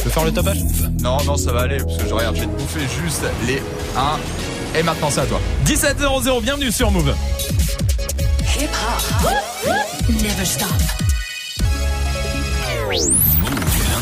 Tu veux faire le tapage Non, non, ça va aller, parce que je regarde, je vais te bouffer juste les 1. Et maintenant, c'est à toi. 17h00, bienvenue sur Move. Hip hop. Never stop.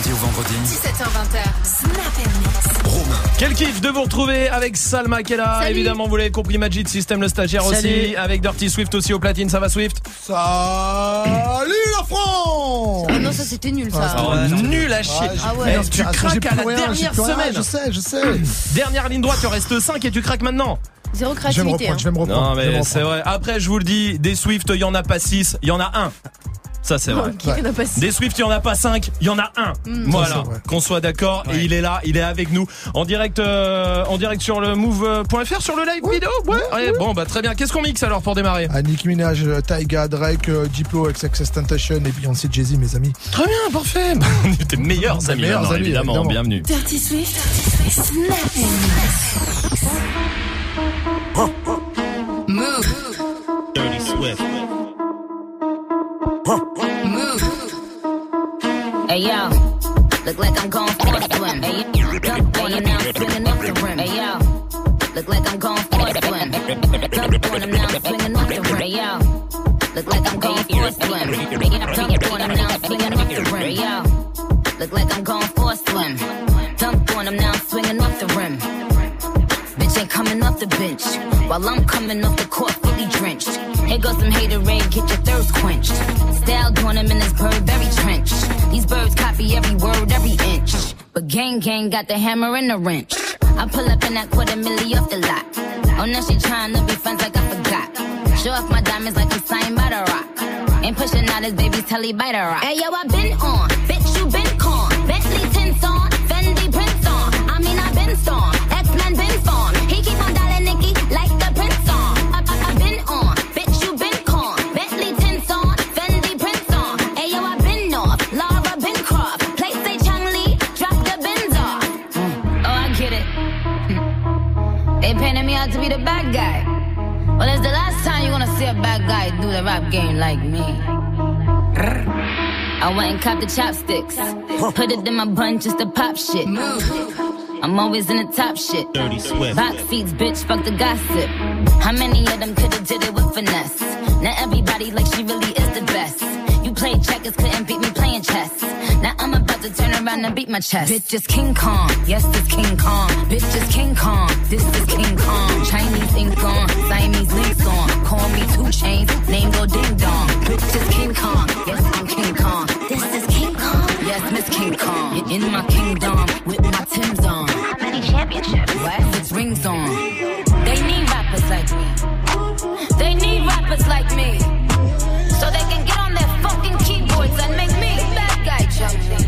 Lundi au vendredi. 17h20. Snap Mix. Quel kiff de vous retrouver avec Salma qui est là. Salut. Évidemment, vous l'avez compris, Magic System, le stagiaire Salut. aussi. Avec Dirty Swift aussi au platine. Ça va, Swift? Salut la France Ah non, ça c'était nul ça. Oh, Nul à chier. Ah ouais. Tu craques à la dernière Je semaine. sais, je sais. Dernière ligne droite, il en reste 5 et tu craques maintenant. Zéro Je créativité. je vais me reprendre. Non, je vais me mais c'est reprendre. vrai. Après, je vous le dis, des Swift, il y en a pas 6, il y en a un. Ça, c'est vrai. Ok, on a pas six. Des Swift, il y en a pas 5, il y en a un. Voilà, c'est vrai. qu'on soit d'accord. Et il est là, il est avec nous en direct, euh, en direct sur le move.fr sur le live vidéo. Ouais. Ouais, Bon, bah très bien. Qu'est-ce qu'on mixe alors pour démarrer? Ah, Nicki Minaj, euh, Taiga, Drake, euh, Diplo, XXXTentacion et Beyoncé, Jay-Z, mes amis. Très bien, parfait. Tes meilleurs amis, meilleurs maintenant, amis, évidemment. évidemment. Bienvenue. Dirty Swift. Move. Hey yo, look like I'm going for a swim. Hey yo, dunk on him now, swinging off the rim. Hey yo, look like I'm going for a swim. Dunk on him now, swinging off the rim. Hey yo, look like I'm going for a swim. Dunk on him now, swinging off the rim. Hey yo, look like I'm the bench. While I'm coming off the court, fully drenched. Here goes some hater rain, get your thirst quenched. Style doing him in this Burberry trench. These birds copy every word, every inch. But gang gang got the hammer and the wrench. I pull up in that quarter milli off the lot. Oh, now she trying to be friends like I forgot. Show off my diamonds like I'm signed by the rock. Ain't pushing out his baby's telly by the rock. Hey yo, I been on, bitch you been out to be the bad guy. Well, it's the last time you're gonna see a bad guy do the rap game like me. I went and copped the chopsticks. Put it in my bun just to pop shit. I'm always in the top shit. Dirty Swift. Box seats, bitch, fuck the gossip. How many of them could've did it with finesse? Now everybody like she really is the best. You played checkers, couldn't beat me playing chess. Now I'm about to turn around and beat my chest. Bitch is King Kong, yes, this King Kong. Bitch is King Kong, this is King Kong. Chinese ink on, Siamese links on. Call me two chains, name go ding dong. Bitch is King Kong, yes, I'm King Kong. This is King Kong, yes, Miss King Kong. In- my kingdom, with my Tim's on. How many championships? What? Six rings on. They need rappers like me. They need rappers like me. So they can get on their fucking keyboards and make me the bad guy jump.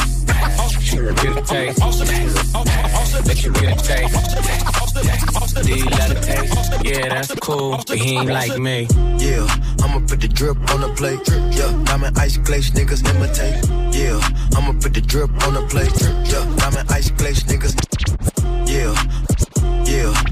Get a taste. Let you get a taste. Do you love taste? Yeah, that's cool, but he ain't like me. Yeah, I'ma put the drip on the plate. Yeah, diamond ice glaze, niggas imitate. Yeah, I'ma put the drip on the plate. Yeah, diamond ice glaze, niggas. Yeah, yeah.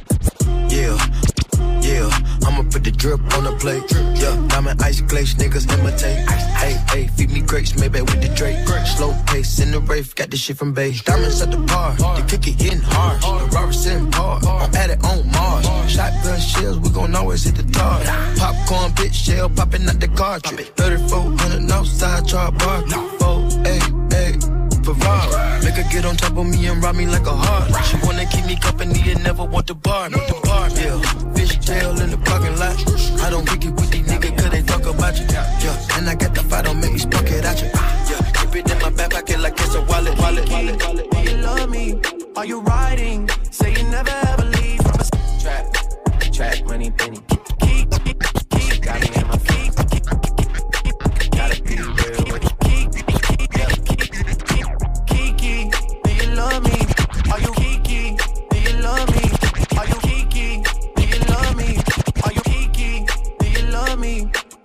I'ma put the drip on the plate. Yeah, diamond ice glaze, niggas imitate. Hey, hey, feed me grapes, maybe with the Drake. Slow pace in the rave, got this shit from base. Diamonds at the bar, the kick it hitting hard. The Robert's in par, I'm at it on Mars. Shotgun shells, we gon' always hit the tar. Popcorn, bitch, shell popping out the cartridge. 3400 outside, char bar. Four, hey. Ferrari. Make her get on top of me and rob me like a heart. She wanna keep me company and never want to bar. With the bar Yeah, fish tail in the parking lot. I don't kick it with these niggas cause they talk about you. Yeah, and I got the fight, don't make me spark it at you. Yeah, keep it in my back pocket like it's a wallet, wallet, wallet, wallet. Do you love me? Are you riding? Say you never ever leave from a trap, trap money penny.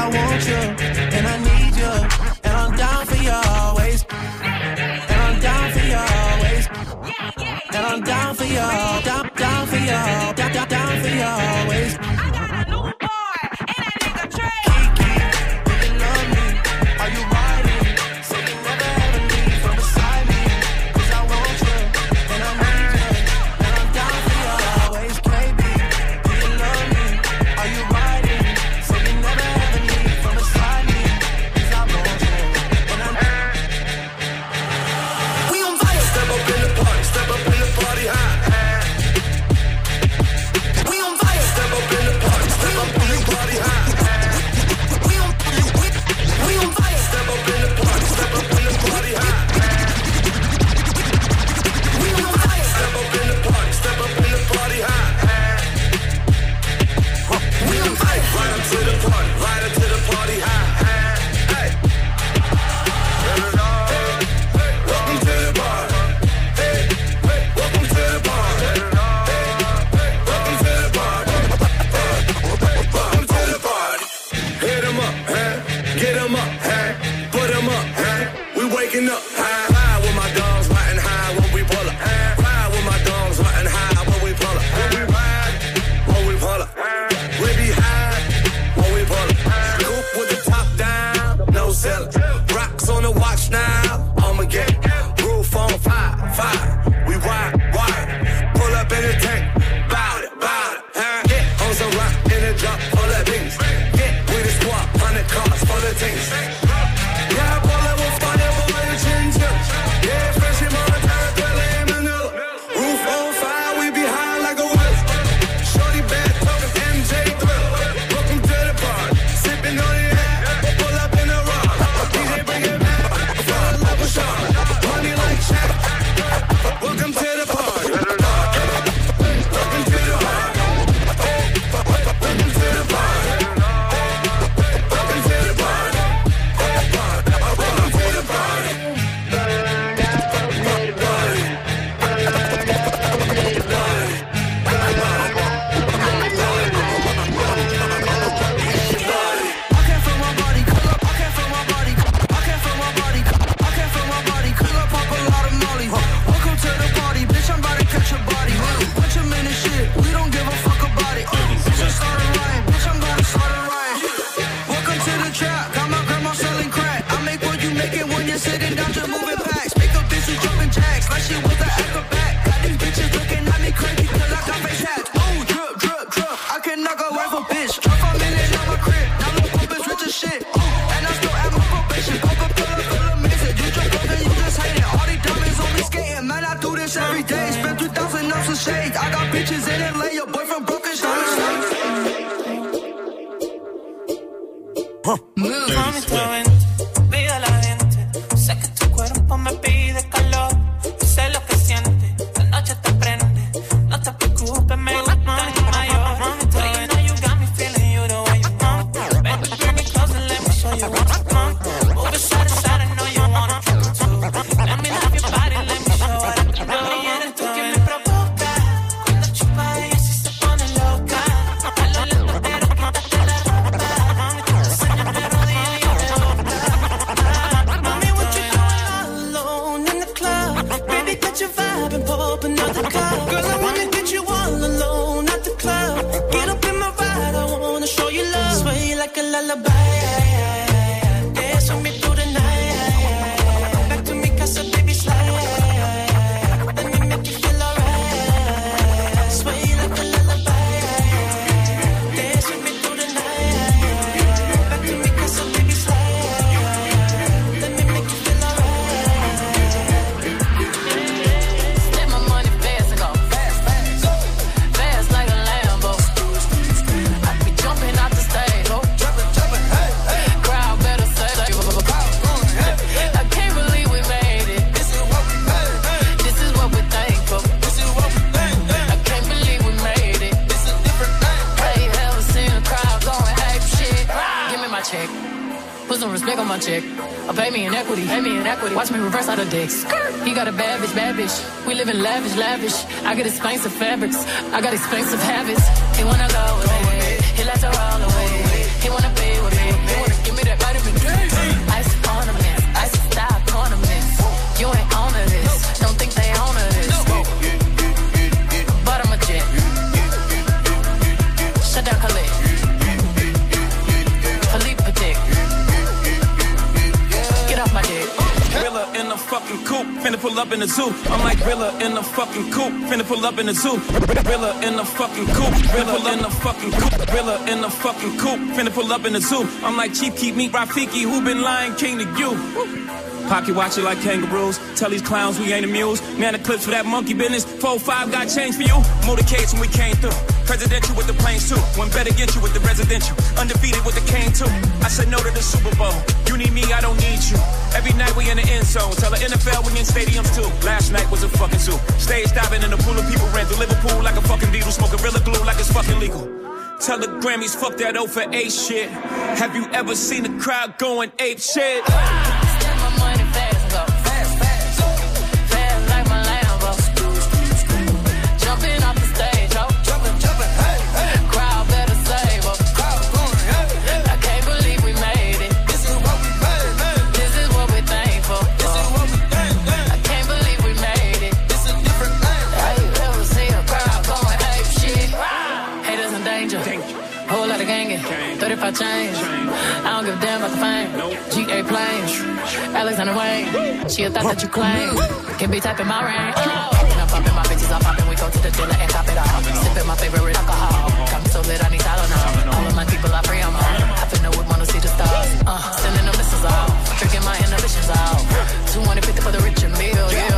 I want you. Dicks. He got a bad bitch, bad bitch. We live in lavish, lavish. I got expensive fabrics. I got expensive habits. He wanna go me. He likes to roll away. In the zoo. I'm like Gorilla in the fucking coop, finna pull up in the zoo. Gorilla in the fucking coop, Gorilla in the fucking coop, Gorilla in the fucking coop, finna pull up in the zoo. I'm like Chief, keep me Rafiki, who been lying king to you? Pocket watch it like kangaroos. Tell these clowns we ain't amused. Man, the clips for that monkey business. 4-5 got change for you. Motorcades when we came through. Presidential with the planes too. One better against you with the residential. Undefeated with the cane too. I said no to the Super Bowl. You need me, I don't need you. Every night we in the end zone. Tell the NFL we in stadiums too. Last night was a fucking zoo. Stage diving in a pool of people ran through Liverpool like a fucking beetle. Smoke Gorilla glue like it's fucking legal. Tell the Grammys, fuck that O for A shit. Have you ever seen a crowd going ape shit? 35 change. I don't give a damn about the fame. GA planes. Alexander Wayne. She a thought that you claim. Can be typing my range. Popping, I'm popping, my bitches are popping. We go to the dealer and cop it all. Sipping my favorite alcohol. Got me so lit, I need Tylenol. All of my people are free, I'm on. I finna with wanna see the stars. Uh, sending the missiles off. Drinking my inhibitions out. 250 for the rich and meal. Yeah.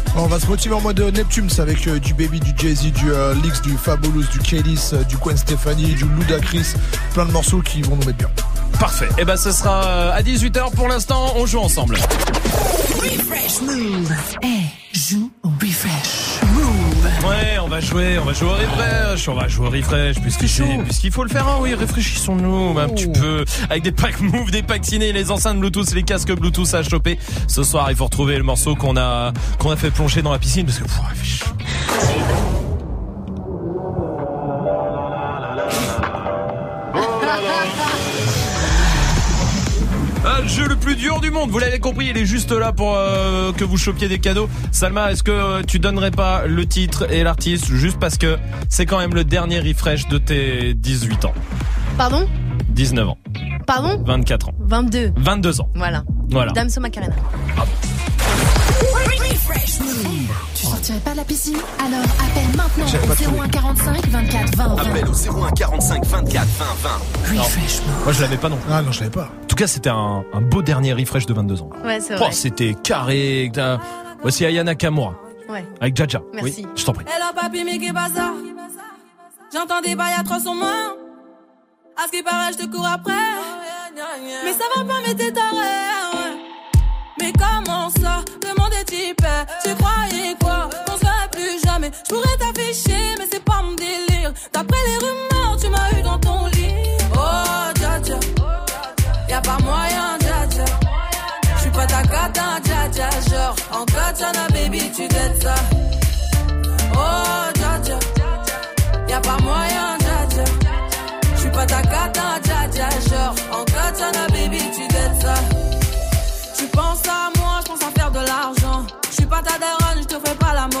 On va se motiver en mode Neptunes avec euh, du Baby, du Jay-Z, du euh, Lix, du Fabulous, du Kélis, euh, du Gwen Stefani, du Ludacris. Plein de morceaux qui vont nous mettre bien. Parfait. Et ben ce sera à 18h pour l'instant, on joue ensemble. Refresh Move. Eh, joue au refresh. Ouais, on va jouer, on va jouer au refresh, on va jouer au refresh, puisqu'il faut le faire, hein, oui, réfléchissons-nous un petit peu, avec des packs move, des packs ciné, les enceintes Bluetooth, les casques Bluetooth à choper. Ce soir, il faut retrouver le morceau qu'on a, qu'on a fait plonger dans la piscine, parce que, pff, Ah, le jeu le plus dur du monde, vous l'avez compris, il est juste là pour euh, que vous chopiez des cadeaux. Salma, est-ce que euh, tu donnerais pas le titre et l'artiste juste parce que c'est quand même le dernier refresh de tes 18 ans? Pardon? 19 ans, Pardon? 24 ans, 22. 22 ans. Voilà. Voilà. Damso Macarena. Refresh Tu sortirais pas de la piscine? Alors appelle maintenant au trouvé. 01 45 24 20 20. Appel au 01 45 24 20 20. Non. Moi je l'avais pas non. Ah non, je l'avais pas. En tout cas, c'était un, un beau dernier refresh de 22 ans. Ouais, c'est Oh, vrai. c'était carré. Voici Ayana Kamura Ouais. avec Jaja. Merci. Oui, je t'en prie. Hello papi, mais qu'est ça J'entends des bails à 300 moins. À ce qui paraît, je te cours après. Mais ça va pas, mais t'es taré. ouais. Mais comment ça? Le monde est hyper. Tu Je pourrais t'afficher, mais c'est pas mon délire. D'après les rumeurs, tu m'as eu dans ton lit. Oh, dja dja. Y'a pas moyen, dja dja. J'suis pas ta cata, dja dja. Genre, en katana, baby, tu t'aides ça. Oh, dja dja. Y'a pas moyen, dja dja. J'suis pas ta cata, dja dja. Genre, en katana, baby, tu t'aides ça. Tu penses à moi, je pense à faire de l'argent. Je suis pas ta daronne, je te fais pas la morale.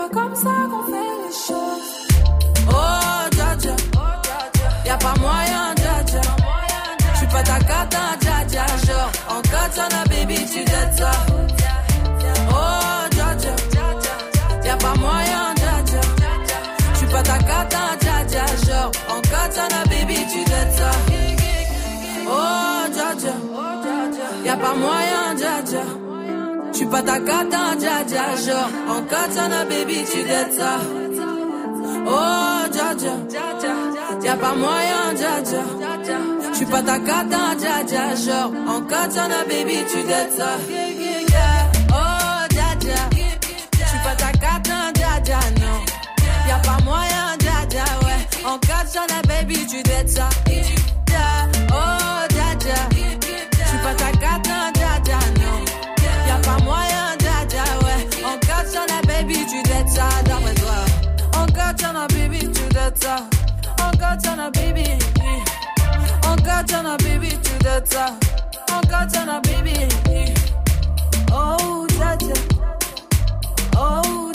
pas comme ça qu'on fait les choses. Oh, dja dja. Y'a pas moyen, dja dja. J'suis pas ta cata, dja dja. Genre, en katana, baby, tu dettes ça. Oh, dja dja. Y'a pas moyen, dja dja. J'suis pas ta cata, dja dja. Genre, en katana, baby, tu dettes ça. Oh, dja dja. Y'a pas moyen, dja dja. J'suis pas ta cata, dja dja. Genre, en katana, baby, tu dettes ça. Oh, dja dja. Y'a pas moyen, dja dja. J'suis pas ta cata, dja dja. Genre, en katana, baby, tu dettes ça. Oh, dja dja. J'suis pas ta cata, dja dja, non. Y'a pas moyen, dja, ouais. En katana, baby, tu dettes ça. Baby, katana, baby. Oh. Oh.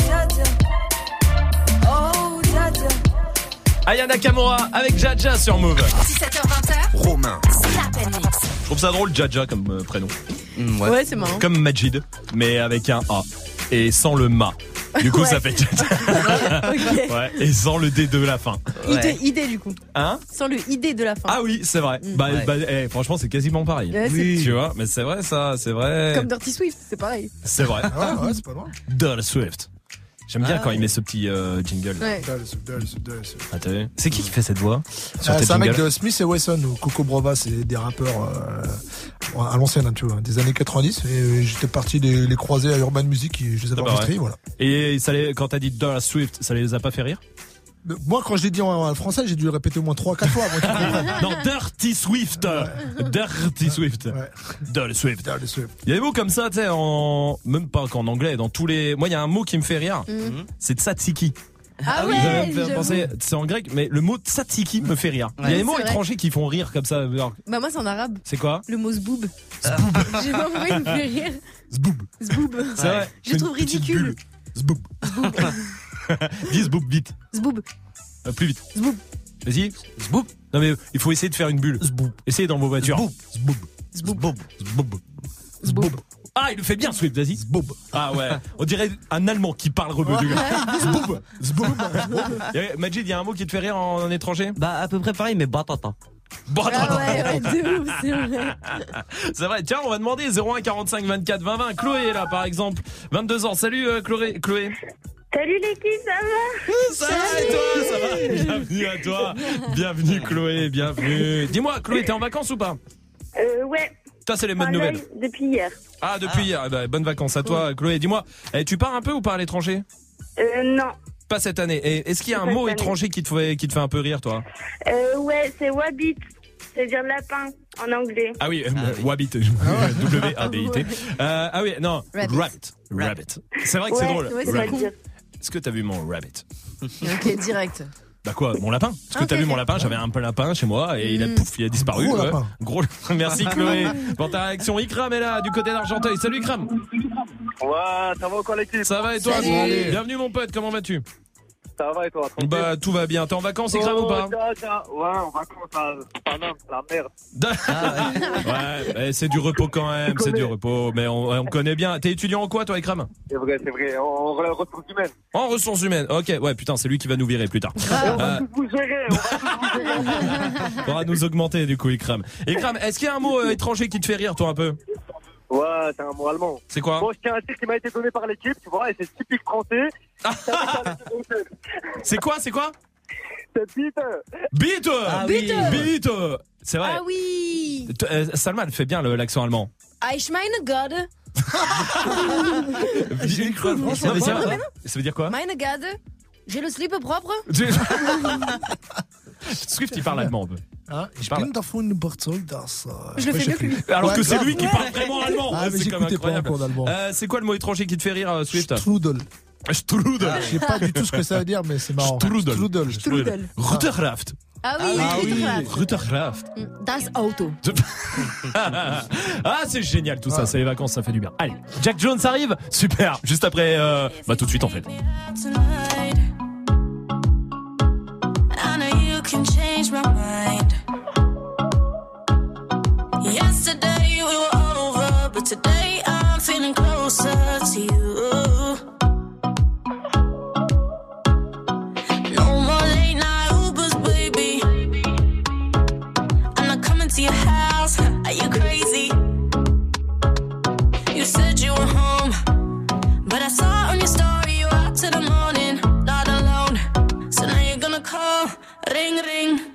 Oh, avec Jaja sur Move. 17h20, Romain. Je trouve ça drôle, Jaja comme euh, prénom. ouais. Ouais, c'est marrant. Comme Majid, mais avec un A. Et sans le Ma. Du coup, Ouais. ça fait Jaja. Ok. Ouais, et sans le D de la fin. Idée, idée du coup. Hein Sans le idée de la fin. Ah oui, c'est vrai. Bah, Ouais. bah, eh, franchement, c'est quasiment pareil. Ouais, c'est- Tu vois, mais c'est vrai ça, c'est vrai. Comme Dirty Swift, c'est pareil. C'est vrai. Ouais, ouais, c'est pas loin. Dirty Swift. J'aime bien Ah quand il met ce petit euh, jingle. Ouais. Ah, t'as vu? C'est qui qui fait cette voix sur Euh, c'est un mec de Smith et Wesson ou Coco Brova, c'est des rappeurs euh, à l'ancienne, hein, tu vois, des années 90. Et euh, j'étais parti les, les croiser à Urban Music, et je les avais Ah bah enregistrés, ouais. voilà. Et ça les, quand t'as dit Dirty Swift, ça les a pas fait rire? Moi, quand je l'ai dit en, en français, j'ai dû le répéter au moins 3-4 fois avant qu'ils comprennent. Non, Dirty Swift. Dirty Swift. Dirty Swift. Il y a des mots comme ça, tu sais, en même pas qu'en anglais, dans tous les. Moi, il y a un mot qui me fait rire. Mhm. C'est tsatsiki. Ah ouais, penser, c'est en grec, mais le mot tsatsiki me fait rire. Il y a Ouais, des mots vrai. étrangers qui font rire comme ça. Bah moi c'est en arabe. C'est quoi? Le mot zboob. Zboob. J'ai pas il me fait rire. Zboob. Zboob. C'est vrai. Je trouve ridicule. bulle. Zboob. Dis zboob vite. Zboob. Euh, plus vite. Zboob. Vas-y. Zboob. Non mais il faut essayer de faire une bulle. Zboob. Essayez dans vos voitures. Zboob. Zboob. Zboob. Zboob. Ah, il le fait bien, Swift, vas-y. Zboob. Ah ouais. On dirait un Allemand qui parle rebeu. Zboob. Zboob. Majid, il y a un mot qui te fait rire en, en étranger? Bah, à peu près pareil, mais batata. Batata. Ah ouais, ouais, de ouf, c'est vrai. C'est vrai. Tiens, on va demander 01 45 24 20 20. Chloé est là, par exemple. 22 ans. Salut, euh, Chloé. Chloé. Salut l'équipe, ça va Ça va et toi Ça va Bienvenue à toi. Bienvenue, Chloé. Bienvenue. Dis-moi, Chloé, t'es en vacances ou pas Euh, ouais. Ça, c'est les bonnes nouvelles. Depuis hier. Ah, depuis hier. Eh ben, bonnes vacances à toi, Chloé. Dis-moi, eh, tu pars un peu ou pas à l'étranger Euh, non. Pas cette année. Et Est-ce qu'il y a un Pas mot cette année. étranger qui te, fait, qui te fait un peu rire, toi Euh, ouais, c'est Wabbit. C'est-à-dire lapin en anglais. Ah oui, euh, Wabbit. W-A-B-I-T. Euh, ah oui, non. Rabbit. Rabbit. Rabbit. C'est vrai que c'est Ouais, drôle. ouais, Rabbit. Est-ce que t'as vu mon rabbit Ok, direct. Bah quoi, mon lapin Est-ce que t'as vu mon lapin J'avais un peu lapin chez moi et il a Mm. pouf, il a disparu. Gros ouais. lapin. Gros. Merci Chloé pour ta réaction. Ikram est là du côté d'Argenteuil. Salut Ikram. Ouais, ça va quoi l'équipe Ça va et toi Salut. Bienvenue mon pote. Comment vas-tu? Ça va et toi Bah tout va bien. T'es en vacances, Ikram ou pas Oh, tiens. Ouais, en vacances, c'est pas la merde. Ouais, mais c'est du repos quand même, c'est du repos. Mais on, on connaît bien. T'es étudiant en quoi, toi, Ikram? C'est vrai, c'est vrai. On ressources humaines. En ressources humaines. Ok, ouais, putain, c'est lui qui va nous virer plus tard. On va tous vous gérer, on nous augmenter du coup, Ikram. Ikram, est-ce qu'il y a un mot euh, étranger qui te fait rire, toi, un peu? Ouais, c'est un mot allemand. C'est quoi Bon, je tiens à dire qu'il m'a été donné par l'équipe, tu vois, et c'est typique français. C'est quoi, c'est quoi C'est bite. Bite Ah. Bite. C'est vrai. Ah oui euh, Salma, elle fait bien le- l'accent allemand. Ich meine Gade. J'ai cru, ça, veut dire, ça veut dire quoi Meine Gade. J'ai le slip propre. Swift, il parle allemand un peu. Hein, ich parle- bin davon überzeugt, dass. Je le fais mieux que lui. Alors Ouais, que c'est lui qui parle vraiment allemand. Ah, mais c'est quand même incroyable. Euh, c'est quoi le mot étranger qui te fait rire, euh, Swift Strudel. Strudel. Je sais pas du tout ce que ça veut dire, mais c'est marrant. Strudel. Strudel. Strudel. Rutherkraft. Ah oui, Ah oui. Rutherkraft. Das Auto. ah, c'est génial tout ça, c'est les vacances, ça fait du bien. Allez, Jack Jones arrive Super, juste après, euh, bah tout de suite en fait. I know you can change my mind. Yesterday we were over, but today I'm feeling closer to you. No more late night Ubers, baby. I'm not coming to your house. Are you crazy? You said you were home. But I saw on your story you out the morning, not alone. So now you're gonna call, ring ring.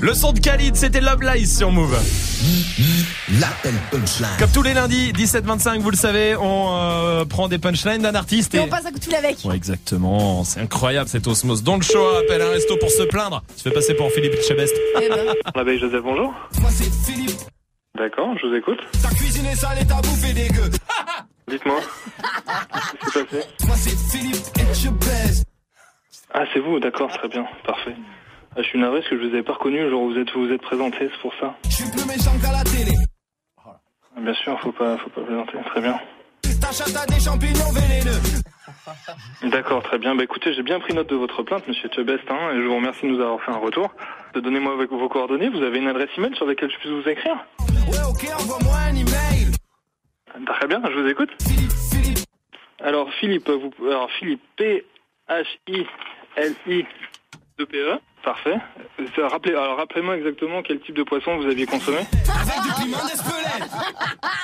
Le son de Khalid, c'était Love Lies sur Move. L'appel punchline. Comme tous les lundis, 17-25, vous le savez, on euh, prend des punchlines d'un artiste. Et on passe un coup de fil avec. Ouais, exactement. C'est incroyable cette osmose. Dans le show, appelle un resto pour se plaindre. Tu fais passer pour Philippe Chebest. Eh ben. L'abeille Joseph, bonjour. Moi c'est Philippe, D'accord, je vous écoute. ta cuisine est sale et ta bouffe est dégueu. Dites-moi. Qu'est-ce qui s'est passé? Moi c'est Philippe et je baise. Ah, c'est vous, d'accord, très bien, parfait. Ah, je suis navré parce que je vous avais pas reconnu où vous êtes, vous êtes présenté, c'est pour ça. Je suis plus méchant qu'à la télé. Bien sûr, faut pas, faut pas plaisanter, très bien. Ta chatte a des champignons vénéneux. D'accord, très bien. Bah écoutez, j'ai bien pris note de votre plainte, monsieur Chebest, hein, et je vous remercie de nous avoir fait un retour. Donnez-moi avec vos coordonnées, vous avez une adresse email sur laquelle je puisse vous écrire Ouais, ok, envoie-moi un email. Très bien, je vous écoute. Philippe, Philippe, Alors Philippe, vous, alors Philippe, P H I L I 2 P E, parfait. Euh, Rappelez, alors rappelez-moi exactement quel type de poisson vous aviez consommé. avec du piment d'Espelette.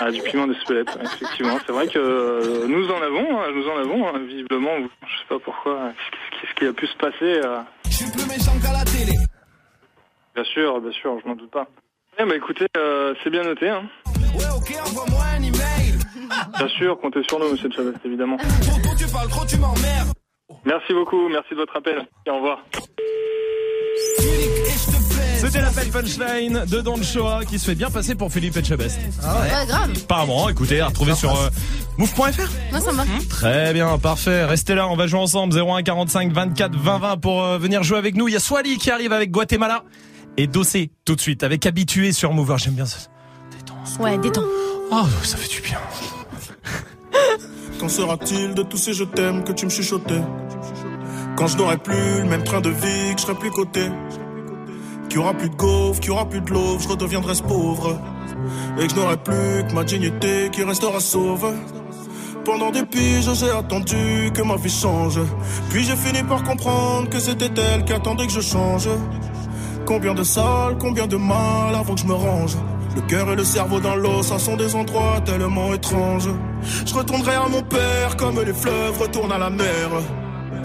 Ah, du piment d'Espelette, effectivement. C'est vrai que euh, nous en avons, hein, nous en avons, hein, visiblement. Je sais pas pourquoi. Qu'est-ce qu'est-ce qui a pu se passer euh, Je suis plus méchant qu'à la télé. Bien sûr, bien sûr, je m'en doute pas. Eh bah écoutez, euh, c'est bien noté. Hein. Ouais, ok, envoie-moi un email. Bien sûr, comptez sur nous, monsieur Chavez, évidemment. Tu parles trop, tu m'emmerdes. Merci beaucoup, merci de votre appel. Et au revoir. C'était l'appel punchline de Don Shoah qui se fait bien passer pour Philippe Etchebest. Ouais, grave. Apparemment, écoutez, à retrouver sur euh, move.fr. Moi, ça me va. Très bien, parfait. Restez là, on va jouer ensemble. 01 45 24 20 20 pour euh, venir jouer avec nous. Il y a Swally qui arrive avec Guatemala et Dossé tout de suite avec Habitué sur Mover. J'aime bien ça. Ouais, détends. Oh, ça fait du bien. Qu'en sera-t-il de tous ces je t'aime que tu me chuchotais? Quand je n'aurai plus le même train de vie, que je serai plus coté Qu'il y aura plus de gaufres, qu'il y aura plus de l'eau, je redeviendrai ce pauvre Et que je n'aurai plus que ma dignité qui restera sauve pendant des piges, j'ai attendu que ma vie change. Puis j'ai fini par comprendre que c'était elle qui attendait que je change. Combien de salles, combien de mal avant que je me range. Le cœur et le cerveau dans l'eau, ça sont des endroits tellement étranges. Je retournerai à mon père comme les fleuves retournent à la mer.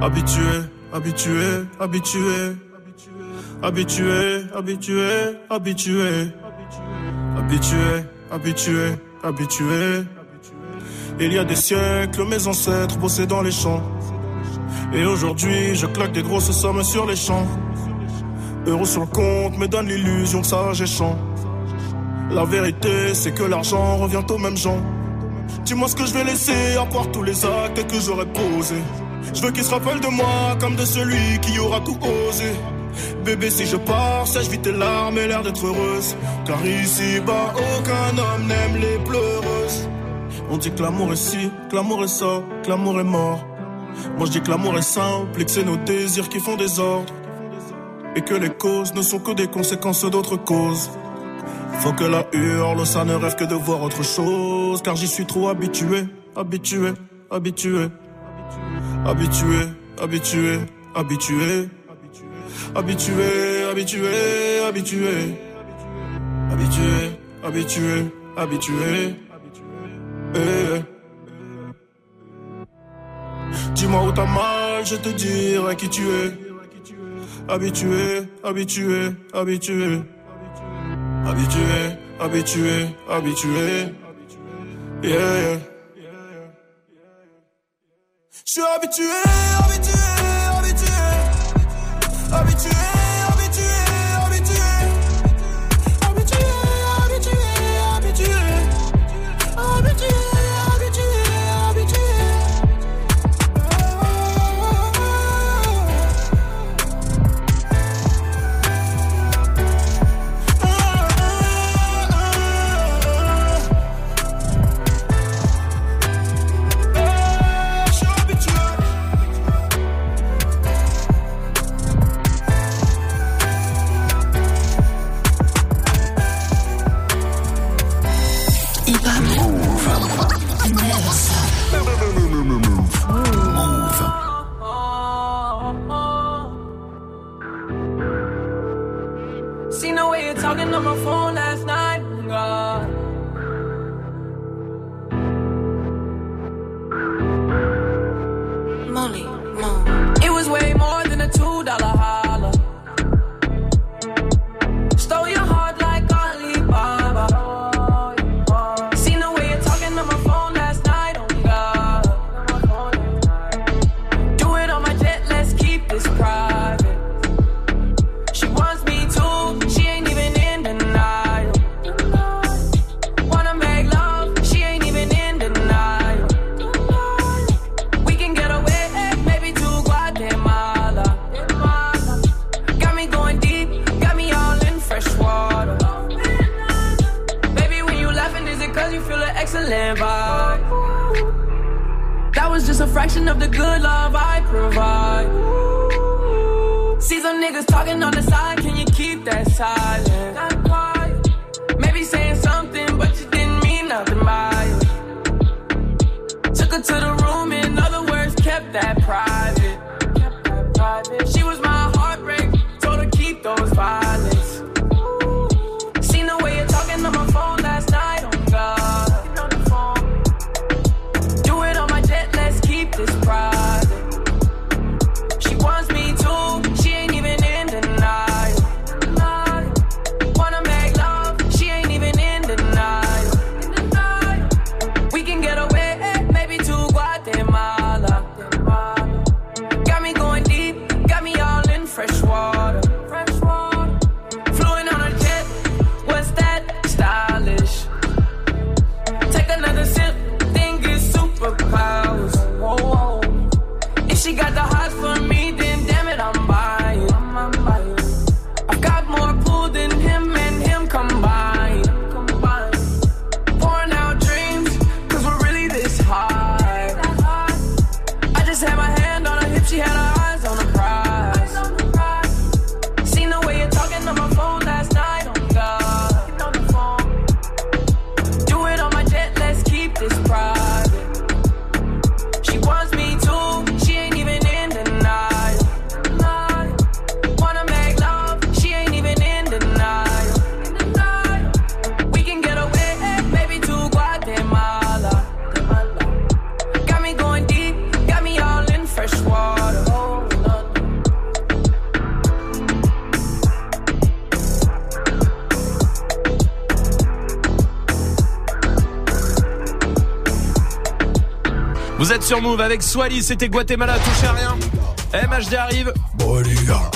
Habitué, habitué, habitué. Habitué, habitué, habitué. Habitué, habitué, habitué. Il y a des siècles, mes ancêtres bossaient dans les champs. Et aujourd'hui, je claque des grosses sommes sur les champs. Euros sur le compte me donne l'illusion que ça chant. La vérité, c'est que l'argent revient aux mêmes gens. Dis-moi ce que je vais laisser à part tous les actes que j'aurais posés. Je veux qu'ils se rappellent de moi comme de celui qui aura tout osé. Bébé, si je pars, sèche vite tes larmes et l'air d'être heureuse. Car ici-bas, aucun homme n'aime les pleureuses. On dit que l'amour est ci, que l'amour est ça, que l'amour est mort. Moi je dis que l'amour est simple et que c'est nos désirs qui font des ordres. Et que les causes ne sont que des conséquences d'autres causes. Faut que la hurle, ça ne rêve que de voir autre chose. Car j'y suis trop habitué, habitué, habitué. Habitué, habitué, habitué. Habitué, habitué, habitué. Habitué, habitué, habitué. Eh. Dis-moi où t'as mal, je te dirai qui tu es. Habitué, habitué, habitué. Habitué, habitué, habitué. Yeah. Je suis habitué, habitué, habitué. Habitué, sur Move avec Swally, c'était Guatemala, touchez à rien. MHD arrive. Bodyguard.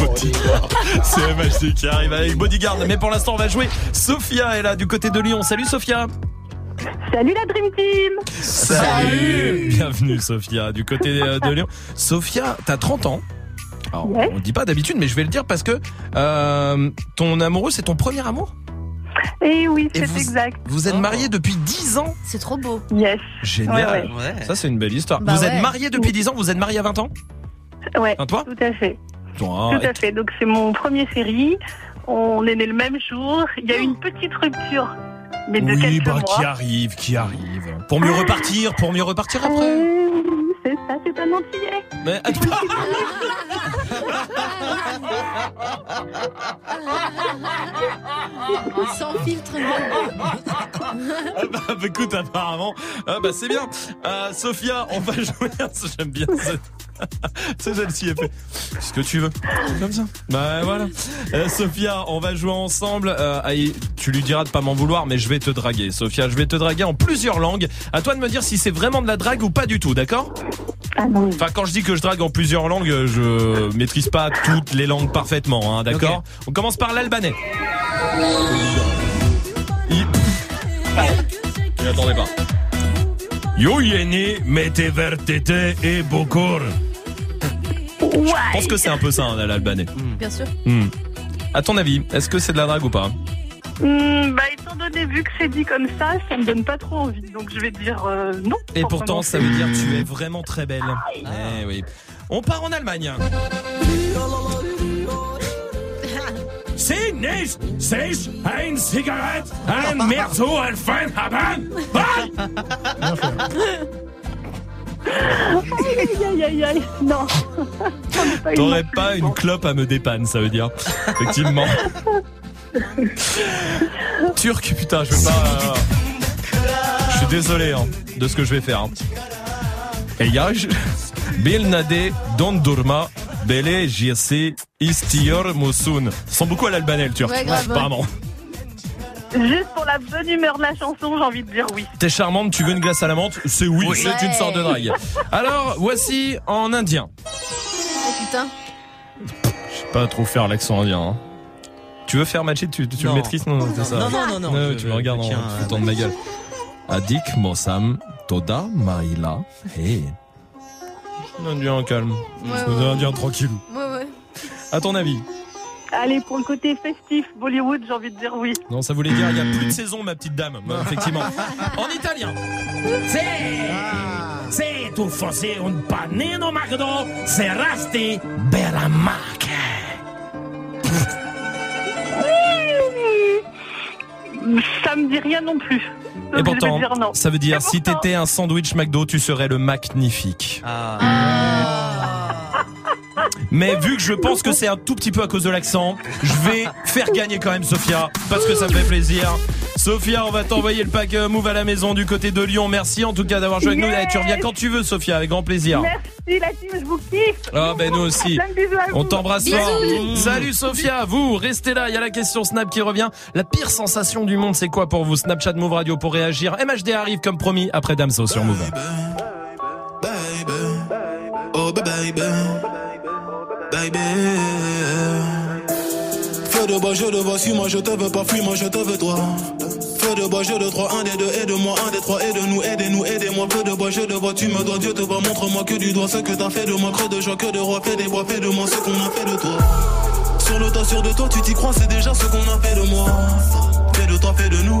Bodyguard. C'est MHD qui arrive avec Bodyguard. Mais pour l'instant, on va jouer. Sophia est là du côté de Lyon. Salut Sophia. Salut la Dream Team Salut Bienvenue Sophia du côté de Lyon. Sophia, t'as 30 ans. Alors, on le dit pas d'habitude, mais je vais le dire parce que euh, ton amoureux, c'est ton premier amour? Eh oui, Et c'est vous- exact. Vous êtes mariés depuis 10 ans C'est trop beau. Yes. Génial. Ouais, ouais. Ça, c'est une belle histoire. Bah vous ouais. êtes mariés depuis 10 ans Vous êtes mariés à 20 ans Ouais, Ah, toi tout à fait. Toi, Tout à fait. Donc c'est mon premier série. On est né le même jour. Il y a eu une petite rupture, mais de Oui, bah, mois. qui arrive, qui arrive. Pour mieux repartir, pour mieux repartir après. Euh, c'est ça, c'est un entier. Mais Sans filtre. Apparemment, ah bah c'est bien. Euh, Sophia, on va jouer. J'aime bien. C'est celle-ci, elle fait ce que tu veux. Comme ça. Bah voilà. Euh, Sophia, on va jouer ensemble. Euh, allez, tu lui diras de pas m'en vouloir, mais je vais te draguer. Sophia, je vais te draguer en plusieurs langues. À toi de me dire si c'est vraiment de la drague ou pas du tout, d'accord Enfin, quand je dis que je drague en plusieurs langues, je maîtrise pas toutes les langues parfaitement, hein, d'accord On commence par l'albanais. Il... Il attendait pas. Yo yeni vertete et bokor. Je pense que c'est un peu ça, hein, l'albanais. Bien sûr. Hmm. À ton avis, est-ce que c'est de la drague ou pas? Hmm, bah, étant donné vu que c'est dit comme ça, ça me donne pas trop envie. Donc je vais dire euh, non. Et pour pourtant, ça veut dire tu es vraiment très belle. Eh oui. On part en Allemagne. Sie nicht sich ein Zigarette ein empfangen haben? Aïe, aïe, aïe. Non. T'aurais pas une clope à me dépanne, ça veut dire. Effectivement. Turc, putain, je veux pas. euh, Je suis désolé hein, de ce que je vais faire. hein. Eyaj, Bilnade, Dondurma, Bele, Jesse, Istior, Mosun. Sent beaucoup à l'albanais, le turc. Ouais, grave, ouais. Apparemment. Juste pour la bonne humeur de la chanson, j'ai envie de dire oui. T'es charmante, tu veux une glace à la menthe? C'est oui, Oui. c'est une sorte de drague. Alors, voici en indien. Oh putain. Je sais pas trop faire l'accent indien. hein. Tu veux faire matcher? Tu, tu le Non. maîtries Non, non, c'est ça. Non, non, non, non, je- tu me regardes en foutant de ma gueule. Adik Mosam Toda Maïla. Hey. Indien calme. Ouais, Indien tranquille. Ouais, ouais. À ton avis Allez, pour le côté festif, Bollywood, j'ai envie de dire oui. Non, ça voulait dire il y a plus de saison, ma petite dame. Bah, effectivement. En italien. Se, se tu fossi un panino magro, serasti Beramac. Ça me dit rien non plus. Et Donc, pourtant, vais dire non. ça veut dire Et si pourtant- t'étais un sandwich McDo, tu serais le magnifique. Mais vu que je pense que c'est un tout petit peu à cause de l'accent, je vais faire gagner quand même Sophia, parce que ça me fait plaisir. Sophia, on va t'envoyer le pack euh, Move à la maison du côté de Lyon. Merci en tout cas d'avoir joué avec nous. Allez, tu reviens quand tu veux, Sophia, avec grand plaisir. Merci la team, je vous kiffe. Ah ben nous aussi. On t'embrasse fort. Salut Sophia, vous restez là, il y a la question Snap qui revient. La pire sensation du monde, c'est quoi pour vous Snapchat Move Radio pour réagir. MHD arrive comme promis après Damso sur Move. Oh baby, baby. Feu de bois, je te vois, suis-moi, je te veux pas, fuis-moi, je te veux toi. Feu de bois, je de trois, un des deux, aide-moi, un des trois, aide-nous, aidez-nous, aidez-moi. Feu de bois, je te vois, tu me dois, Dieu te voit, montre-moi que du doigt ce que t'as fait de moi, creux de joie, que de roi, fais des bois, fais de moi ce qu'on a fait de toi. Sur le tas, sûr de toi, tu t'y crois, c'est déjà ce qu'on a fait de moi. Fais de toi, fais de nous.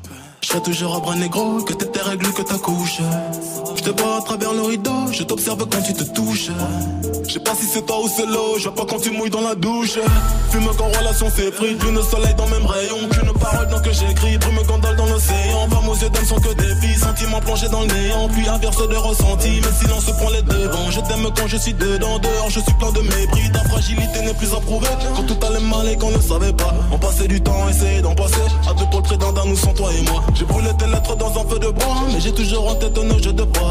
Serai toujours à bras négro, que tes règles, que ta couche. Je te vois à travers le rideau, je t'observe quand tu te touches. Je sais pas si c'est toi ou c'est l'eau, je vois pas quand tu mouilles dans la douche. Fume quand relation s'effrite, lune soleil dans même rayon. Qu'une parole dans que j'écris, brume gondole dans l'océan. Femmes aux yeux d'âme sont que des filles, sentiments plongés dans le néant. Puis inverse de ressenti, mais silence prend les devants. Je t'aime quand je suis dedans, dehors je suis plein de mépris. Ta fragilité n'est plus à prouver. Quand tout allait mal et qu'on ne savait pas, on passait du temps, essayer d'en passer. À deux pour le d'un nous sans toi et moi. J'ai brûlé tes lettres dans un feu de bois, mais j'ai toujours en tête nos jeux de bois.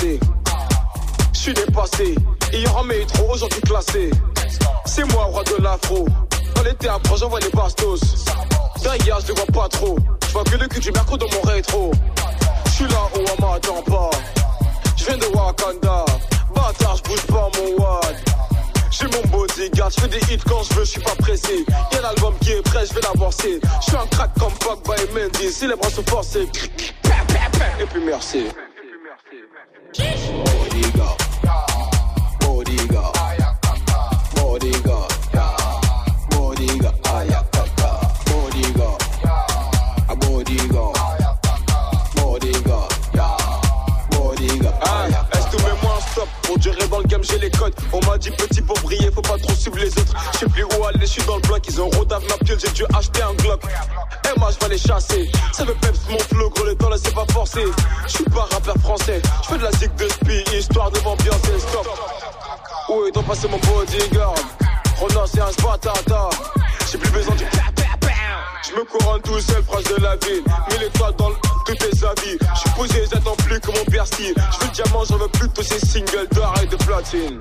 Je suis dépassé. Hier en métro, aujourd'hui classé. C'est moi, roi de l'afro. Dans les théâtres, j'envoie les bastos. Derrière, je vois pas trop. Je vois que le cul du mercredi dans mon rétro. Je suis là où on m'attend pas. Je viens de Wakanda. Bâtard, je bouge pas mon wad. J'ai mon bodyguard, je fais des hits quand je veux, je suis pas pressé. Y'a l'album qui est prêt, je vais l'avancer. Je suis un crack comme Pogba et Mendy, si les bras sont forcés. Et puis merci. Bodyguard Pour durer dans le game, j'ai les codes. On m'a dit petit pour briller, faut pas trop suivre les autres. Je sais plus où aller, je suis dans le bloc. Ils ont rodave ma pile, j'ai dû acheter un Glock. Moi, je vais les chasser. Ça me peps mon flow, gros, les temps, laissez pas forcer. Je suis pas rappeur français. Je fais de la zig de spi, histoire de m'ambiancer. Stop. Où est donc passé mon bodyguard Ronan, c'est un spatata. J'ai plus besoin du je me couronne tout seul, proche de la ville. Mille étoiles dans le... tout est. Je suis posé, j'attends plus que mon père style. Je veux diamant, j'en veux plus de tous ces singles d'or et de platine.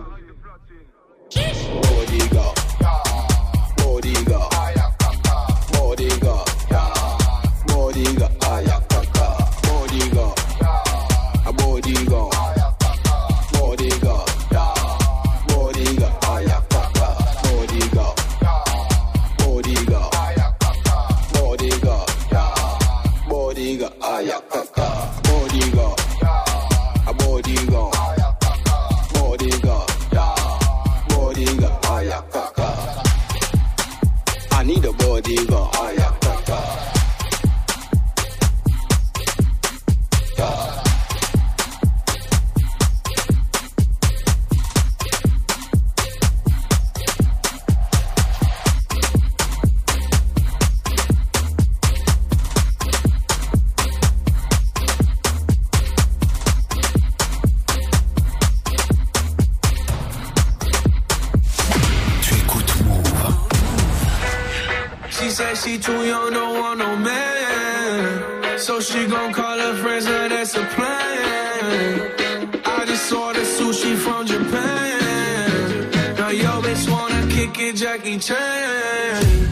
Jackie Chan.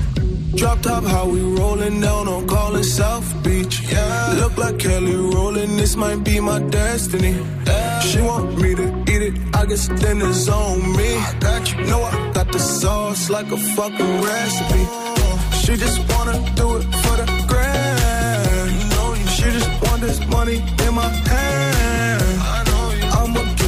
Drop top, how we rolling down on calling South Beach. Yeah. Look like Kelly rolling, this might be my destiny. She want me to eat it, I guess then it's on me. I got you. Know I got the sauce like a fucking recipe. She just wanna do it for the grand. She just want this money in my hand.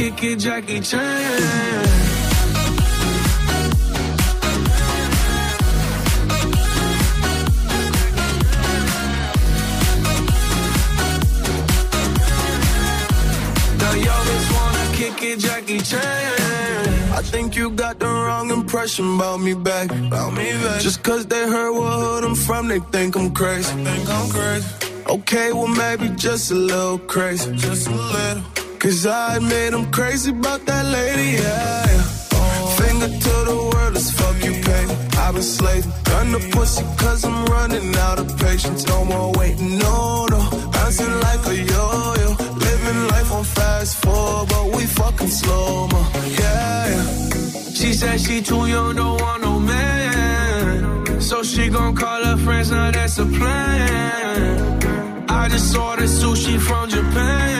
Kick it, Jackie Chan. Jackie Chan. I think you got the wrong impression about me back. About me back. Just cause they heard what I'm from, they think I'm crazy. think I'm crazy. Okay, well maybe just a little crazy. Just a little. Cause I admit I'm crazy about that lady, yeah. Finger to the world, as fuck you pay. I've been slaving. Gun the pussy cause I'm running out of patience. No more waiting, no, no. Bouncing like a yo-yo. Living life on fast forward, but we fucking slow mo. Yeah, yeah. She said she too young, don't want no man. So she gon' call her friends, now that's a plan. I just ordered sushi from Japan.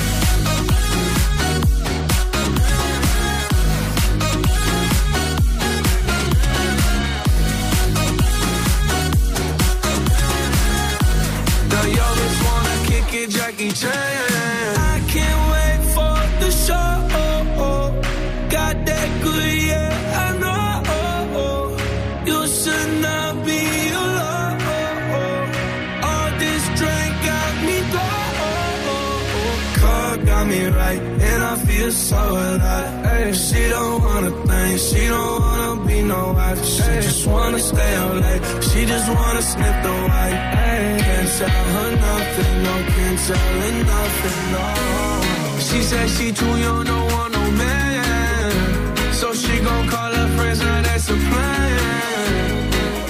It, Jackie Chan. I can't wait for the show. Got that good, yeah, I know. You should not be alone. All this drink got me low. Car got me right, and I feel so alive. She don't wanna think, she don't wanna be no wife. She just wanna stay up late, she just wanna sniff the white. Can't tell her nothing, no, can't tell her nothing, no. She said she too young, don't want no man. So she gon' call her friends, now that's a plan.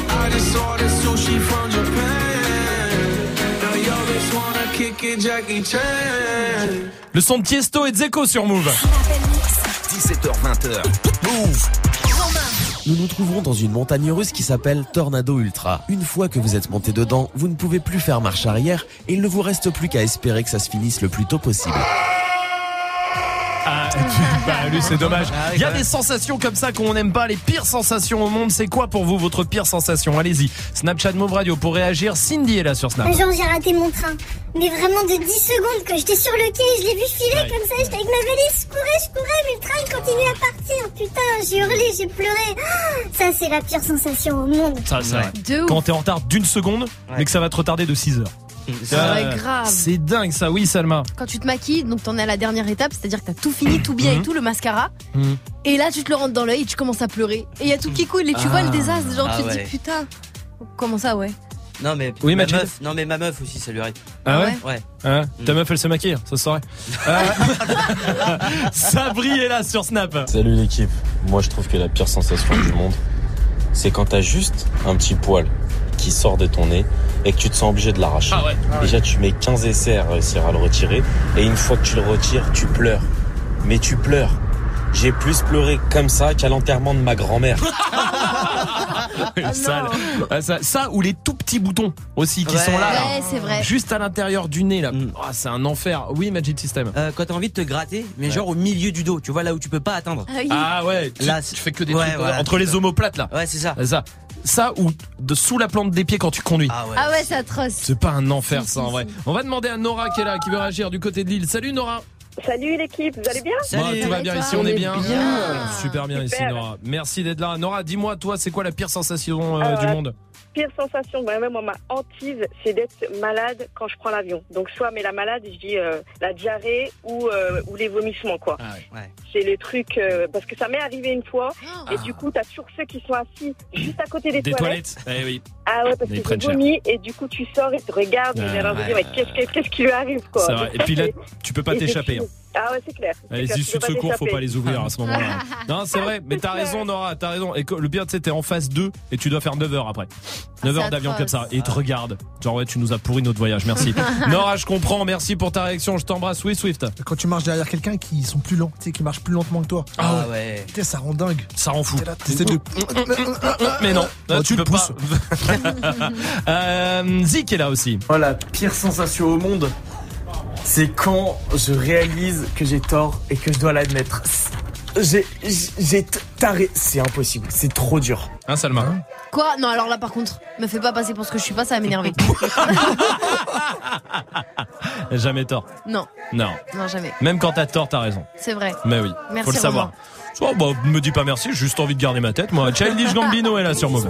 I just ordered sushi from Japan. Le son de Tiesto et Zeko sur Move. 17h20h. Move. Nous nous trouvons dans une montagne russe qui s'appelle Tornado Ultra. Une fois que vous êtes monté dedans, vous ne pouvez plus faire marche arrière et il ne vous reste plus qu'à espérer que ça se finisse le plus tôt possible. Ah, bah, lui, c'est dommage. Il y a des sensations comme ça qu'on n'aime pas, les pires sensations au monde. C'est quoi pour vous votre pire sensation? Allez-y. Snapchat Move Radio pour réagir. Cindy est là sur Snap. Genre j'ai raté mon train. Mais vraiment de 10 secondes que j'étais sur le quai, je l'ai vu filer Ouais. comme ça, j'étais avec ma valise, je courais, je courais, mais le train il continuait à partir. Putain, j'ai hurlé, j'ai pleuré. Ah, Ça c'est la pire sensation au monde. Ça, c'est vrai. De ouf. Quand t'es en retard d'une seconde, mais que ça va te retarder de 6 heures. C'est vrai, grave. C'est dingue ça, oui Salma. Quand tu te maquilles, donc t'en es à la dernière étape, c'est-à-dire que t'as tout fini, tout bien et Mhm. tout, le mascara. Mhm. Et là, tu te le rentres dans l'œil et tu commences à pleurer. Et il y a tout qui coule et tu Ah. vois le désastre. Genre, Ah tu te ouais. dis putain. Comment ça, ouais? Non mais Oui, ma meuf, non mais ma meuf aussi ça lui arrive. Ah ouais? Ouais. Hein Ta meuf elle se maquille, ça se saurait. Euh, Sabri est là sur Snap. Salut l'équipe. Moi je trouve que la pire sensation du monde, c'est quand t'as juste un petit poil qui sort de ton nez et que tu te sens obligé de l'arracher. Ah ouais. Déjà tu mets 15 essais à réussir à le retirer et une fois que tu le retires, tu pleures. Mais tu pleures. J'ai plus pleuré comme ça qu'à l'enterrement de ma grand-mère. Sale. Ah, ça, ça ou les tout petits boutons aussi qui Ouais. sont là, là. Ouais, c'est vrai. Juste à l'intérieur du nez là. Ah, c'est un enfer. Oui, Magic System. Euh, quand t'as envie de te gratter, mais Ouais. genre au milieu du dos, tu vois là où tu peux pas atteindre. Ah oui. Ah ouais, tu, Là, tu fais que des ouais, trucs voilà, entre les omoplates là. Ouais, c'est ça. Ça. Ça ou de sous la plante des pieds quand tu conduis. Ah ouais. Ah ouais, c'est atroce. C'est pas un enfer ça en vrai. On va demander à Nora qui est là, qui veut réagir du côté de l'île. Salut Nora. Salut l'équipe, vous allez bien Bah, tout va Et bien ici, on est bien. bien. Super bien ici. Nora. Merci d'être là. Nora, dis-moi toi, c'est quoi la pire sensation euh, Euh, du monde Pire sensation, bah, même moi, ma hantise, c'est d'être malade quand je prends l'avion. Donc soit, mais la malade, je dis euh, la diarrhée ou, euh, ou les vomissements, quoi. Ah ouais. C'est les trucs, euh, parce que ça m'est arrivé une fois, et Ah. du coup, t'as toujours ceux qui sont assis juste à côté des, Des toilettes. Eh oui. Ah ouais, parce que prennent j'ai cher. vomi, et du coup, tu sors et tu regardes, et Ouais, j'ai l'air de ouais, dire, mais qu'est-ce, qui lui arrive, quoi? Et puis là, tu peux pas et t'échapper. Ouvrir. Ah ouais, c'est clair. Les clair, issues peux de secours, faut pas les ouvrir à ce moment-là. Non, c'est vrai, mais t'as raison, Nora, t'as raison. Et que- le pire, tu sais, t'es en phase 2 et tu dois faire 9 heures après. 9 heures c'est d'avion comme ça. Et ils te regardent. Genre, ouais, tu nous as pourri notre voyage, merci. Nora, je comprends, merci pour ta réaction, je t'embrasse. Oui, Swift. Quand tu marches derrière quelqu'un qui sont plus lents, tu sais, qui marchent plus lentement que toi. Ah ouais. Putain, ça rend dingue. Ça rend fou. T'es là, de. Mais non, là, Oh, tu tu le peux pas. euh, Zik est là aussi. Oh, la pire sensation au monde, c'est quand je réalise que j'ai tort et que je dois l'admettre. J'ai, j'ai taré. C'est impossible. C'est trop dur. Hein, Salma? Quoi? Non, alors là, par contre, me fais pas passer pour ce que je suis pas, ça va m'énerver. Jamais tort. non, Non. non, jamais. Même quand t'as tort, t'as raison. C'est vrai. Mais oui, Merci, faut le savoir. Oh, bah, me dis pas merci, j'ai juste envie de garder ma tête. Moi, Childish Gambino est là sur Move.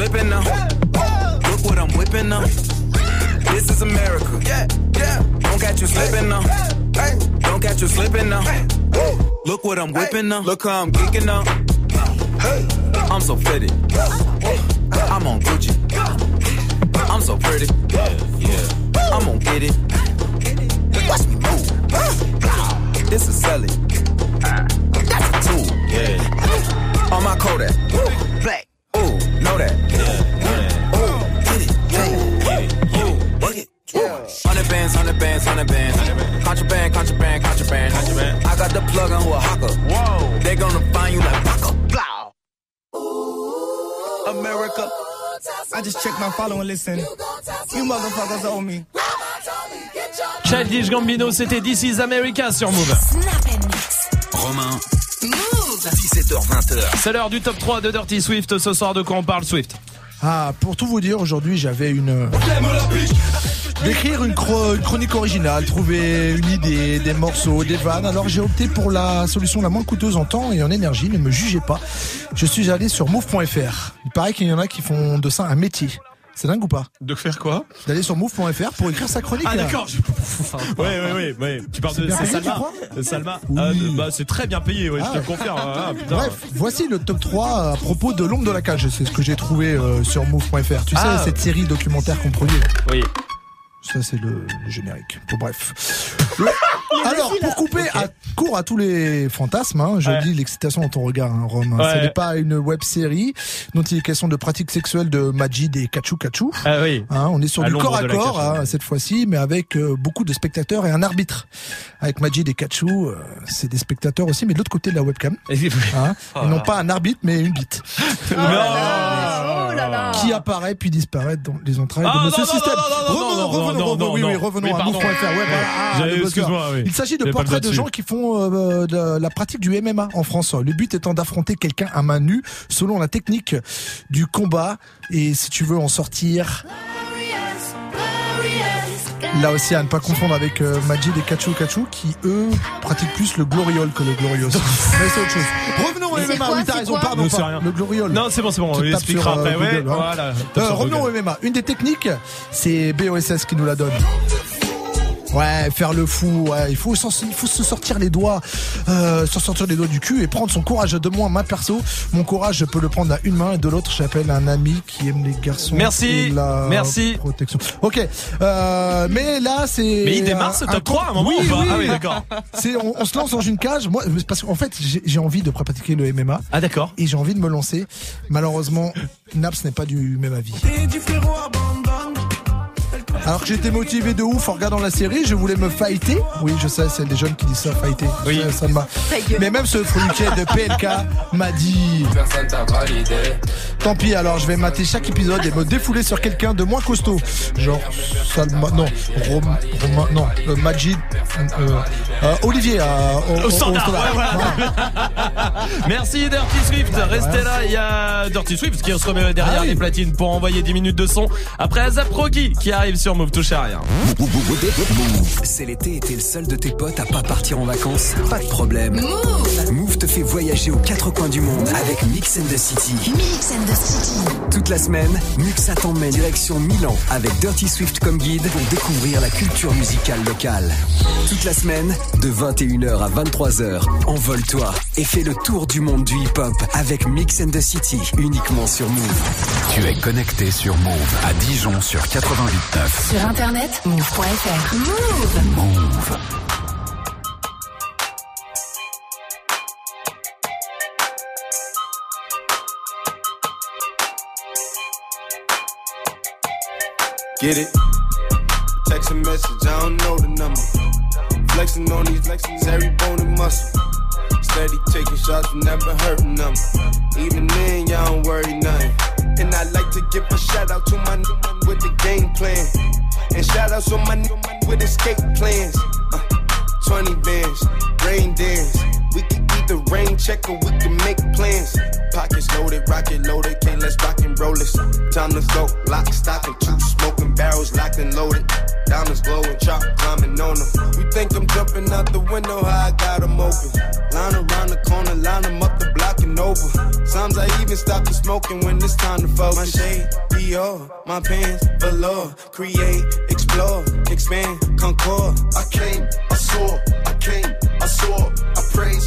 slipping now. Look what I'm whipping now. This is America. Yeah, yeah. Don't catch you slipping now. Don't catch you slipping now. Look what I'm whipping now. Look how I'm geeking now. I'm so fitted. I'm on Gucci. I'm so pretty. Yeah, yeah. I'm gonna get it. Watch me move. This is selling. That's a tool. Yeah. On my Kodak. Black. Ooh, know that. Bands, hundred bands, hundred bands. Contraband, contraband, contraband. Contraband. I got the plug on who a hawker. Whoa. They gonna find you like Paco. Blow. America. I just checked my follow and listen. You motherfuckers owe me. Childish Gambino, c'était This is America sur Move. Romain. 17h20h. C'est l'heure du top 3 de Dirty Swift. Ce soir, de quoi on parle, Swift? Ah, pour tout vous dire, aujourd'hui, j'avais une. D'écrire une, chro- une chronique originale, trouver une idée, des morceaux, des vannes. Alors j'ai opté pour la solution la moins coûteuse en temps et en énergie. Ne me jugez pas. Je suis allé sur move.fr. Il paraît qu'il y en a qui font de ça un métier. C'est dingue ou pas? De faire quoi? D'aller sur move.fr pour écrire sa chronique. Ah d'accord. Ouais ouais ouais ouais. Tu parles C'est de bien payé, tu Salma. Euh, Salma. Ah, bah c'est très bien payé. Ouais, je te le confirme. Ah, putain. Bref, voici le top 3 à propos de l'ombre de la cage. C'est ce que j'ai trouvé euh, sur move.fr. Tu sais, Ah. cette série documentaire qu'on produit. Oui. Ça, c'est le, le générique. Bon, bref. Le- Alors, pour couper à court à tous les fantasmes, hein, je Ouais. dis l'excitation dans ton regard, hein, Rome. hein. Ouais. Ce n'est pas une web série dont il est question de pratiques sexuelles de Majid et Kachou Kachou. Ah oui. Hein, on est sur À du corps à corps cage, hein, cette fois-ci, mais avec euh, beaucoup de spectateurs et un arbitre. Avec Majid et Kachou, euh, c'est des spectateurs aussi, mais de l'autre côté de la webcam. Hein, Oh Ils n'ont pas un arbitre, mais une bite. Oh là là. Qui apparaît puis disparaît dans les entrailles Ah, de non, Monsieur non, non, Système. Revenons, non, oui, oui, revenons à move.fr. Ah. Il s'agit de portraits de gens qui font euh, de la pratique du MMA en France. Le but étant d'affronter quelqu'un à main nue selon la technique du combat. Et si tu veux en sortir, Là aussi, à ne pas confondre avec euh, Majid et Kachu Kachu qui, eux, pratiquent plus le gloriole que le glorios. Mais c'est autre chose. Revenons au C'est MMA. quoi, oui, t'as raison, pardon. Pas. rien. Le gloriole. Non, c'est bon, c'est bon, on sur, euh, après. Ouais, hein. voilà. Euh, revenons au MMA. Une des techniques, c'est BOSS qui nous la donne. Ouais, faire le fou, ouais, il faut, s'en- il faut se sortir les doigts, euh, se sortir les doigts du cul et prendre son courage de moi, ma perso. Mon courage, je peux le prendre à une main et de l'autre, j'appelle un ami qui aime les garçons. Merci, et la merci. Protection. Ok, euh, mais là, c'est. Mais il démarre ce top un 3 à un moment oui, ou pas oui. Ah oui, d'accord. C'est, on, on se lance dans une cage. Moi, parce qu'en fait, j'ai j'ai envie de pratiquer le MMA. Ah d'accord. Et j'ai envie de me lancer. Malheureusement, Naps n'est pas du même avis. Alors que j'étais motivé de ouf en regardant la série, je voulais me fighter. Oui, je sais, c'est des jeunes qui disent ça, fighter. Oui. Ça, ça gueule. Mais même ce fruitier de PLK m'a dit. Personne t'a validé. Tant pis, alors je vais mater chaque épisode et me défouler sur quelqu'un de moins costaud. Genre Salma, non, Rom- Romain, non, euh, Majid, euh, euh, Olivier à- au, Au standard, standard. ouais, voilà. Voilà. Merci Dirty Swift, restez là, il y a Dirty Swift qui se remet derrière Ah oui. les platines pour envoyer 10 minutes de son. Après Azap Rocky qui arrive sur Move, touche à rien. C'est l'été et t'es le seul de tes potes à pas partir en vacances Pas de problème. Move te fait voyager aux quatre coins du monde avec Mix and the City. Mix and the City. Toute la semaine, Muxa t'emmène direction Milan avec Dirty Swift comme guide pour découvrir la culture musicale locale. Toute la semaine, de 21h à 23h, envole-toi et fais le tour du monde du hip-hop avec Mix and the City, uniquement sur Move. Tu es connecté sur Move à Dijon sur 88.9. Sur internet, move.fr. Move. Move. Get it? Text a message, I don't know the number. Flexing on these flexes, every bone and muscle. Steady taking shots, never hurting them. Even then, y'all don't worry nothing. And I like to give a shout out to my new with the game plan. And shout outs to my new with escape plans. Uh, 20 bands, rain dance. Can rain check or we can make plans. Pockets loaded, rocket loaded, can't let's rock and roll this. Time to go, lock, stock, and two smoking barrels locked and loaded. Diamonds glowing, chop climbing on them. You think I'm jumping out the window, how I got 'em open. Line around the corner, line 'em up the block and over. Sometimes I even stop the smoking when it's time to focus. My shade, Dior, my pants, velour. Create, explore, expand, concord. I came, I saw, I came, I saw, I praise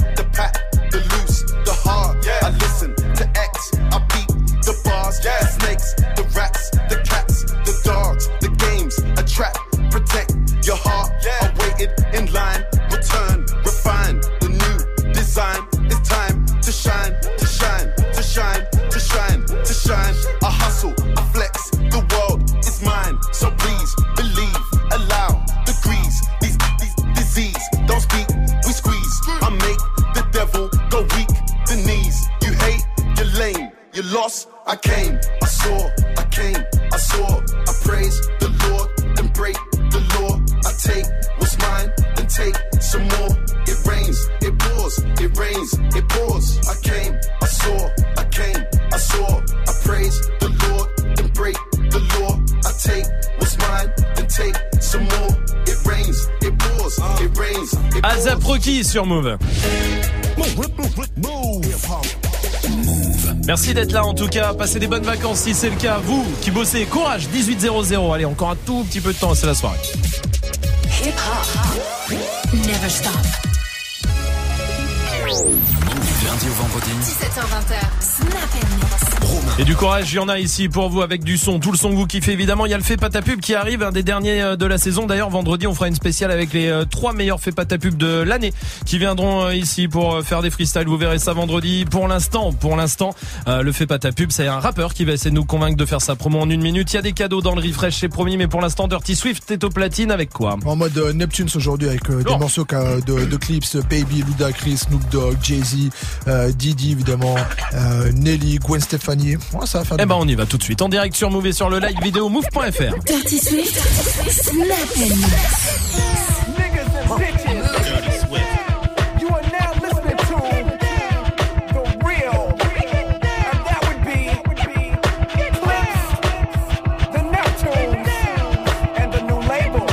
your heart. Yeah, I waited in line, return, refine the new design. It's time to shine, to shine, to shine, to shine, to shine. I hustle, I flex, the world is mine. So please believe, allow degrees. These, these disease don't speak, we squeeze. I make the devil go weak, the knees. You hate, you're lame, you lost. I came, I saw, Azap Rocky sur Move. Merci d'être là en tout cas, passez des bonnes vacances si c'est le cas. Vous qui bossez, courage 1800. Allez, encore un tout petit peu de temps, c'est la soirée. Hip hop. Never stop. Du lundi au vendredi. 17h20. Snap and mix. Et du courage, il y en a ici pour vous avec du son, tout le son que vous kiffez évidemment. Il y a le fait patapub qui arrive, un des derniers euh, de la saison. D'ailleurs, vendredi, on fera une spéciale avec les euh, trois meilleurs faits patapub de l'année qui viendront euh, ici pour faire des freestyles. Vous verrez ça vendredi. Pour l'instant, pour l'instant, le fait patapub, c'est un rappeur qui va essayer de nous convaincre de faire sa promo en une minute. Il y a des cadeaux dans le refresh, c'est promis. Mais pour l'instant, Dirty Swift est au platine avec quoi? En mode Neptunes aujourd'hui avec des Oh. morceaux de, de clips, Baby, Ludacris, Snoop Dogg, Jay-Z, euh, Didi évidemment, euh, Nelly, Gwen Stefani. Ouais, ça va faire Eh ben on y va tout de suite en direct sur Move et sur le live vidéo move.fr. Dirty Swift, Snap and You are now listening to the real, and that would be Clips, the Neptunes, and the new label.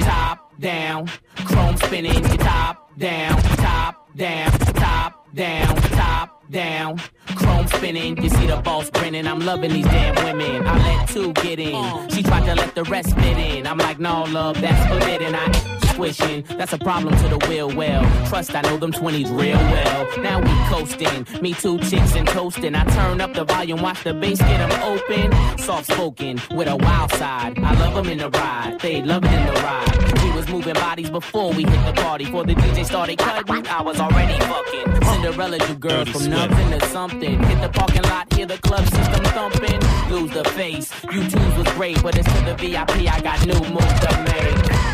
top down, chrome spinning, top down, top down, top down, top down, chrome spinning. You see the boss grinning. I'm loving these damn women. I let two get in. She tried to let the rest fit in. I'm like, no love, that's forbidden. I squishing. That's a problem to the wheel well. Trust I know them 20s real well. Now we coasting. Me two chicks and toasting. I turn up the volume, watch the bass get 'em open. Soft spoken with a wild side. I love 'em in the ride. They love it in the ride. We was moving bodies before we hit the party. Before the DJ started cutting, I was already fucking. Cinderella, you girls from nothing to something. Hit the parking lot, hear the club system thumping. Lose the face. You twos was great, but it's to the VIP. I got new moves to make.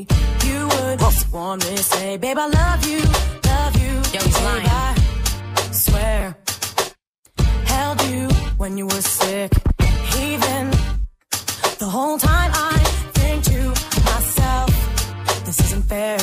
You would to say, Babe, I love you, love you. Yo, he's Babe, lying. I swear, held you when you were sick. Even the whole time I think to myself, this isn't fair.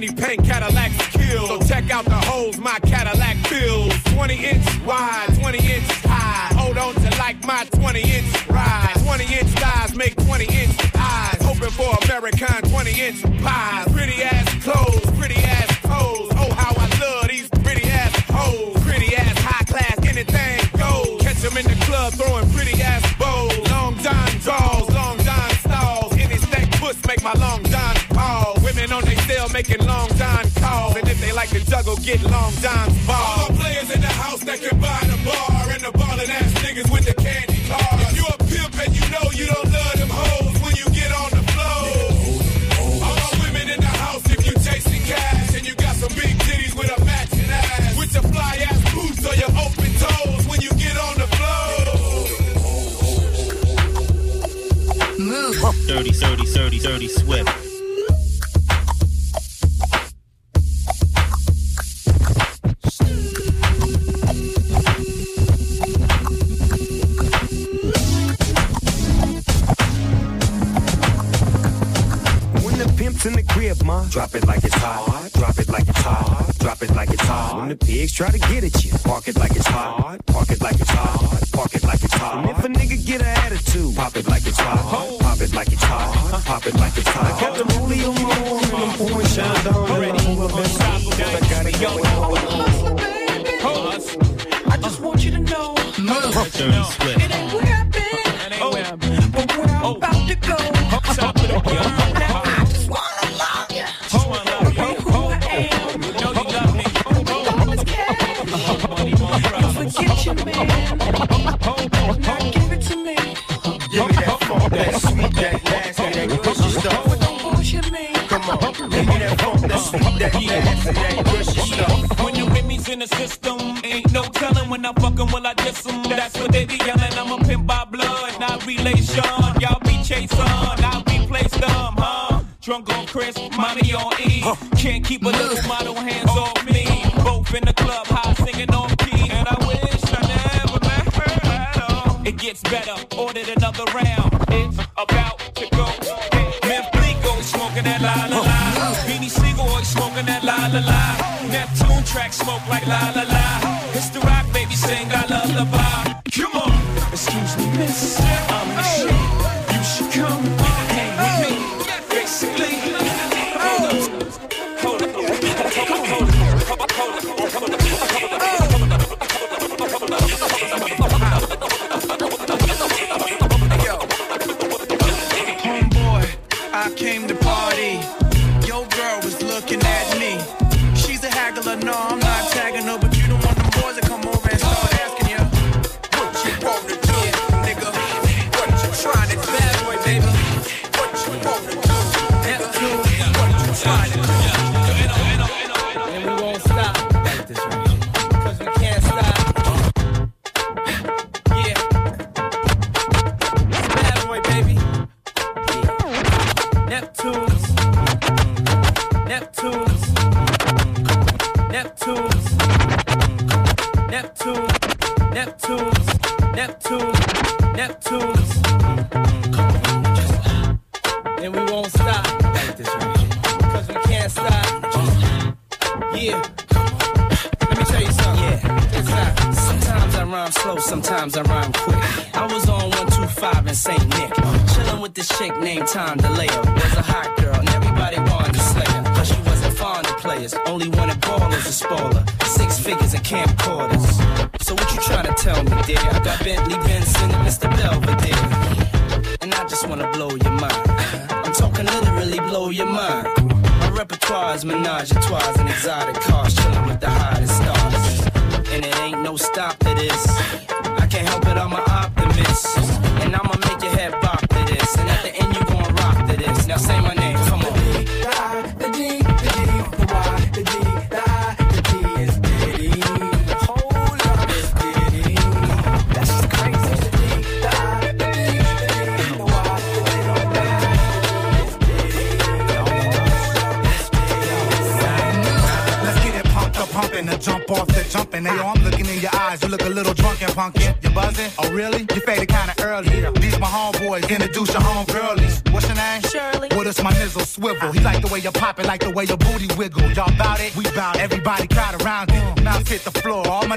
Candy paint Cadillac kills. So check out the holes my Cadillac fills. 20 inch wide, 20 inch high. Hold on to like my 20 inch ride. 20 inch thighs make 20 inch eyes. Hoping for American 20 inch pies. Making long John calls. And if they like to juggle, get long John's Yeah.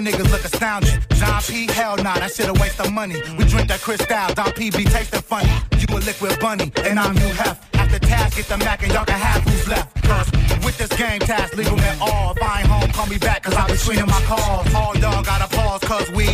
niggas look astounded. John P, hell nah, that shit a waste of money. We drink that Cristal, Don P be tasting funny. You a liquid bunny, and I'm Hugh Hef. After task, get the Mac and y'all can have who's left. Cause with this game, task legal at all. If I ain't home, call me back, cause I'm between my calls. All y'all gotta pause, cause we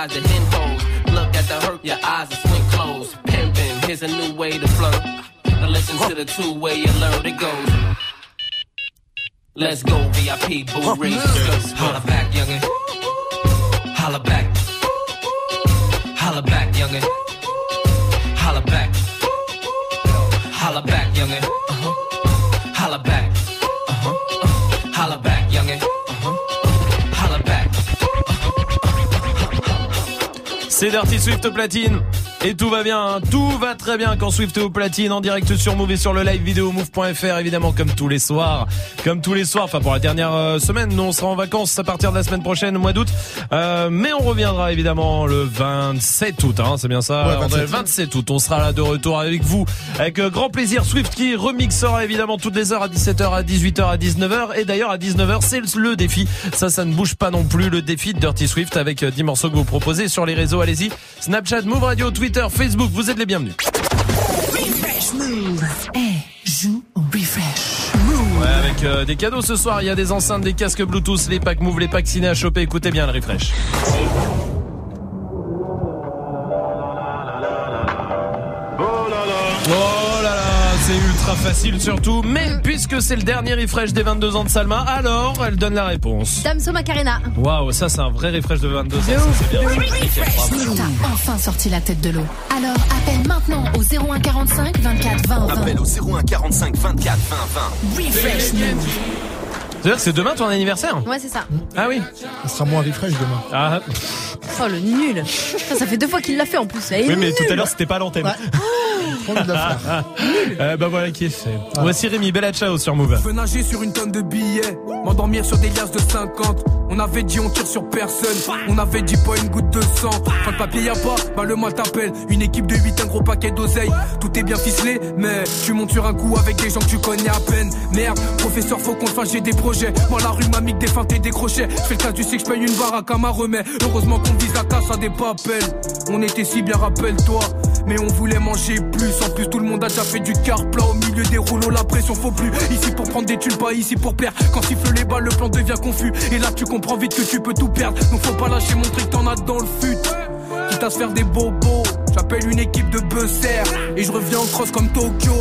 Tried to hint hoes. Look at the hurt, your eyes are swing closed. Pimpin', here's a new way to flirt. Now listen to the two-way alert, it goes. Let's go, VIP, boo race. Holla back, youngin'. Holla back. Holla back, youngin'. Holla back. Holla back, youngin'. C'est Dirty Swift platine. Et tout va bien, hein. tout va très bien quand Swift est au platine en direct sur Move et sur le live vidéo move.fr évidemment comme tous les soirs, comme tous les soirs. Enfin pour la dernière euh, semaine, nous on sera en vacances à partir de la semaine prochaine, au mois d'août. Euh, mais on reviendra évidemment le 27 août, hein, c'est bien ça? Ouais, André 27. 27 août, on sera là de retour avec vous avec euh, grand plaisir. Swift qui remixera évidemment toutes les heures à 17h, à 18h, à 19h et d'ailleurs à 19h c'est le défi. Ça, ça ne bouge pas non plus le défi de Dirty Swift avec euh, 10 morceaux que vous proposez sur les réseaux. Allez-y, Snapchat, Move Radio, Twitter, Facebook. Vous êtes les bienvenus. Refresh Move. Eh, joue au refresh. Ouais, avec euh, des cadeaux ce soir, il y a des enceintes, des casques Bluetooth, les packs Move, les packs ciné à choper. Écoutez bien le refresh. C'est ultra facile surtout, mais puisque c'est le dernier refresh des 22 ans de Salma, alors elle donne la réponse. Damso Macarena. Waouh, ça c'est un vrai refresh de 22 ans, ça c'est bien. T'as enfin sorti la tête de l'eau. Alors appelle maintenant au 01 45 24 20 20. Appel au 01 45 24 20 20. Refresh que c'est demain ton anniversaire? Ouais, c'est ça. Ah oui Ça sera moins refresh demain. Ah, Oh, le nul. Ça, ça fait deux fois qu'il l'a fait en plus. oui, mais tout à l'heure c'était pas à l'antenne. envie de la faire. Euh, bah voilà qui est fait. Voici Rémi, Bella Ciao sur Move. Je veux nager sur une tonne de billets, m'endormir sur des liasses de 50. On avait dit on tire sur personne, on avait dit pas une goutte de sang. Pas de papier y a pas, bah le mal t'appelle. Une équipe de 8, un gros paquet d'oseille. Tout est bien ficelé, mais tu montes sur un coup avec des gens que tu connais à peine. Merde, professeur, faut qu'on fasse, j'ai des projets. Moi la rue m'a mis des feintes et des crochets. Je fais le cas, tu sais que je paye une baraque à ma remède. Heureusement qu'on vise la casse à des papels. On était si bien, rappelle-toi. Mais on voulait manger plus. En plus, tout le monde a déjà fait du car plat au milieu des rouleaux. La pression faut plus. Ici pour prendre des thunes, pas ici pour perdre. Quand siffle les balles, le plan devient confus. Et là, tu comprends vite que tu peux tout perdre. Donc faut pas lâcher, montrer que t'en as dans le fut. Quitte à se faire des bobos. J'appelle une équipe de buzzer. Et je reviens en cross comme Tokyo.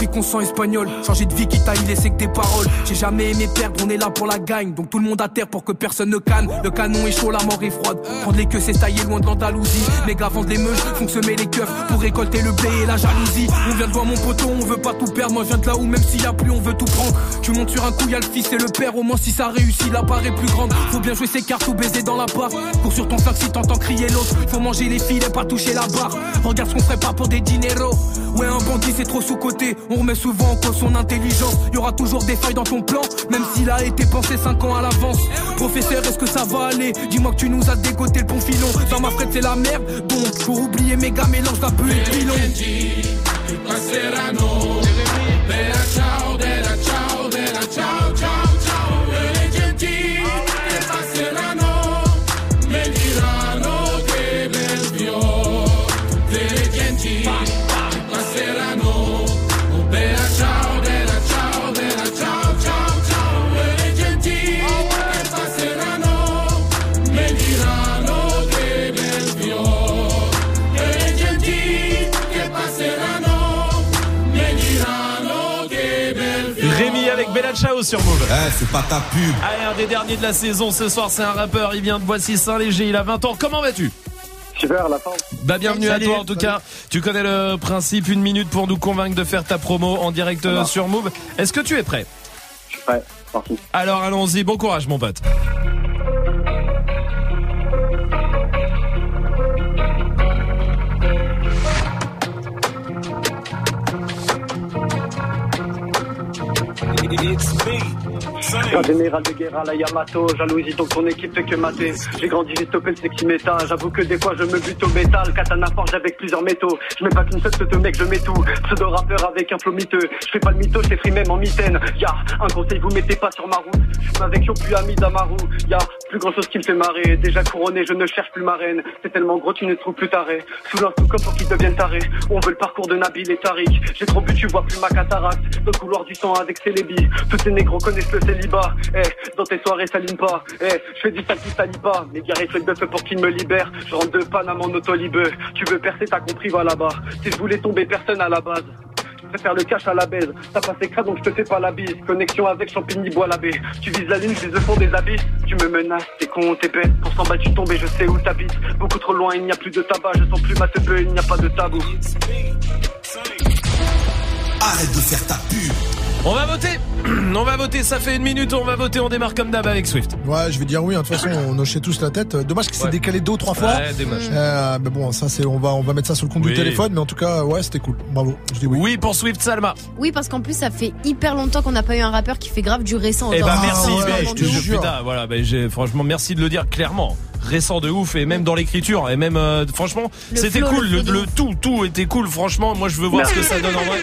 Leur prend tout leur fric, on sent espagnol. Changer de vie, quitte à y laisser que des paroles. J'ai jamais aimé perdre, on est là pour la gagne. Donc tout le monde à terre pour que personne ne canne. Le canon est chaud, la mort est froide. Prendre les queues, c'est tailler loin de l'Andalousie. Les gars vendent les meuches, font que semer les keufs pour récolter le blé et la jalousie. On vient de voir mon poteau, on veut pas tout perdre. Moi, je viens de là où même s'il y a plus, on veut tout prendre. Tu montes sur un coup, y a le fils et le père. Au moins, si ça réussit, la part est plus grande. Faut bien jouer ses cartes ou baiser dans la part. Cours sur ton sac si t'entends crier l'autre. Faut manger les filets, pas toucher la barre. Regarde ce qu'on ferait pas pour des dineros. Ouais, un bandit, c'est trop sous-côté. On remet souvent en cause son intelligence. Y aura toujours des failles dans ton plan, même s'il a été pensé 5 ans à l'avance. Professeur, est-ce que ça va aller? Dis-moi que tu nous as dégoté le bon filon. Dans ma frette, c'est la merde. Donc, pour oublier mes gars, mélange d'un peu et pilon. Sur Move. Eh, c'est pas ta pub. Allez, un des derniers de la saison ce soir, c'est un rappeur, il vient de Voici Saint-Léger, il a 20 ans. Comment vas-tu? Super, la forme. Bah bienvenue Salut. à toi en tout cas. Tu connais le principe, une minute pour nous convaincre de faire ta promo en direct euh, sur Move. Est-ce que tu es prêt? Je suis prêt, parti. Alors allons-y, bon courage mon pote. Un général de guerre à la Yamato, jalousie donc ton équipe fait que mater. J'ai grandi, j'ai stoppé le sexy méta. J'avoue que des fois je me bute au métal. Katana forge avec plusieurs métaux. Je mets pas qu'une seule de mec, je mets tout. Pseudo rappeur avec un flow miteux. Je fais pas de mytho, je free même en mitaine. Ya, un conseil, vous mettez pas sur ma route. Je suis avec Yo, puis ami d'Amaru. Ya, plus grand chose qui me fait marrer. Déjà couronné, je ne cherche plus ma reine. C'est tellement gros, tu ne trouves plus ta raie. Sous un comme pour qu'ils deviennent tarés. On veut le parcours de Nabil et Tariq. J'ai trop bu, tu vois plus ma cataracte. Dans le couloir du temps avec Célébi. Tous ces négros connaissent le célibat. Eh, dans tes soirées, s'aligne pas. Eh, je fais du sale qui salit pas. Les gars, fait le bœuf pour qu'ils me libèrent. Je rentre de Panama en autolibeux. Tu veux percer, t'as compris, va là-bas. Si je voulais tomber personne à la base. Préfère le cash à la baise. T'as passé crade donc je te fais pas la bise. Connexion avec Champigny, bois la baie. Tu vises la ligne, je vise le fond des abysses. Tu me menaces, t'es con, t'es bête. Pour s'en battre, tu tombes et je sais où t'habites. Beaucoup trop loin, il n'y a plus de tabac. Je sens plus ma teubeu, il n'y a pas de tabou. Arrête de faire ta pub. On va voter On va voter, ça fait une minute, on va voter, on démarre comme d'hab avec Swift. Ouais, je vais dire oui. hein, De toute façon, on hochait tous la tête. Dommage que c'est Ouais. décalé deux ou trois fois. Ouais, dommage. Euh, mais bon, ça c'est, on va, on va mettre ça sur le compte Oui. du téléphone. Mais en tout cas, ouais, c'était cool. Bravo. Je dis oui. Oui pour Swift Salma. Oui, parce qu'en plus, ça fait hyper longtemps qu'on n'a pas eu un rappeur qui fait grave du récent. Eh bah merci, s'en je te jure, putain, voilà, bah, j'ai- franchement merci de le dire clairement. Récent de ouf et même dans l'écriture et même euh, franchement c'était cool le tout tout était cool franchement moi je veux voir ce que ça donne en vrai.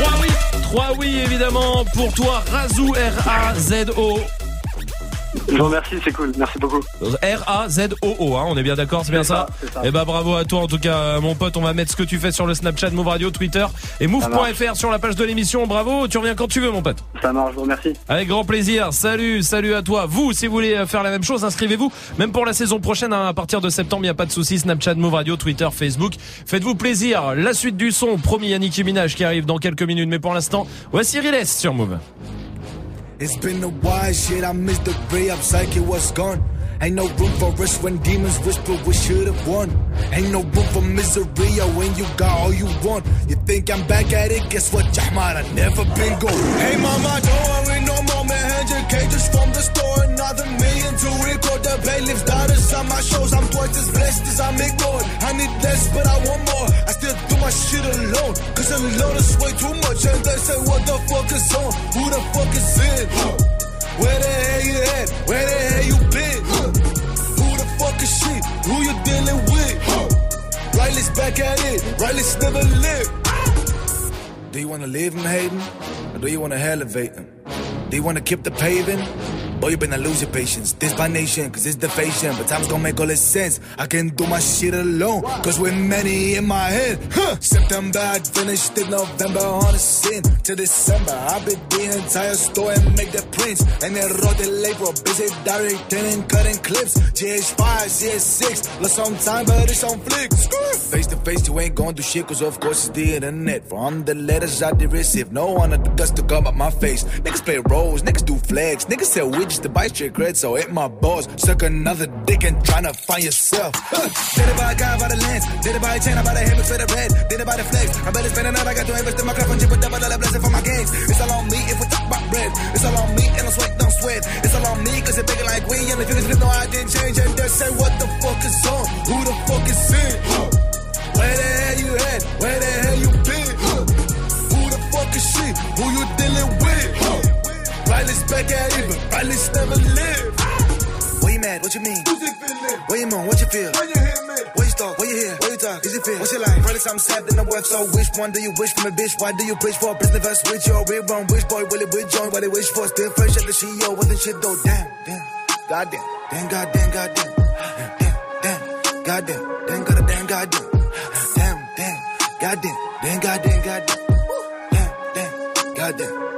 3 oui 3 oui évidemment pour toi Razou R A Z O Je vous remercie, c'est cool. Merci beaucoup. R-A-Z-O-O, hein, on est bien d'accord, c'est bien ça, ça. Eh ben bravo à toi en tout cas, mon pote. On va mettre ce que tu fais sur le Snapchat, Move Radio, Twitter et Move.fr sur la page de l'émission. Bravo, tu reviens quand tu veux, mon pote. Ça marche, je vous remercie. Avec grand plaisir. Salut, salut à toi. Vous, si vous voulez faire la même chose, inscrivez-vous. Même pour la saison prochaine, hein, à partir de septembre, il n'y a pas de souci. Snapchat, Move Radio, Twitter, Facebook. Faites-vous plaisir. La suite du son, promis Yannick Minaj qui arrive dans quelques minutes. Mais pour l'instant, voici Riles sur Move. It's been a while, shit. I missed the ray up, psyche was gone. Ain't no room for us when demons whisper we should've won. Ain't no room for misery when you got all you want. You think I'm back at it? Guess what, Jahmar? I never been gone. Hey mama, don't worry no more, man. 100k just from the store, another million to record the bailiff's daughters on my shows. I'm twice as blessed as I'm ignored. I need less, but I want more. I still do my shit alone, cause alone is way too much. And they say, what the fuck is on? Who the fuck is in? Where the hell you at? Where the hell you been? Who the fuck is she? Who you dealing with? Riley's back at it. Riley's never lived. Do you wanna leave him hating? Or do you wanna elevate him? Do you wanna keep the paving? Boy, you better lose your patience. This by nation, cause it's the. But time's gonna make all this sense. I can do my shit alone, cause we're many in my head. Huh. September, I finished in November on the scene. To December, I beat the entire store and make the prints. And then wrote the label, busy directing and cutting clips. GH5, CS6, lost some time, but it's on flick. Face to face, you ain't gonna do shit, cause of course it's the internet. From the letters I did receive, no one had the guts to come up my face. Niggas play roles, niggas do flags, niggas sell widgets to buy straight cred, so hit my balls. Suck another dick and tryna find yourself. Huh. Did it by a guy by the lens, did it by a chain, I buy the hammer for the red, did it by the flex. I better spend another, I got to invest in my cup and chip a double dollar blessing for my gains. It's all on me if we talk about bread. It's all on me and I sweat, don't sweat. It's all on me cause it's bigger like we and if you slip, no, I didn't change. And they say, what the fuck is on? Who the fuck is in? Huh. Where the hell you at? Where the hell you been? Huh. Who the fuck is she? Who you dealing with? Riley's back at it, but Riley's never lived. Why you mad? What you mean? Who's it feeling? Where you moan? What you feel? When you hear me? Where you start? Where you hear? Where you talk? Is it feel? What's your life? Probably something sad in the work, so which one do you wish from a bitch? Why do you preach for? Business verse with your real wrong? Which boy will it with join? What they wish for? Still fresh at the CEO, wasn't shit though. Damn, damn, goddamn, damn, goddamn, goddamn, damn, damn, goddamn, damn, goddamn, damn, goddamn, damn, damn, goddamn, damn, goddamn, goddamn, damn, damn, goddamn.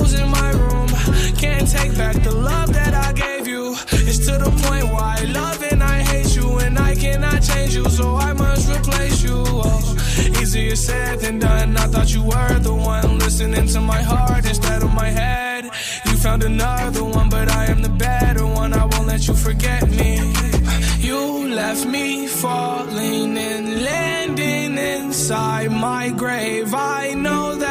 to the point where I love and I hate you, and I cannot change you, so I must replace you. Oh, easier said than done. I thought you were the one listening to my heart instead of my head. You found another one, but I am the better one. I won't let you forget me. You left me falling and landing inside my grave. I know that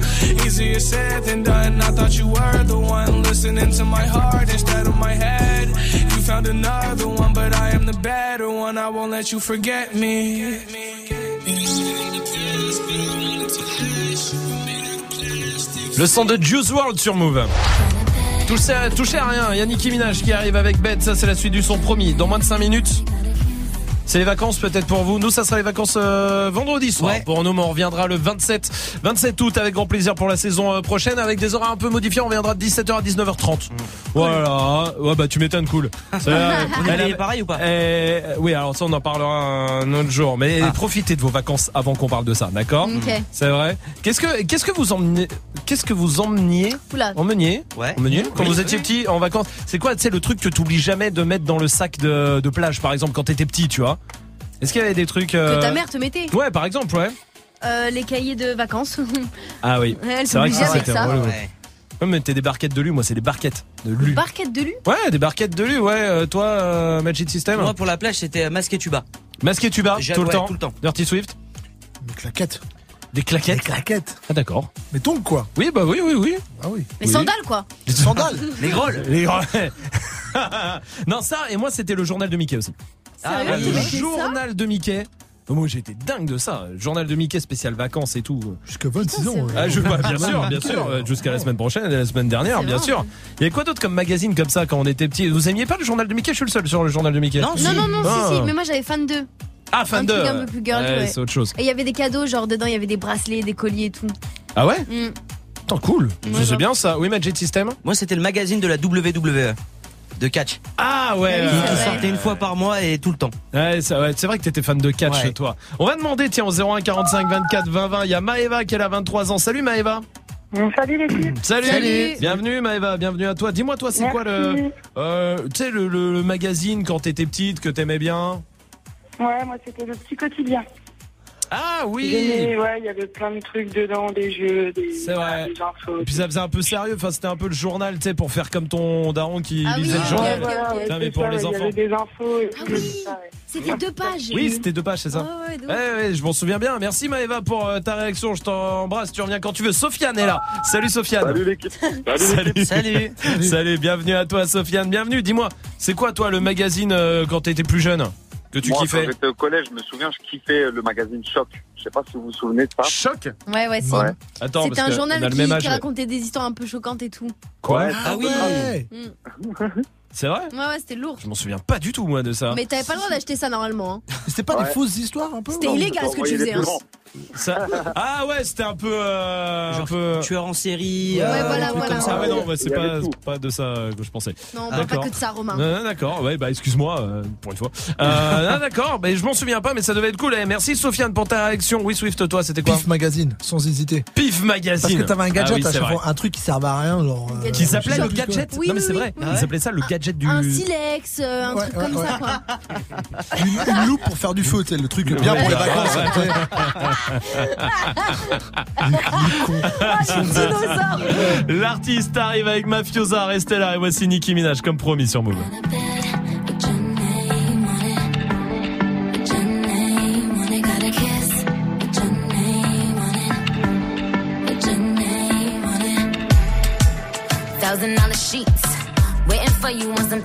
easier said than done. I thought you were the one listening to my heart instead of my head. You found another one, but I am the better one. I won't let you forget me. Le son de Juice World sur Move. Touchez, à- rien, Yannick Nicki Minaj qui arrive avec Bête, ça c'est la suite du son promis. Dans moins de 5 minutes, c'est les vacances peut-être pour vous. Nous, ça sera les vacances euh, vendredi soir. Pour nous, mais on reviendra le 27, 27 août avec grand plaisir pour la saison euh, prochaine avec des horaires un peu modifiés. On reviendra de 17h à 19h30. Voilà. Ouais, bah tu m'étonnes, cool. C'est- On est elle pareil ou pas Eh, oui, alors ça on en parlera un autre jour. Mais profitez de vos vacances avant qu'on parle de ça, d'accord Ok. C'est vrai. Qu'est-ce que qu'est-ce que vous emmeniez Qu'est-ce que vous emmeniez Oula. Emmeniez Ouais. Emmeniez Quand Oui. vous étiez petit en vacances, c'est quoi tu sais le truc que tu oublies jamais de mettre dans le sac de, de plage par exemple quand t'étais petit, tu vois Est-ce qu'il y avait des trucs euh, Que ta mère te mettait? Ouais, par exemple, ouais. Euh, les cahiers de vacances. Ah oui. Ouais, elle c'est vrai que s'oblige ça avec c'était ça. relou. Ouais. Ouais, mais t'es des barquettes de lu, moi c'est des barquettes de lu. Barquette de lu? Ouais, des barquettes de lu, ouais. Euh, toi, euh, Magic System Moi, pour la plage, c'était masque et tuba. Masque et tuba, tout le ouais, temps. tout le temps. Dirty Swift Des claquettes. Des claquettes Des claquettes. Ah d'accord. Mais tongs quoi. Oui, bah oui, oui, oui. Ah oui. Les Oui. sandales quoi. Des sandales. Les grolles. Les gros- non, ça, et moi, c'était le journal de Mickey aussi. Sérieux, Ah, tu le mettais ça journal de Mickey. Oh, Moi, j'étais dingue de ça. Journal de Mickey spécial vacances et tout. Jusqu'à 26 ans. Ah, je, bah, bien sûr, bien sûr. euh, Jusqu'à la semaine prochaine et la semaine dernière, C'est bien vrai. sûr. Il y avait quoi d'autre comme magazine comme ça quand on était petit? Vous aimiez pas le journal de Mickey? Je suis le seul sur le journal de Mickey. Non, Non, non, non, Ah. si, si, mais moi j'avais fan 2. Ah, fan un de. truc un peu plus girl, ouais. c'est autre chose. Et il y avait des cadeaux, genre dedans il y avait des bracelets, des colliers et tout. Ah ouais? Mm. Attends, cool. Ouais, c'est bah. bien ça. Oui, Magic System? Moi, c'était le magazine de la WWE. De catch. Ah ouais. Qui sortait une fois par mois et tout le temps. Ouais, ça- ouais, c'est vrai que t'étais fan de catch, Ouais. toi. On va demander, tiens, au 01 45 24 20 20. Il y a Maëva qui est là, 23 ans. Salut Maëva. Salut les filles. Salut. Salut. Bienvenue Maëva, bienvenue à toi. Dis-moi, toi, c'est quoi le, euh, tu sais, le, le- le magazine quand t'étais petite que t'aimais bien? Ouais, moi c'était le petit quotidien. Ah oui. J'aimais, Ouais, il y avait plein de trucs dedans, des jeux, des, C'est vrai. des infos. Et puis ça faisait un peu sérieux. Enfin, c'était un peu le journal, tu sais, pour faire comme ton daron qui Ah oui, lisait le ok, journal. ok, ok. Ouais, Putain, mais pour ça, les Il y enfants. avait des infos et Ah tout, oui. ça, ouais. C'était deux pages. Oui, c'était deux pages, c'est ça. Ouais, ouais, de ouf. Ouais, ouais, je m'en souviens bien. Merci Maëva pour euh, ta réaction. Je t'embrasse. Tu reviens quand tu veux. Sofiane est là. Salut Sofiane. Salut l'équipe. Salut. Salut. Salut, bienvenue à toi Sofiane, bienvenue. Dis-moi, c'est quoi toi le magazine euh, quand t'étais plus jeune? Que tu Moi, quand kiffais j'étais au collège, je me souviens, je kiffais le magazine Choc. Je sais pas si vous vous souvenez de ça. Choc Ouais, ouais, si. Ouais. Attends, C'était un que journal qui, même âge. qui racontait des histoires un peu choquantes et tout. Quoi Ah oui. Ouais. C'est vrai Ouais, ouais, c'était lourd. Je m'en souviens pas du tout moi de ça. Mais t'avais pas le droit d'acheter ça normalement. hein. C'était pas Ouais. des fausses histoires un peu C'était illégal ce que tu faisais. hein. Ça- Ah ouais, c'était un peu euh, un Genre peu tueur en série. Ouais, euh, voilà, voilà. comme Ah ouais non, ouais, c'est pas de ça que je pensais. Non, on Ah, parle pas que de ça, Romain. Non, non, d'accord, ouais, bah excuse-moi euh, pour une fois. Euh, non, d'accord, mais je m'en souviens pas, mais ça devait être cool. Eh, merci Sofiane pour ta réaction. Oui, Swift, toi, c'était quoi Pif Magazine, sans hésiter. Pif Magazine. Parce que t'avais un gadget Ah oui, à c'est chaque vrai. fois, un truc qui servait à rien, genre. euh, Qui s'appelait le gadget Oui, Non, mais c'est vrai. Il s'appelait ça le gadget du. Un silex, euh, un Ouais, truc ouais, comme ouais. ça quoi. Une, une loupe pour faire du feu, tu sais, le truc bien pour les vacances. L'artiste arrive avec Mafiosa, restez là et voici Nicki Minaj comme promis sur Move.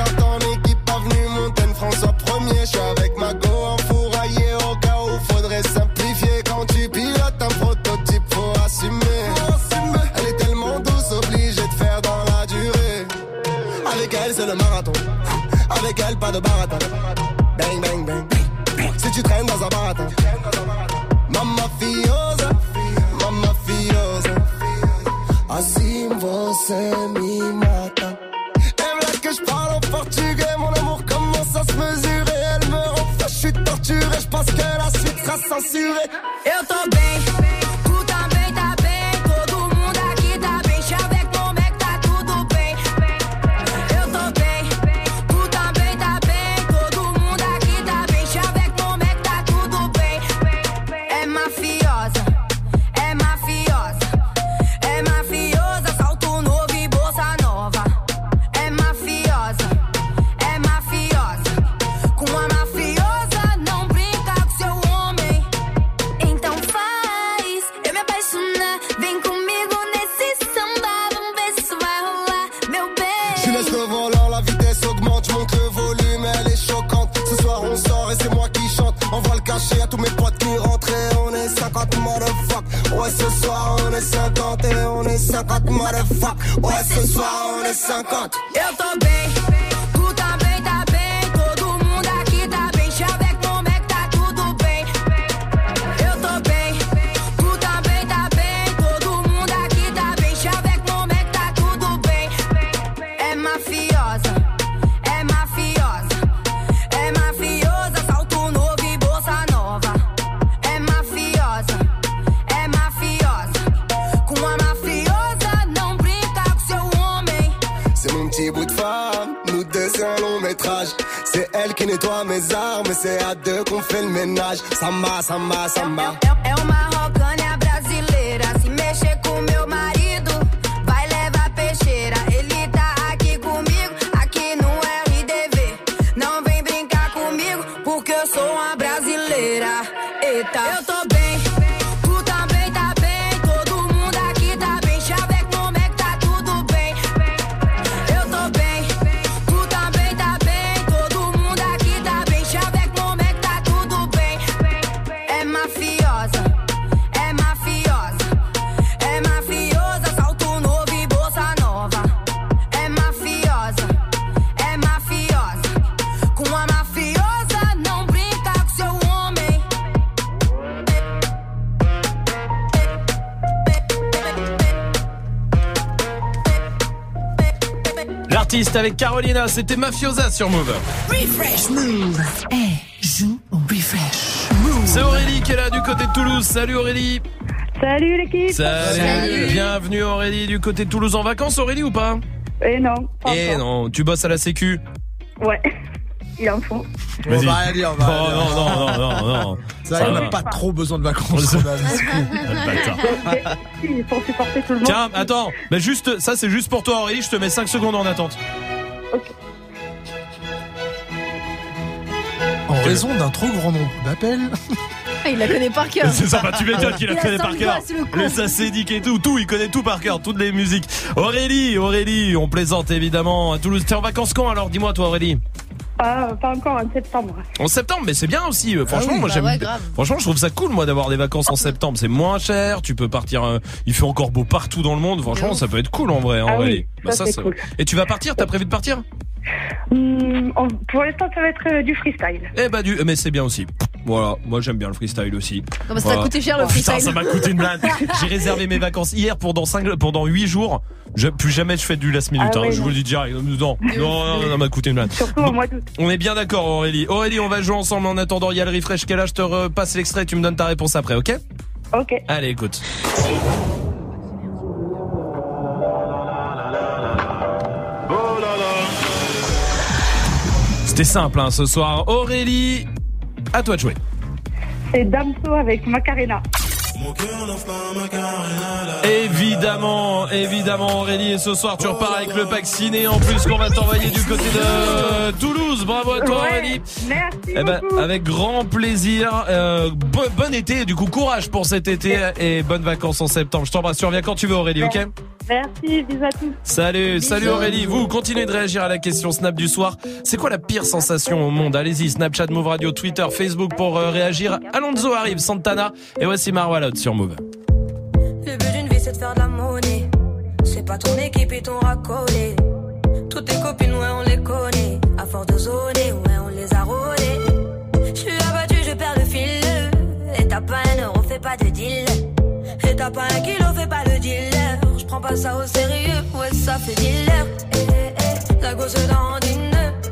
en équipe, avenue Montaigne, François Premier. Je suis avec ma go enfouraillé au cas où faudrait simplifier. Quand tu pilotes un prototype, faut assumer. Elle est tellement douce, obligée de faire dans la durée. Avec elle, c'est le marathon. Avec elle, pas de baratin. Bang, bang, bang. Si tu traînes dans un baratin. Suite Samba, samba, samba. mafiosa, é mafiosa, é mafiosa, salto novo e bolsa nova. É mafiosa, é mafiosa, com a mafiosa não brinca com seu homem. L'artiste avec Carolina, c'était Mafiosa sur Move. Refresh Move. C'est Aurélie qui est là du côté de Toulouse. Salut Aurélie. Salut l'équipe Salut. Bienvenue Aurélie du côté de Toulouse en vacances Aurélie ou pas? Eh non, pas Eh non, tu bosses à la sécu Ouais, il en faut. On va dire, on va Oh rien non non non non non. Ça, on va. n'a pas trop besoin de vacances. on. Il faut supporter tout le monde. Tiens, attends, mais juste ça c'est juste pour toi Aurélie, je te mets 5 secondes en attente. En raison d'un trop grand nombre d'appels. Ah, il la connaît par cœur. C'est ça, bah, tu m'étonnes qu'il Il a a connaît par cœur. le acédiques et tout, tout, il connaît tout par cœur, toutes les musiques. Aurélie, Aurélie, on plaisante évidemment à Toulouse. T'es en vacances quand alors? Dis-moi toi Aurélie. Ah, pas encore en septembre. En septembre, mais c'est bien aussi. euh, Franchement, oui. moi Bah j'aime. ouais. Franchement, je trouve ça cool moi d'avoir des vacances en septembre. C'est moins cher. Tu peux partir. euh, il fait encore beau partout dans le monde. Franchement, ça peut être cool en vrai. hein, Ah oui, Aurélie. ça, c'est cool. Et tu vas partir? T'as prévu de partir? Hum, on- pour l'instant, ça va être euh, du freestyle. Eh bah du. Mais c'est bien aussi. Voilà, moi j'aime bien le freestyle aussi. Non, mais ça t'a coûté cher, le Oh, putain, freestyle. ça m'a coûté une blinde. J'ai réservé mes vacances hier pendant 5 pendant 8 jours. Je, plus jamais je fais du last minute. Ah hein, je non. vous le dis direct. Non, non, non, non, ça m'a coûté une blinde. Surtout au mois d'août. On est bien d'accord Aurélie. Aurélie, on va jouer ensemble en attendant. Il y a le refresh qui est là. Je te repasse l'extrait. Tu me donnes ta réponse après, ok? Ok. Allez, écoute. C'était simple hein, ce soir. Aurélie, à toi de jouer. C'est Damso avec Macarena. Évidemment, évidemment Aurélie et ce soir tu repars avec le pack ciné en plus qu'on va t'envoyer du côté de Toulouse. Bravo à toi Ouais, Aurélie. Merci Eh ben, avec grand plaisir. Euh, bo- bon été, du coup courage pour cet été et bonnes vacances en septembre. Je t'embrasse, tu reviens quand tu veux Aurélie, ok? Merci, bisous à tous. Salut, salut Aurélie. Vous continuez de réagir à la question Snap du soir. C'est quoi la pire sensation au monde? Allez-y, Snapchat, Move Radio, Twitter, Facebook pour euh, réagir. Alonso arrive, Santana et voici Marwalot sur Move. Le but d'une vie c'est de faire de la monnaie. C'est pas ton équipe et ton racolé. Toutes tes copines, ouais, on les connaît. À force de zoner, ouais, on les a rôlées. Je suis abattu, je perds le fil. Et t'as pas un euro, fais pas de deal. Et t'as pas un kilo, fais pas le dealer. Prends pas ça au sérieux, ouais, ça fait dealer. Eh, eh, eh, la gosse dans une.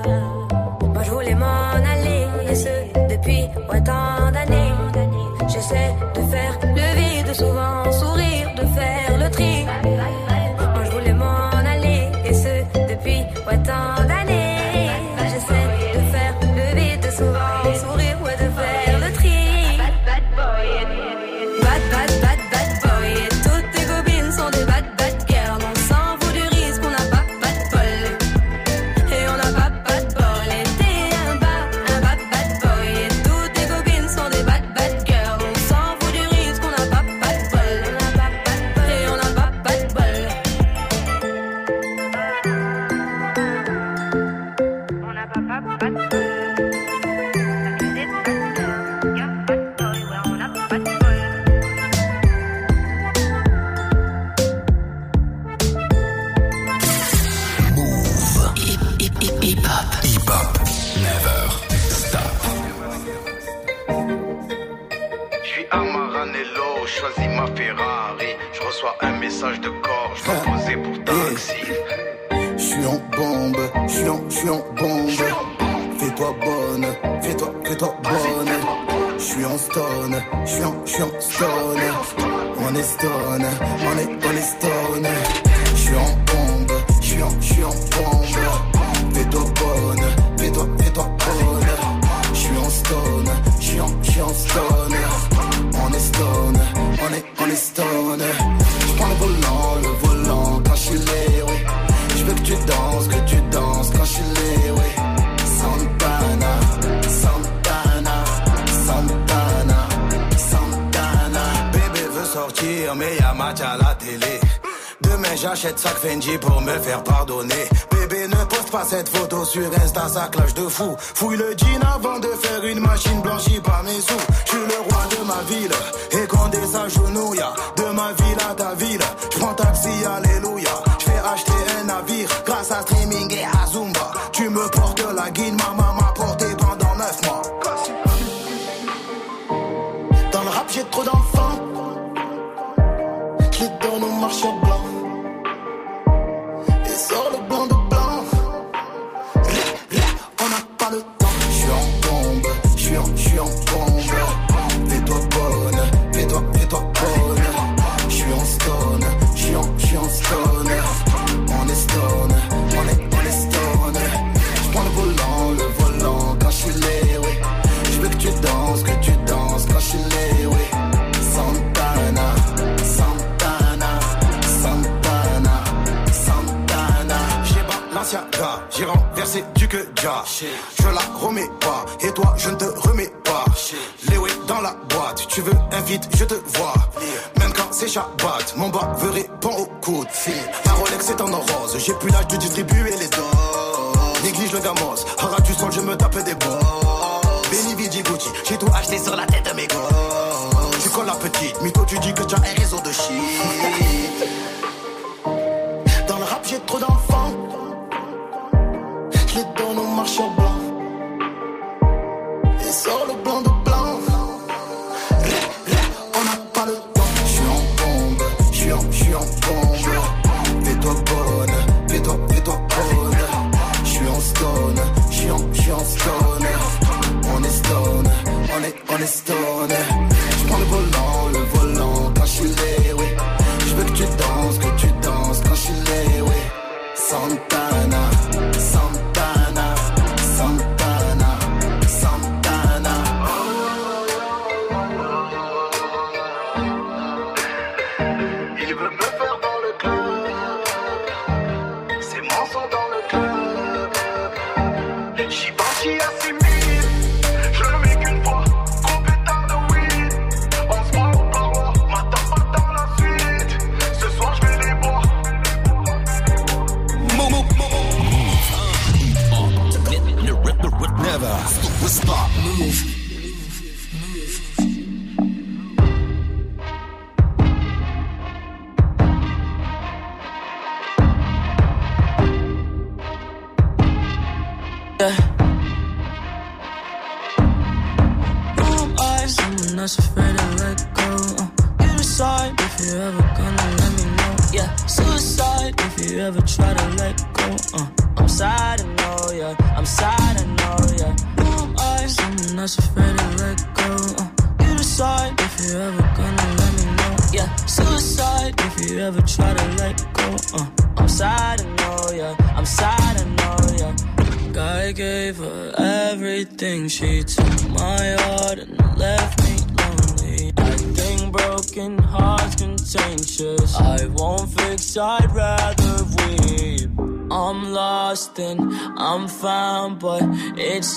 J'essaie suis en bombe. Fais-toi bonne, fais-toi, fais-toi bonne. Je suis en stone, je suis en, je suis en stone. On est stone, on est, on est stone. J'achète sac Fendi pour me faire pardonner. Bébé, ne poste pas cette photo sur Insta, ça clash de fou. Fouille le jean avant de faire une machine blanchie par mes sous. Je suis le roi de ma ville, et quand s'agenouille, de ma ville à ta ville, je prends taxi, alléluia. Je vais acheter un navire grâce à streaming et à Zumba. Tu me portes la guine, maman. Je la remets pas, et toi, je ne te remets pas. Les ouais dans la boîte, tu veux invite, je te vois. Même quand c'est Shabbat, mon bas veut répondre au coup de fil. Un Rolex est en rose, j'ai plus l'âge de distribuer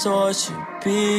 sorte, pia.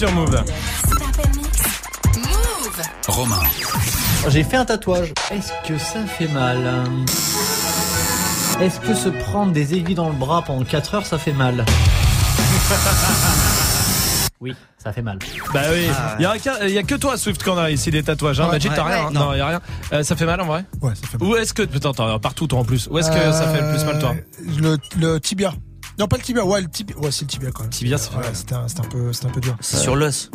Sur Move. Romain. J'ai fait un tatouage. Est-ce que ça fait mal? Est-ce que se prendre des aiguilles dans le bras pendant 4 heures, ça fait mal? Oui, ça fait mal. Bah oui, Ah, il y, a qu'un- y a que toi Swift qu'on a ici des tatouages. Hein. Ouais, Magic, t'as ouais, rien ouais, hein non. Non, y a rien. Euh, ça fait mal en vrai? Ouais, ça fait mal. Où est-ce que putain, partout toi en plus. Où est-ce que ça fait le plus mal toi? Euh, le, le tibia. Non, pas le tibia. Ouais, le tibia. Ouais, c'est le tibia quand même. Tibia, fait Ouais, c'était un, c'était un peu, c'était un peu dur. C'est sur l'os.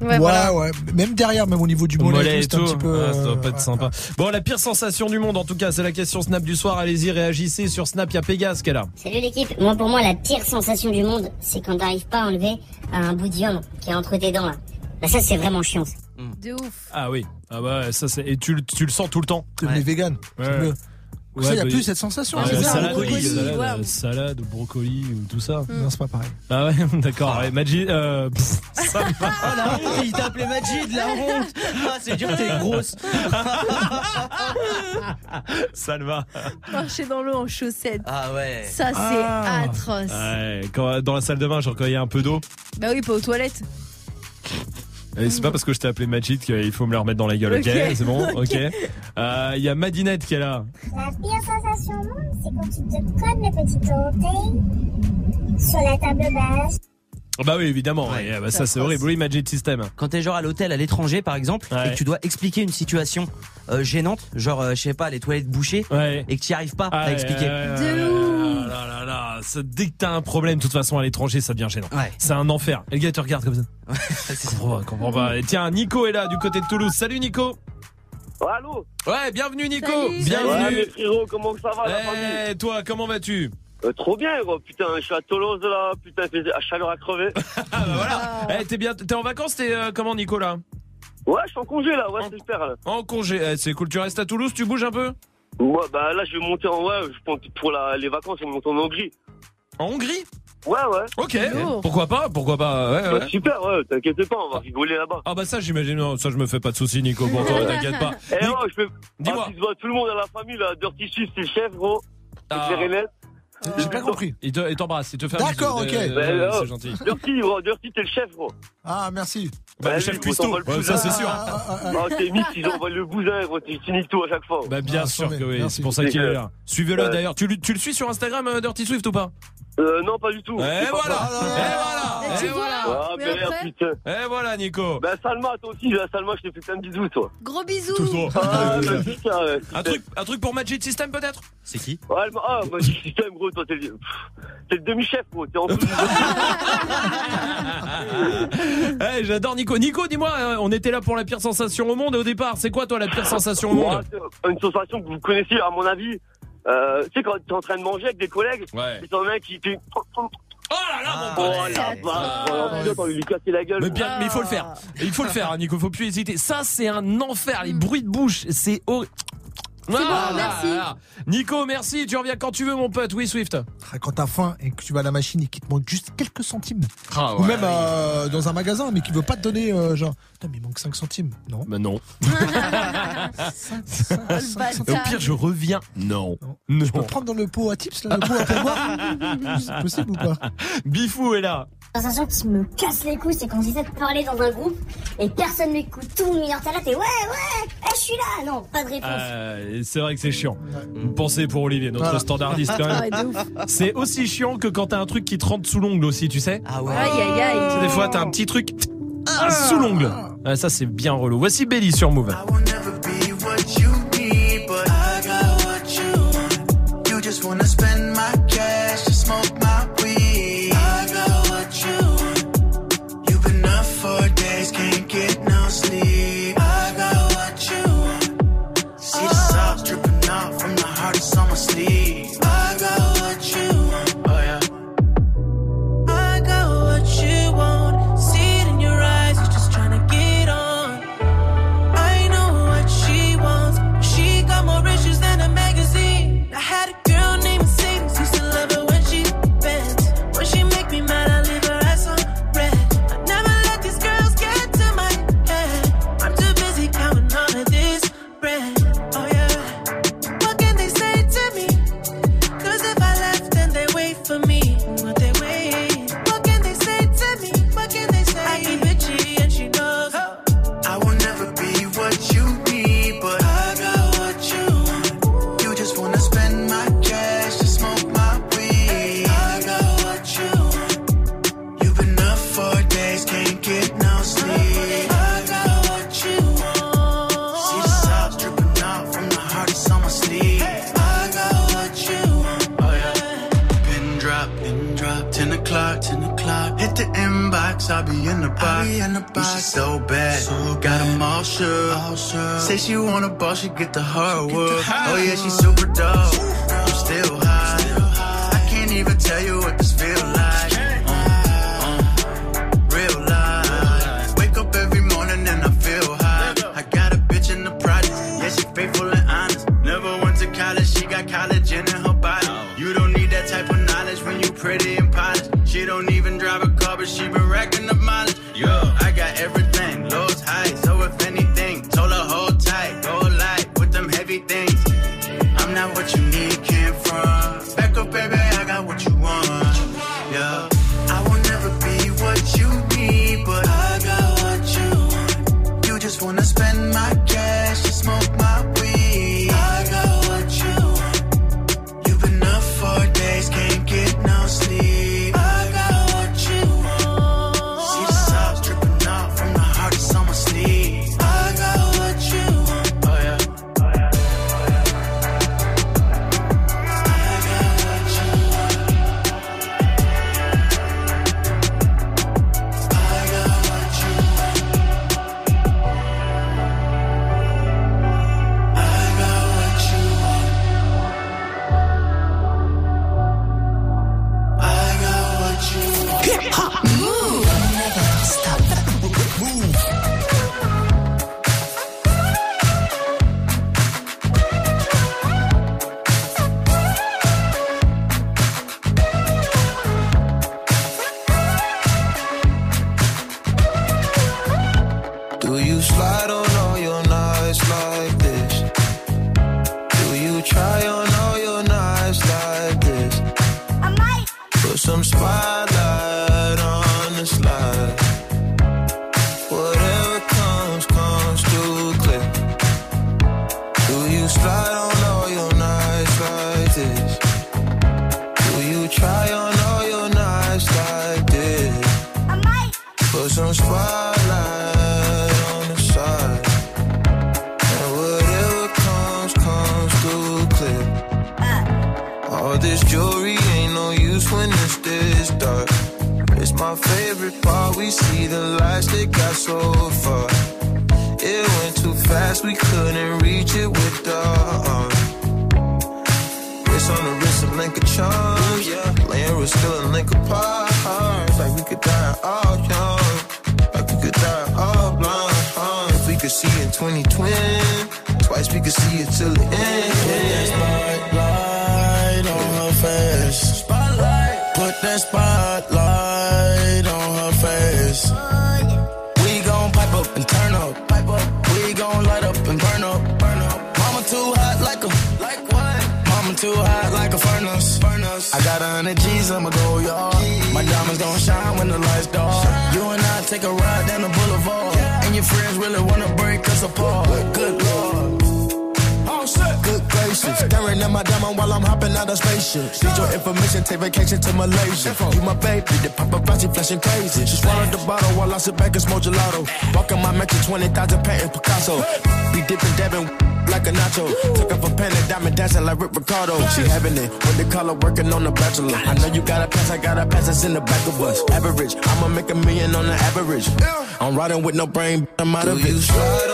Ouais, Ouais, voilà. ouais. Même derrière, même au niveau du mollet, Mollet et tout, un petit peu. Ah, ça doit euh, pas être ouais, sympa. Bon, la pire sensation du monde en tout cas, c'est la question Snap du soir. Allez-y, réagissez sur Snap. Il y a Pégase qui est là. Salut l'équipe, moi pour moi la pire sensation du monde, c'est quand t'arrives pas à enlever un bout de viande qui est entre tes dents là. Bah ça c'est vraiment chiant. ça. De ouf. Ah oui. Ah ouais, ça c'est et tu, le- tu le sens tout le temps. Comme les véganes. Ouais. c'est mieux. Ouais, ça, y a bah, plus cette sensation. Ah, c'est ouais, ça, salade, brocoli, salade, ouais. euh, salade, brocoli ou tout ça. Non, c'est pas pareil. Ah ouais, d'accord. Ouais, Magic, euh, pff, ça me- Oh la honte, il t'a appelé Majid, la honte. Ah, c'est dur, t'es grosse. ça le va. Marcher dans l'eau en chaussettes. Ah ouais. Ça, c'est Ah. atroce. Ouais, quand, dans la salle de bain, genre quand il y a un peu d'eau. Bah oui, pas aux toilettes. Et c'est pas parce que je t'ai appelé Magic qu'il faut me le remettre dans la gueule, ok. C'est bon, ok. Ok. Euh, Il y a Madinette qui est là. La pire sensation au monde, c'est quand tu te colles le petit orteil sur la table basse. Oh Bah oui, évidemment. ouais, bah ça c'est horrible. Oui, Magic System. Quand t'es genre à l'hôtel à l'étranger par exemple Ouais. et que tu dois expliquer une situation euh, gênante, genre euh, je sais pas les toilettes bouchées et que tu arrives pas Ah, à expliquer. Ah là là là, ça- dès que t'as un problème, de toute façon à l'étranger, ça devient gênant. C'est un enfer. Et le gars te regarde comme ça. Comprends pas, comprends pas. Et tiens, Nico est là du côté de Toulouse. Salut Nico. Allô? Ouais, bienvenue Nico. Ouais, Bienvenue. frérots, comment ça va la Eh, famille? toi, comment vas-tu? Euh, Trop bien, gros. Putain, je suis à Toulouse là. Putain, il faisait à chaleur à crever. Ah bah voilà. Eh, t'es bien, t'es en vacances, t'es euh, comment Nico là Ouais, je suis en congé là. Ouais, c'est super. Là. En congé. Eh, c'est cool. Tu restes à Toulouse, tu bouges un peu? Ouais, bah là, je vais monter en. Ouais, je pense pour la, les vacances, je vais monter en Hongrie. En Hongrie? Ouais, ouais. Ok. Pourquoi pas? Pourquoi pas Ouais, ouais. Ouais, super, ouais, t'inquiète pas, on va rigoler là-bas. Ah bah ça j'imagine, non, ça je me fais pas de soucis Nico, bon toi t'inquiète pas. Eh non, je peux. Dis-moi. Ah, tu te vois, tout le monde à la famille là. Dirty Swift, c'est le chef, gros. Ah. J'ai pas compris. Il te- il t'embrasse, il te fait un D'accord, ok. Euh, Ben, euh, c'est gentil. Dirty, gros, Dirty, t'es le chef, gros. Ah, merci. Bah, le Bah, chef cuistot, le Ouais, ça c'est sûr. Ah, t'es mix, ils envoient le bousin, tu niques tout à chaque fois. Bah bien Ah, sûr que oui, merci. c'est pour ça qu'il est là. Suivez-le Ouais. d'ailleurs. Tu, le- tu le suis sur Instagram euh, Dirty Swift ou pas Euh, non, pas du tout. Et C'est pas voilà. Et voilà. tu Et voilà. Ah, Mais après putain. Et voilà Nico. Ben, Salma, toi aussi, là, Salma, je te fais plein de bisous, toi. Gros bisous. Ah, putain, ouais. Un truc, un truc pour Magic System peut-être? C'est qui? Ouais, ah, Magic System, gros, toi, t'es le, le demi-chef, gros, t'es en dessous. Eh, j'adore Nico. Nico, dis-moi, euh, on était là pour la pire sensation au monde au départ. C'est quoi toi la pire sensation au monde? une sensation que vous connaissez, à mon avis. Euh, tu sais, quand t'es en train de manger avec des collègues, Ouais. et t'en as un qui fait. Oh là là, mon Oh vache, oh, de lui casser la gueule. Mais bien, mais il faut le faire. Il faut le faire, hein, Nico. Faut plus hésiter. Ça, c'est un enfer. Les bruits de bouche, c'est horrible. Bon, merci. Nico, merci. Tu reviens quand tu veux, mon pote. Oui, Swift. Ah, Quand t'as faim et que tu vas à la machine et qu'il te manque juste quelques centimes. Ah, Ou même euh, dans un magasin, mais qui veut pas te donner euh, genre, putain, mais il manque 5 centimes. Non. Bah non. bâtard. Au pire, je reviens. Non. Non. Je peux prendre dans le pot à tips, là, le pot à pourboire C'est possible ou pas? Bifou est là. La sensation qui me casse les couilles, c'est quand j'essaie de parler dans un groupe et personne m'écoute. Tout le monde est là, t'es ouais, ouais, eh, je suis là. Non, pas de réponse. Euh, c'est vrai que c'est chiant. Pensée pour Olivier, notre Voilà. standardiste quand même. ouf. C'est aussi chiant que quand t'as un truc qui te rentre sous l'ongle aussi, tu sais. Ah ouais. Aïe aïe aïe. Des fois, t'as un petit truc ah, sous l'ongle. Ah, ça, c'est bien relou. Voici Belly sur Move. be what you need, but I She's so bad. So. Got them all shook. All shook. Say she want a ball, she get the hard work. Oh yeah, she's super dope. I'm still She having it with the color working on the bachelor. I know you got a pass, I got a pass, that's in the back of us. Average, I'ma make a million on the average. I'm riding with no brain, I'm out of it.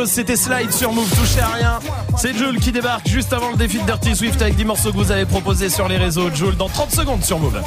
Migos, c'était Slide sur Move, touchez à rien. C'est Jules qui débarque juste avant le défi de Dirty Swift avec 10 morceaux que vous avez proposés sur les réseaux. Jules, dans 30 secondes sur Move.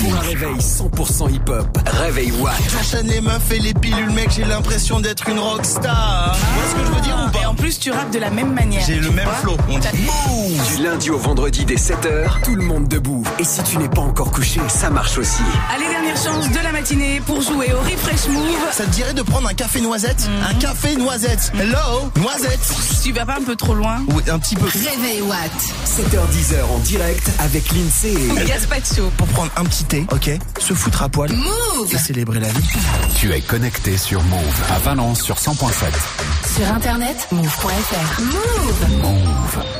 Pour un réveil 100% hip-hop, réveil Watt. J'enchaîne les meufs et les pilules, mec, j'ai l'impression d'être une rockstar. Tu vois ce que je veux dire ou pas Et en plus, tu rappes de la même manière. J'ai le même flow. On dit Move Du lundi au vendredi dès 7h, tout le monde debout. Et si tu n'es pas encore couché, ça marche aussi. Allez, dernière chance de la matinée pour jouer au Refresh Move. Ça te dirait de prendre un café noisette Un café noisette. Hello, noisette. Tu vas pas un peu trop loin Oui, un petit peu. Réveil Watt. 7h10h en direct avec l'INSEE. Et Gaspacho. Pour prendre un petit thé, ok Se foutre à poil. Move Et célébrer la vie. Tu es connecté sur Move à Valence sur 100.7. Sur internet, move.fr. Move Move.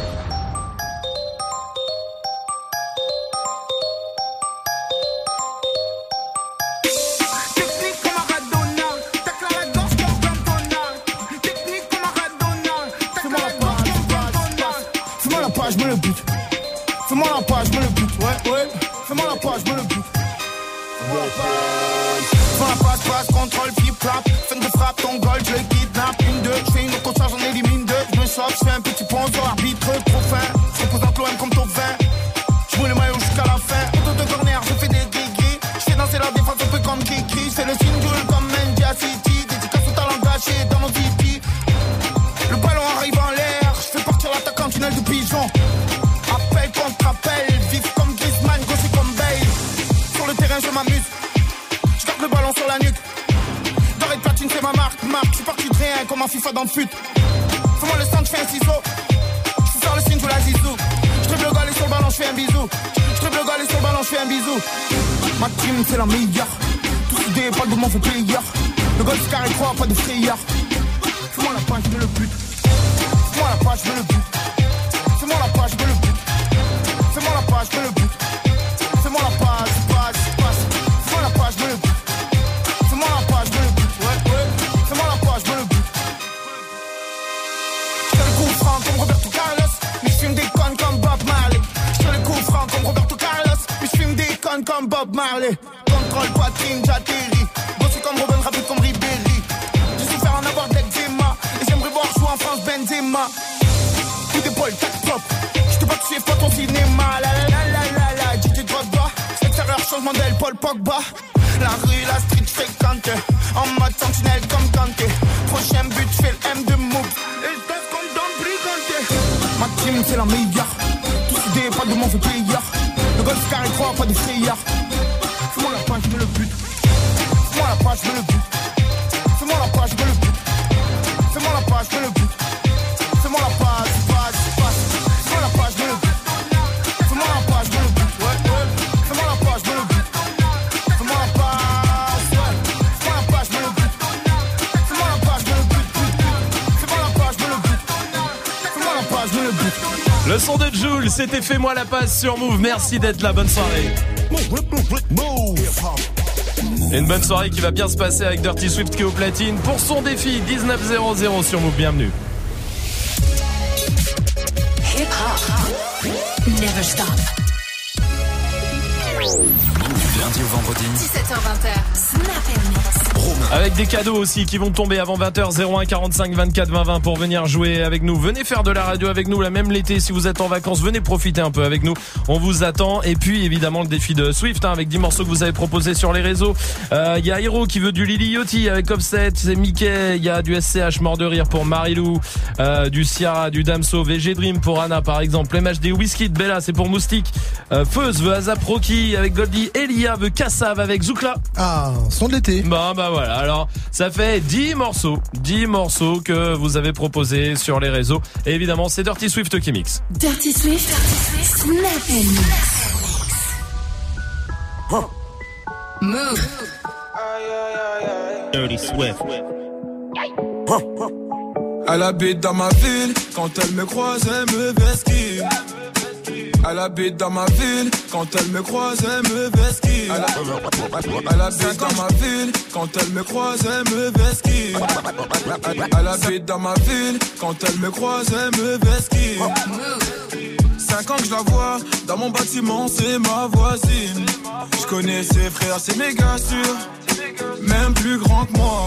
C'était Fais-moi la passe sur Move. Merci d'être là. Bonne soirée. Une bonne soirée qui va bien se passer avec Dirty Swift qui est au platine pour son défi 1900 sur Move. Bienvenue. Des cadeaux aussi qui vont tomber avant 20h 01 45 24 20 20 pour venir jouer avec nous. Venez faire de la radio avec nous, la même l'été si vous êtes en vacances, venez profiter un peu avec nous. On vous attend et puis évidemment le défi de Swift hein, avec 10 morceaux que vous avez proposés sur les réseaux. Euh, Il y a Hiro qui veut du Lily Yachty avec Offset, c'est Mickey, il y a du SCH mort de rire pour Marilou, euh, du Ciara, du Damso, VG Dream pour Anna par exemple, MHD Whisky de Bella c'est pour Moustique, euh, Feuz veut Azap Rocky avec Goldie, Elia veut Kassav avec Zoukla. Ah, son de l'été. Bah bah voilà, alors ça fait 10 morceaux, 10 morceaux que vous avez proposés sur les réseaux. Et évidemment, c'est Dirty Swift qui mixe. Dirty Swift. Snap Mix. Move. Dirty Swift. Elle habite dans ma ville, quand elle me croise, elle me vesquille. Elle habite dans ma ville, quand elle me croise, elle me vesquille. Elle, habite dans ma ville, quand elle me croise, elle me vesquille. Elle habite dans ma ville, quand elle me croise, elle me vesquille. Cinq ans que je la vois, dans mon bâtiment, c'est ma voisine. Je connais ses frères, c'est méga sûr, même plus grand que moi.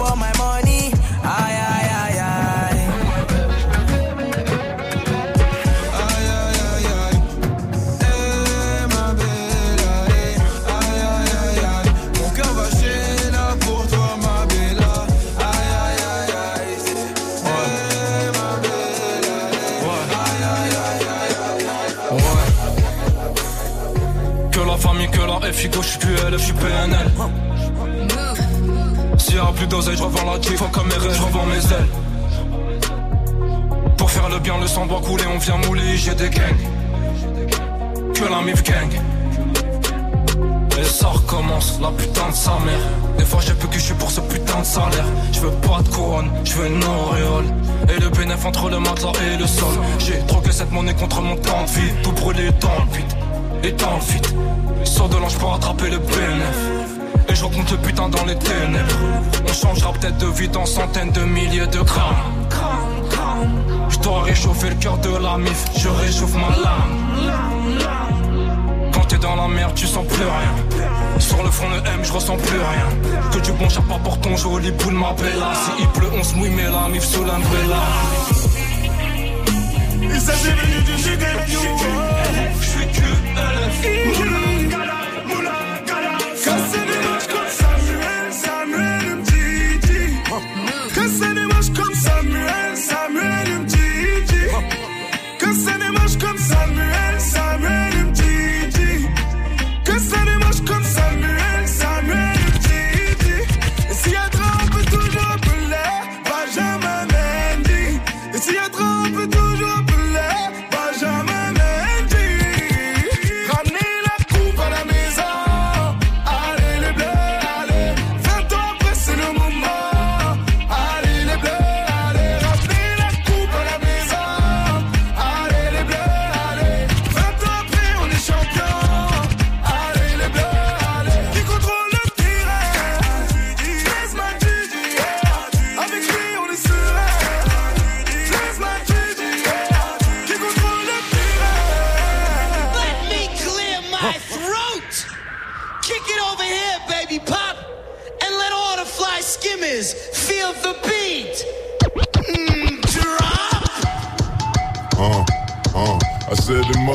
aïe, aïe, aïe, aïe, aïe, aïe. Ouais. Que la famille, que la FIGO, je suis plus LF, je suis PNL. Plus d'oseille, je revends la Jeep, comme mes je revends mes ailes. Pour faire le bien, le sang doit couler, on vient mouler, j'ai des gangs. Que la MIF gang. Et ça recommence, la putain de sa mère. Des fois j'ai plus que je suis pour ce putain de salaire. Je veux pas de couronne, je veux une auréole. Et le bénéf entre le matelas et le sol. J'ai troqué cette monnaie contre mon temps de vie. Tout brûlé dans le vide, et dans le vide. Sors de l'ange pour attraper le bénéf. Et je rencontre le putain dans les ténèbres. On changera peut-être de vie dans centaines de milliers de grammes. Je dois réchauffer le cœur de la mif, je réchauffe ma lame. Quand t'es dans la merde, tu sens plus rien. Sur le front de M, je ressens plus rien. Que du bon chapeau pour ton joli boule, ma bella. Si il pleut, on se mouille, mais la mif sous l'umbrella. Il s'agit venu du Je suis que Quand c'est des matchs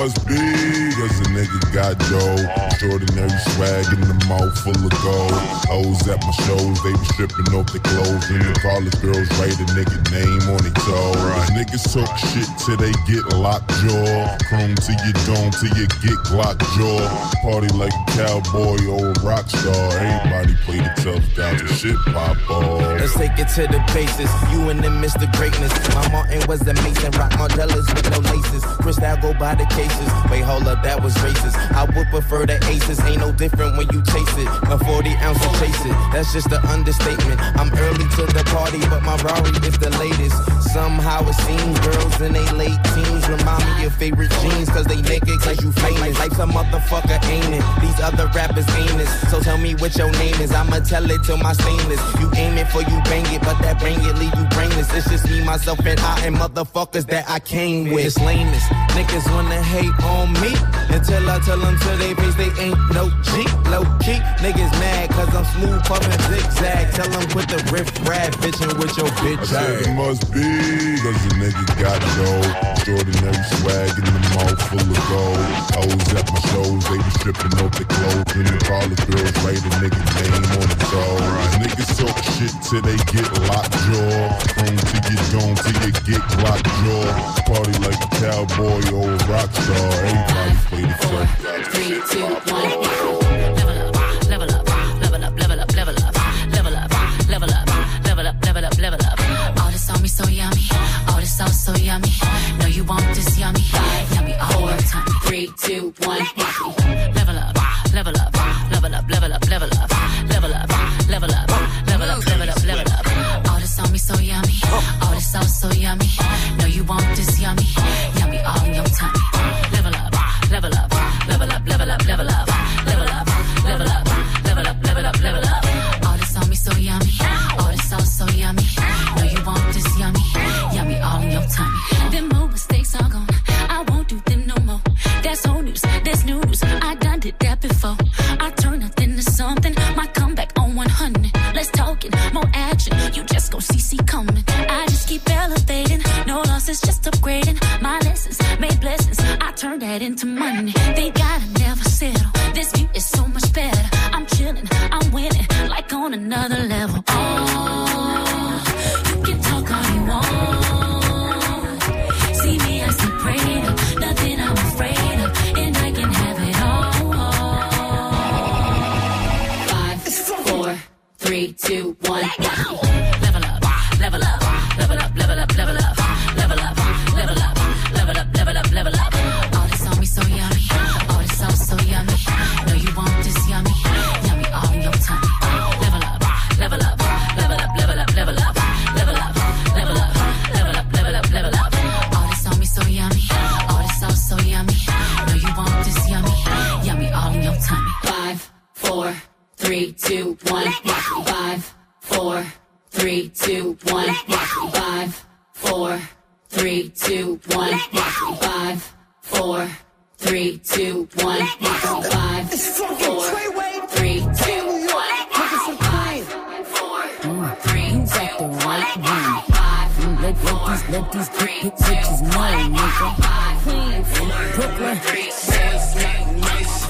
said it must be, cause a nigga got dough. Extraordinary swag in the mouth full of gold. Hoes at my shows, they be stripping off their clothes. And the college girls write a nigga name on their toe. Niggas talk shit till they get locked jaw. Chrome to your dome till you get Glock jaw. Party like a cowboy or a rock star. Everybody play the tough guy till shit pop off. Let's take it to the basis. You and them Mr. Greatness. My Martin was amazing. Rock Mardellas with no laces. Crystal go by the cases. Wait, hold up, that was racist. I would prefer the aces. Ain't no different when you chase it. A 40 ounce to chase it. That's just an understatement. I'm early to the party, but my Rari is the latest. Somehow it seems girls in they late teens remind me of favorite jeans. Cause they naked, cause you famous. Like some motherfucker ain't it. These other rappers ain't it. So tell me what your name is. I'ma tell it to my stainless. You aim it for you bang it, but that bang it leave you brainless. It's just me, myself, and I, and motherfuckers that I came with. It's lameness. Niggas wanna hate on me until I I tell them to they face they ain't no G. Low key, niggas mad cause I'm smooth puffin' zigzag. Tell them put the riff rap bitchin' with your bitch. I said it must be, cause the nigga got dough. Ordinary swag in the mouth full of gold. Hoes at my shows, they be stripping off their clothes. And the college girls write a nigga name on the toe. Niggas talk shit till they get locked jaw. Prone to get gone till you get locked jaw. Party like a cowboy or a rock star. Everybody play the fuck. Three, two, so yummy. No, you want this yummy.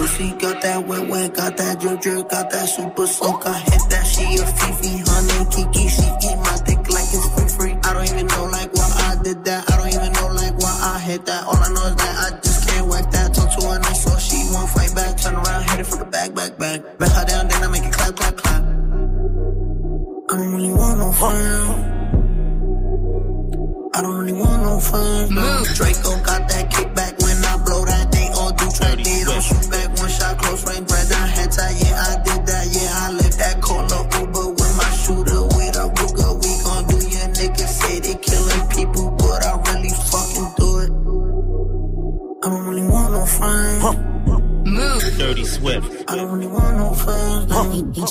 Pussy got that wet wet, got that drip drip, got that super soak. I hit that she a Fifi, honey Kiki. She eat my dick like it's free free. I don't even know like why I did that. I don't even know like why I hit that. All I know is that I just can't whack that. Talk to her nice so she won't fight back. Turn around, hit it from the back, back, back. Back her down, then I make it clap, clap, clap. I don't really want no fun. I don't really want no fun. No. Draco got that kickback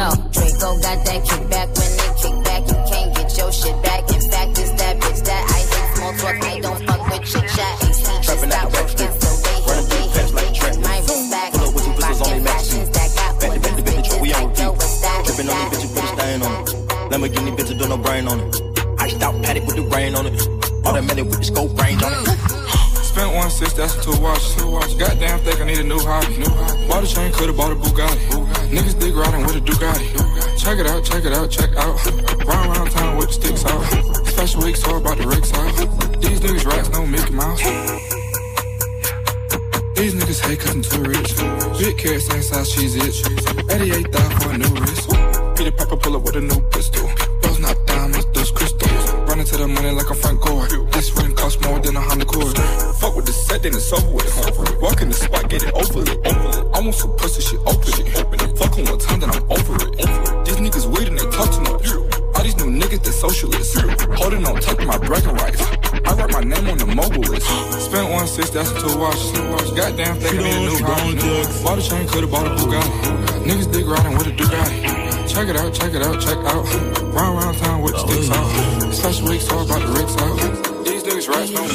yo, Draco got that kickback. When they kick back, you can't get your shit back. In fact, it's that bitch that I hate small talk. I don't fuck with chit chat. AC just stop working, so they hate, they hate, they hate my respect. Rockin' fashions that got these bitches like yo, what's that? What's Trippin' on that? these bitches, put a stain on it. Lamborghini bitches, do no brain on it. Iced out paddock with the rain on it. Automatic with the scope range on it. Spent one six, that's two watches. Goddamn, think I need a new hobby. Bought a chain, could've bought a Bugatti. Niggas dig riding with a Ducati. Check it out, check it out, check out. Round around town with the sticks out. Special week, so about the Rex out. These niggas rats, no Mickey Mouse. These niggas hate cause I'm too rich. Big carrots, same size, she's it. 88,000 for a new wrist. Peter Piper pull up with a new pistol. Those not diamonds, those crystals. Run into the money like a Frank Gore. This ring costs more than a hundred Accord. Fuck with the set, then it's over with. Walk in the spot, get it over it. I want some pussy, shit open it. Fuck on one time, then I'm over it. These niggas waiting, they talk too much. All these new niggas, they socialists. Holding on tight to my bragging rights. I write my name on the mobile list. Spent one six, that's two watch. Goddamn, think I need a new house. Bought a chain, could've bought a Bugatti. Niggas dick riding with a Ducati. Check it out, check it out, check out. Round round town with the sticks out. Slash weeks, talk about the Ricks out. Don't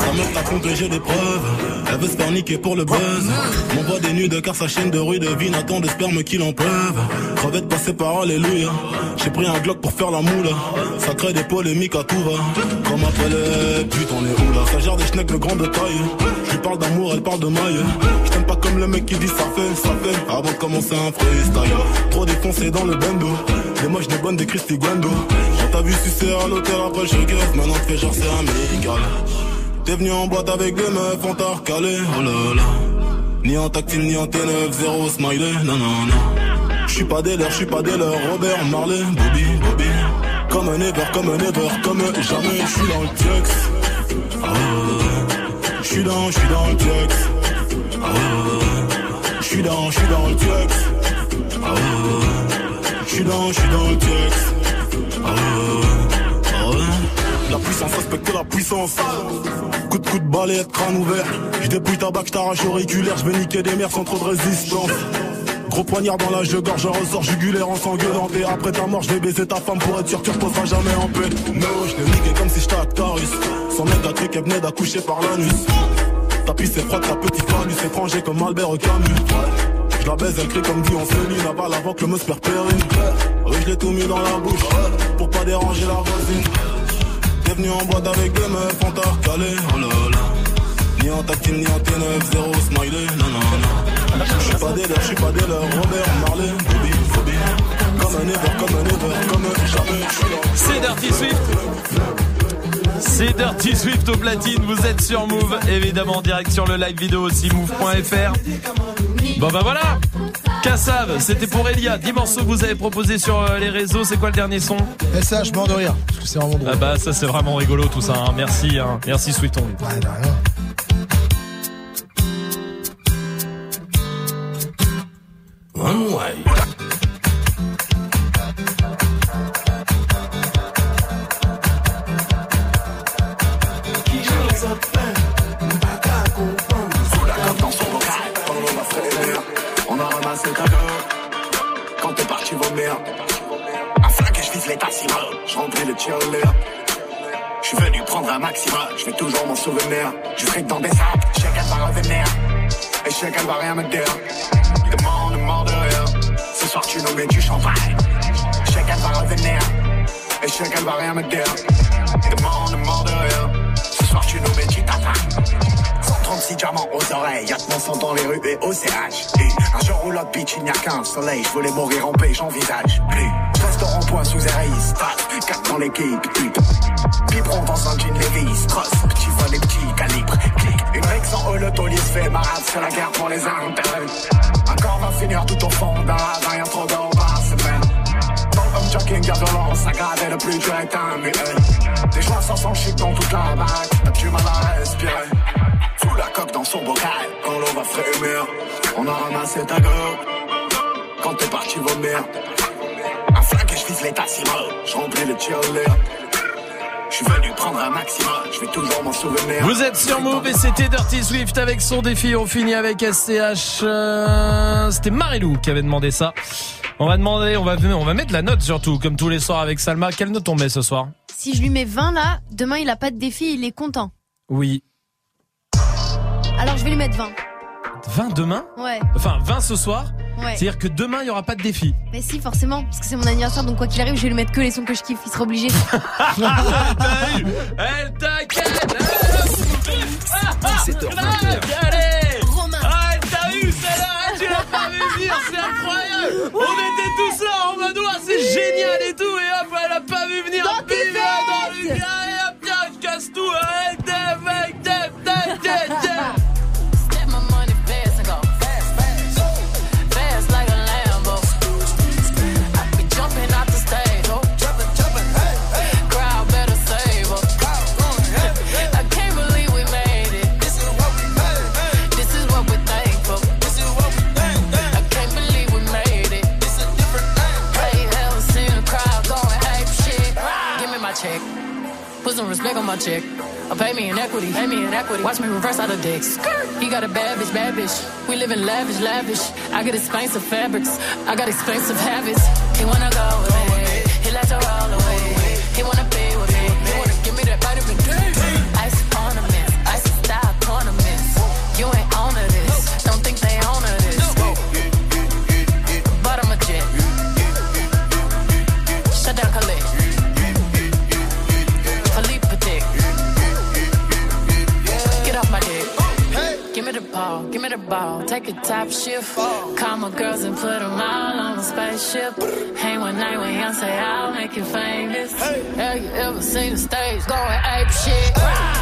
Ta meuf t'a trompé, j'ai des preuves. Elle veut se faire pour le buzz. M'envoie des nudes car sa chaîne de rue devine attend de sperme qu'il en pleuve. Crevette passée par alléluia. J'ai pris un Glock pour faire la moule. Ça crée des polémiques à tout va. Comme appelle putain, on est où là? Ça gère des schnecks de grande taille. Je lui parle d'amour, elle parle de maille. Je t'aime pas comme le mec qui dit ça fait, ça fait. Avant de commencer un freestyle. Trop défoncé dans le bendo. Des moches, des bonnes, des Christy Guendo. T'as vu sucer à l'hôtel après je gueule. Maintenant t'es genre c'est amical. T'es venu en boîte avec des meufs, on t'a recalé, oh là là. Ni en tactile, ni en T9, zéro smiley, non, non, non. J'suis pas des leurs, j'suis pas des leurs, Robert Marley, Bobby, Bobby. Comme un ever, comme un ever, comme jamais, j'suis dans le tiex. Ah ouais. J'suis dans, j'suis dans le tiex. Ah ouais. J'suis dans, j'suis dans le tiex. Ah ouais. J'suis dans, j'suis dans le tiex. La puissance respecte la puissance. Coup de coup de balai, crâne ouvert. Je dépouille ta bac, t'arrache auriculaire. Je vais niquer des mers sans trop de résistance. Gros poignard dans la gueule, je ressors jugulaire en s'engueulant. Et après ta mort, je vais baiser ta femme pour être sûr que tu reposeras jamais en paix. No, je l'ai niqué comme si j'étais Actaris. Son mec a cru qu'elle venait d'accoucher par l'anus. Ta pisse est froide, ta petite phallus étranger comme Albert Camus. Je la baise, elle crie comme dit on Aval avant que le mousse perd périne. Oui, je l'ai tout mis dans la bouche pour pas déranger la voisine. T'es venu en boîte avec des meufs, on t'a recalé, oh là là. Ni en tactile, ni en T9, zéro smiley, non, non, non. J'suis pas des leurs, j'suis pas des leurs, Robert Marley, Bobby, Bobby. Comme un ever, comme un ever, comme un jamais. C'est Dirty Swift. C'est Dirty Swift au platine, vous êtes sur Move, évidemment en direct sur le live vidéo aussi move.fr. Bon bah voilà Kassav, c'était pour Elia. 10 morceaux que vous avez proposés sur euh, les réseaux. C'est quoi le dernier son? SH, mort de rire. Parce que c'est vraiment drôle. Ah bah ça c'est vraiment rigolo tout ça. hein. Merci, hein. merci Sweeton. Ouais, de rien. One way. Je vais toujours m'en souvenir. Je fric dans des sacs, qu'elle va revenir. Et qu'elle va rien me dire. Demande de. Ce soir tu nous mets du champagne. Qu'elle va revenir. Et qu'elle va rien me dire. Demande de rire. Ce soir tu nous mets du tapin. 136 diamants aux oreilles, y'a de sang dans les rues et au CH. Et un jour où l'autre bitch, il n'y a qu'un soleil, je voulais mourir en paix, j'envisage. Au rond-point sous stade, 4 dans l'équipe, putain. Biberon dans un jean Levi's, cross, petit vol et petit calibre, clic. Une sans haut, le taulier se fait marade, c'est la guerre pour les intérêts. Un corps va finir tout au fond d'un rien trop par semaine. Dans le home jogging, y'a violence, ça grade et le plus dur est un muet. Des joints sans sang chic dans toute la baraque, t'as du mal à respirer. Sous la coque dans son bocal, quand l'eau va frémir, on a ramassé ta gueule. Quand t'es parti vomir, je vise l'état civil, je remplis le tirelire. Je suis venu prendre un maximum, je vais toujours m'en souvenir. Vous êtes sur Move et c'était Dirty Swift avec son défi. On finit avec SCH. euh, C'était Marilou qui avait demandé ça. On va demander, on va, on va mettre la note surtout, comme tous les soirs avec Salma. Quelle note on met ce soir? Si je lui mets 20 là, demain il a pas de défi, il est content. Oui. Alors je vais lui mettre 20. 20 demain Ouais. Enfin, 20 ce soir Ouais. C'est-à-dire que demain, il n'y aura pas de défi. Mais si, forcément, parce que c'est mon anniversaire, donc quoi qu'il arrive, je vais lui mettre que les sons que je kiffe, il sera obligé. Elle t'inquiète C'est Allez Ah, elle t'a eu celle-là Tu l'as pas vu venir, c'est incroyable On était tous là en mode c'est génial et tout, et hop, elle a pas vu venir Dans dans le gars, et hop, tiens, je casse tout Arrête, On my check. Or pay me in equity, pay me in equity. Watch me reverse out of dicks. He got a bad bitch, bad bitch. We live in lavish, lavish. I got expensive fabrics. I got expensive habits. He wanna go me. He likes to roll away. He wanna be ball, give me the ball. Take a top shift. Call my girls and put them all on a spaceship. Hang one night with Beyonce, I'll make you famous. Hey. Have you ever seen the stage going ape shit? Step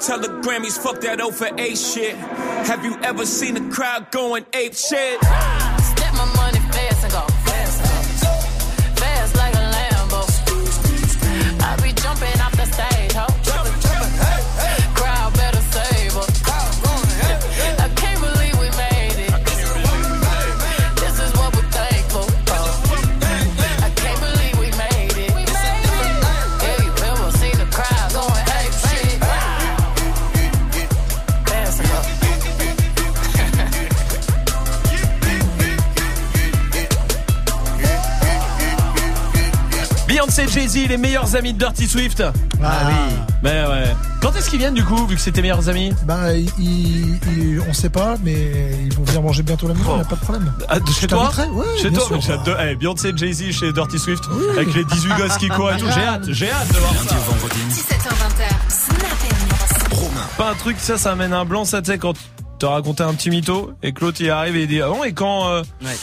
Tell the Grammys, fuck that O for A shit. Have you ever seen a crowd going ape shit? Beyoncé, Jay-Z, les meilleurs amis de Dirty Swift. Ah oui. Mais ouais. Quand est-ce qu'ils viennent du coup, vu que c'est tes meilleurs amis? Bah, ils- ils- on sait pas, mais ils vont venir manger bientôt la maison, y a pas de problème. Ah, de chez toi? t'inviterai, ouais, Chez bien toi sûr. mais j'adore. Eh, Beyoncé, Jay-Z chez Dirty Swift. Avec les 18 gosses qui courent et tout. J'ai hâte, j'ai hâte de voir ça. 17h20h, Snap Pas un truc, ça, ça amène un blanc, ça, tu sais, quand t'as raconté un petit mytho et que l'autre il arrive et il dit Ah bon, et quand. euh, Ouais.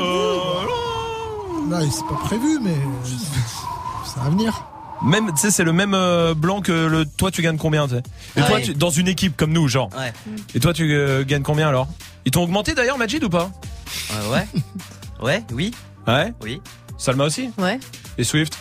Euh, Là, c'est pas prévu, mais ça va venir. Même, tu sais, c'est le même euh, blanc que le. Toi, tu gagnes combien, tu sais? Et toi, tu, dans une équipe comme nous, genre. Ouais. Et toi, tu euh, gagnes combien alors? Ils t'ont augmenté d'ailleurs, Majid ou pas? Euh, ouais. Ouais, oui. Ouais? Oui. Salma aussi? Ouais. Et Swift?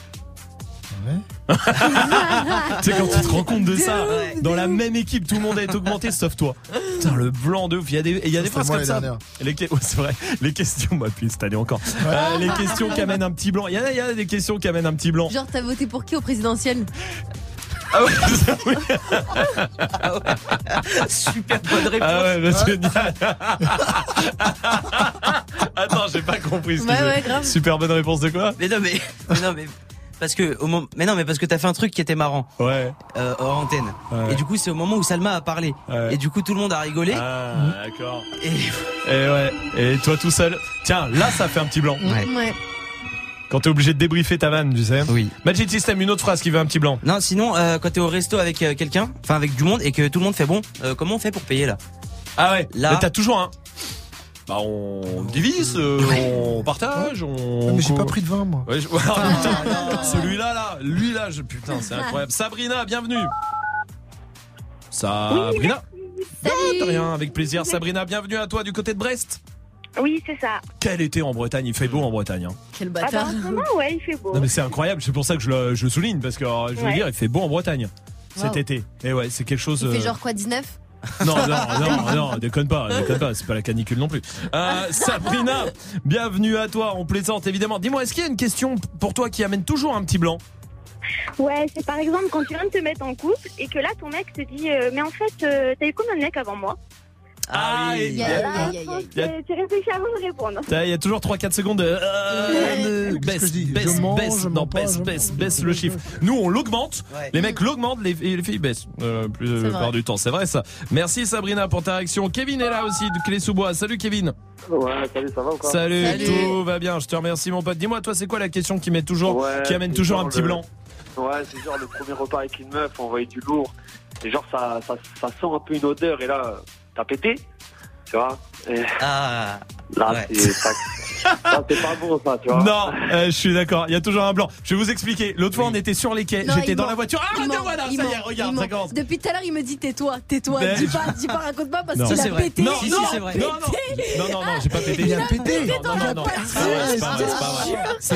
Ouais. Tu sais, quand tu te rends compte de ça, dans la même équipe, tout le monde est augmenté sauf toi. Putain, le blanc de ouf. Il y a des, et il y a des C'était phrases moi comme ça. Les, que- ouais, c'est vrai. Les questions, bah, puis cette année encore. Euh, les questions qui amènent un petit blanc. Il y, a, il y a des questions qui amènent un petit blanc. Genre, t'as voté pour qui au présidentiel? Ah ouais, ça, oui. Super bonne réponse. Ah ouais, bah, génial. Attends, j'ai pas compris ce que Ouais, ouais, grave. Super bonne réponse de quoi? Mais non, mais, mais non, mais parce que au moment, mais non, mais parce que t'as fait un truc qui était marrant. Ouais. Euh, hors antenne. Ouais. Et du coup, c'est au moment où Salma a parlé. Ouais. Et du coup, tout le monde a rigolé. Ah, d'accord. Et Et ouais. Et toi tout seul. Tiens, là, ça fait un petit blanc. Ouais. Ouais. Quand t'es obligé de débriefer ta vanne, tu sais. Oui. Magic System, une autre phrase qui veut un petit blanc. non, sinon, euh, quand t'es au resto avec euh, quelqu'un, enfin avec du monde, et que tout le monde fait bon, euh, comment on fait pour payer là? Ah ouais. Là- Mais t'as toujours un. Bah on divise, euh, on partage, on. Ah, mais j'ai pas pris de vin, moi. Ouais, je- Ah, celui-là, là, lui là, je... putain, c'est incroyable. Sabrina, bienvenue. Sabrina. Ah, de rien, avec plaisir. Sabrina, bienvenue à toi du côté de Brest. Oui, c'est ça. Quel été en Bretagne, il fait beau en Bretagne. hein. Quel Ah bah, bâtard. en ce moment, ouais, il fait beau. Non mais c'est incroyable, c'est pour ça que je le, je souligne parce que alors, je veux Ouais. dire, il fait beau en Bretagne cet Wow. été. Et ouais, c'est quelque chose. Il fait euh, genre quoi, 19 Non, non, non, non, déconne pas, déconne pas, c'est pas la canicule non plus. Euh, Sabrina, bienvenue à toi, on plaisante évidemment. Dis-moi, est-ce qu'il y a une question pour toi qui amène toujours un petit blanc? Ouais, c'est par exemple quand tu viens de te mettre en couple et que là ton mec te dit euh, mais en fait euh, t'as eu combien de mecs avant moi? Ah, Aïe, il y a- aïe, aïe, aïe, aïe. il y a- Euh, Tu réfléchis avant de répondre. Il y a toujours 3-4 secondes de euh, que baisse, baisse, Je mange, baisse, non, baisse, baisse, baisse le chiffre. Nous, on l'augmente. Ouais. Les mecs l'augmentent, les, et les filles baissent. Euh, plus la vrai. plupart du temps, c'est vrai ça. Merci Sabrina pour ta réaction. Kevin est là aussi de Clé sous bois. Salut Kevin. Ouais, salut, ça va ou quoi Salut, Salut. tout va bien. Je te remercie mon pote. Dis-moi, toi, c'est quoi la question qui met toujours, Ouais, qui amène toujours un petit le- blanc Ouais, c'est genre le premier repas avec une meuf, on voyait du lourd. Et genre, ça, ça, ça sent un peu une odeur, et là, t'as pété Tu vois Et Ah. là, Ouais. c'est ça, ça, c'est pas bon, ça, tu vois Non, euh, je suis d'accord. Il y a toujours un blanc. Je vais vous expliquer. L'autre fois, on était sur les quais. Non, J'étais dans ment. la voiture. Ah, Il regarde, ment, voilà, il ça y est, regarde, ça commence. Depuis tout à l'heure, il me dit tais-toi, tais-toi, Mais- dis pas, dis pas, raconte pas parce Non. qu'il a vrai. pété. Non, Si, il si, c'est vrai. Non, non, non, non, non, j'ai pas pété. Il a pété. Non, non, non, non, c'est pas vrai, c'est pas vrai,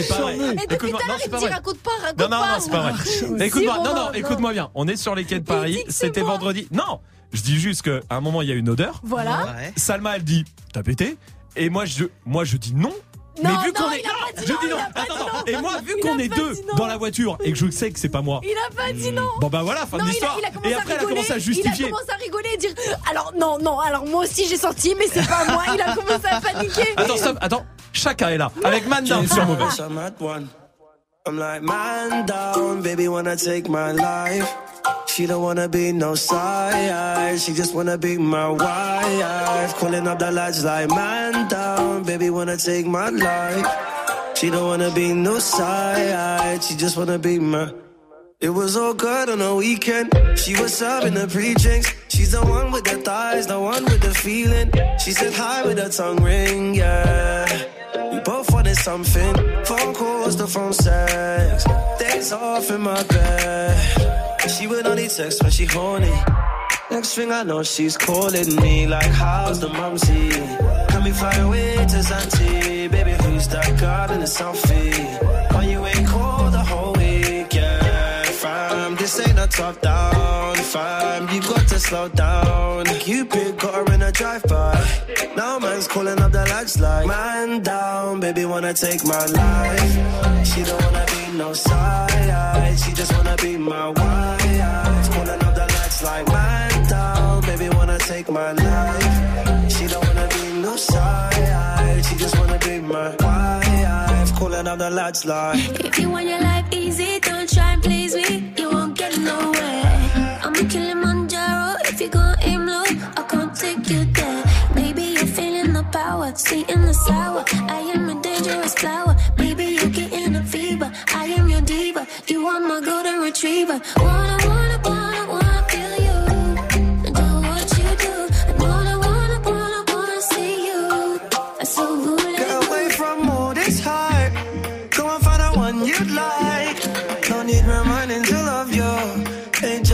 pas pas. Et depuis Écoute-moi, tout à non, l'heure, c'est il pas me dit vrai. raconte pas, raconte Non, non, pas. non, c'est pas vrai. Écoute-moi, non, non, écoute-moi bien. On est sur les quais de Paris. C'était vendredi. Non, je dis juste qu'à un moment, il y a une odeur. Voilà. Ouais. Salma, elle dit T'as pété Et moi, je, moi, je dis non. Non, mais vu non, qu'on est. je dis non. Attends, attends. Et moi, vu qu'on est deux dans la voiture et que je sais que c'est pas moi. Il a pas dit non. Bon, bah voilà, fin Non, de il a, l'histoire. il a commencé Et après, à elle a rigoler. commencé à Il a justifier. commencé à rigoler et dire alors non non alors moi aussi j'ai senti mais c'est pas moi. Il a commencé à paniquer. Attends, stop, attends. Chacun est là. Avec Man Down sur one. I'm like, man down, baby wanna take my life. She don't wanna be no side, she just wanna be my wife. Calling up the lights like, man down, baby wanna take my life. She don't wanna be no side, she just wanna be my. It was all good on the weekend. She was serving the pre-drinks. She's the one with the thighs, the one with the feeling. She said hi with her tongue ring, yeah. We both wanted something. Phone calls, the phone sex. Days off in my bed. She would only text when she horny. Next thing I know, she's calling me like, how's the mumsy? Can we fly away to Zante? Baby, who's that girl in the selfie? Why you ain't called the whole week, yeah, fam? This ain't a top down, fam. You got to slow down. Cupid got her in a drive-by. Now man's calling up the lads like, man down, baby wanna take my life. She don't wanna be no side, she just wanna be my wife. Like, man down, baby wanna take my life. She don't wanna be no side, she just wanna be my wife. Calling out the lads like. If you want your life easy, don't try and please me. You won't get nowhere. I'm a Kilimanjaro. If you gon' aim low, I can't take you there. Maybe you're feeling the power, sweet in the sour. I am a dangerous flower. Maybe you're getting a fever. I am your diva. You are my golden retriever. Wanna, wanna,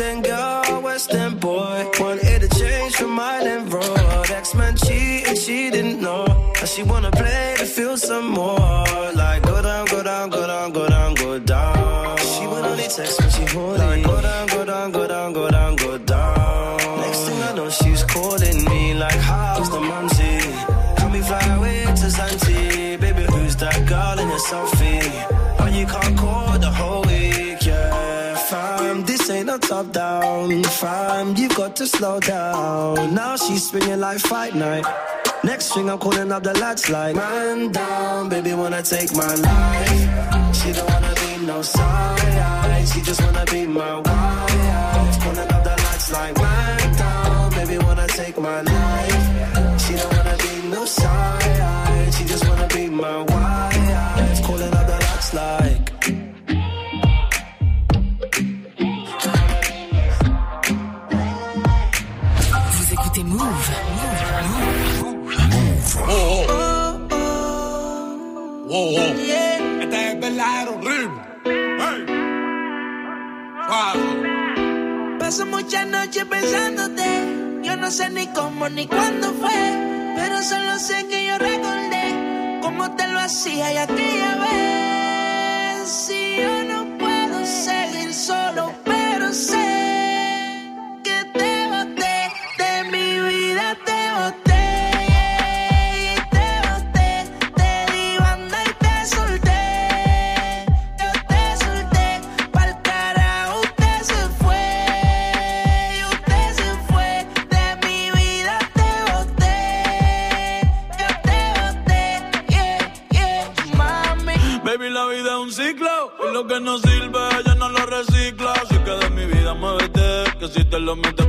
End girl, West End boy. Wanted to change from Island Road. X-Men cheating, she didn't know. Now she wanna play to feel some more. Top down, fam. You've got to slow down. Now she's swinging like fight night. Next thing I'm calling up the lads like, man down, baby wanna take my life. She don't wanna be no side, she just wanna be my wife. Calling up the lads like, man down, baby wanna take my life. She don't wanna be no side, she just wanna be my wife. Muchas noches pensándote. Yo no sé ni cómo ni cuándo fue, pero solo sé que yo recordé cómo te lo hacía y aquella vez.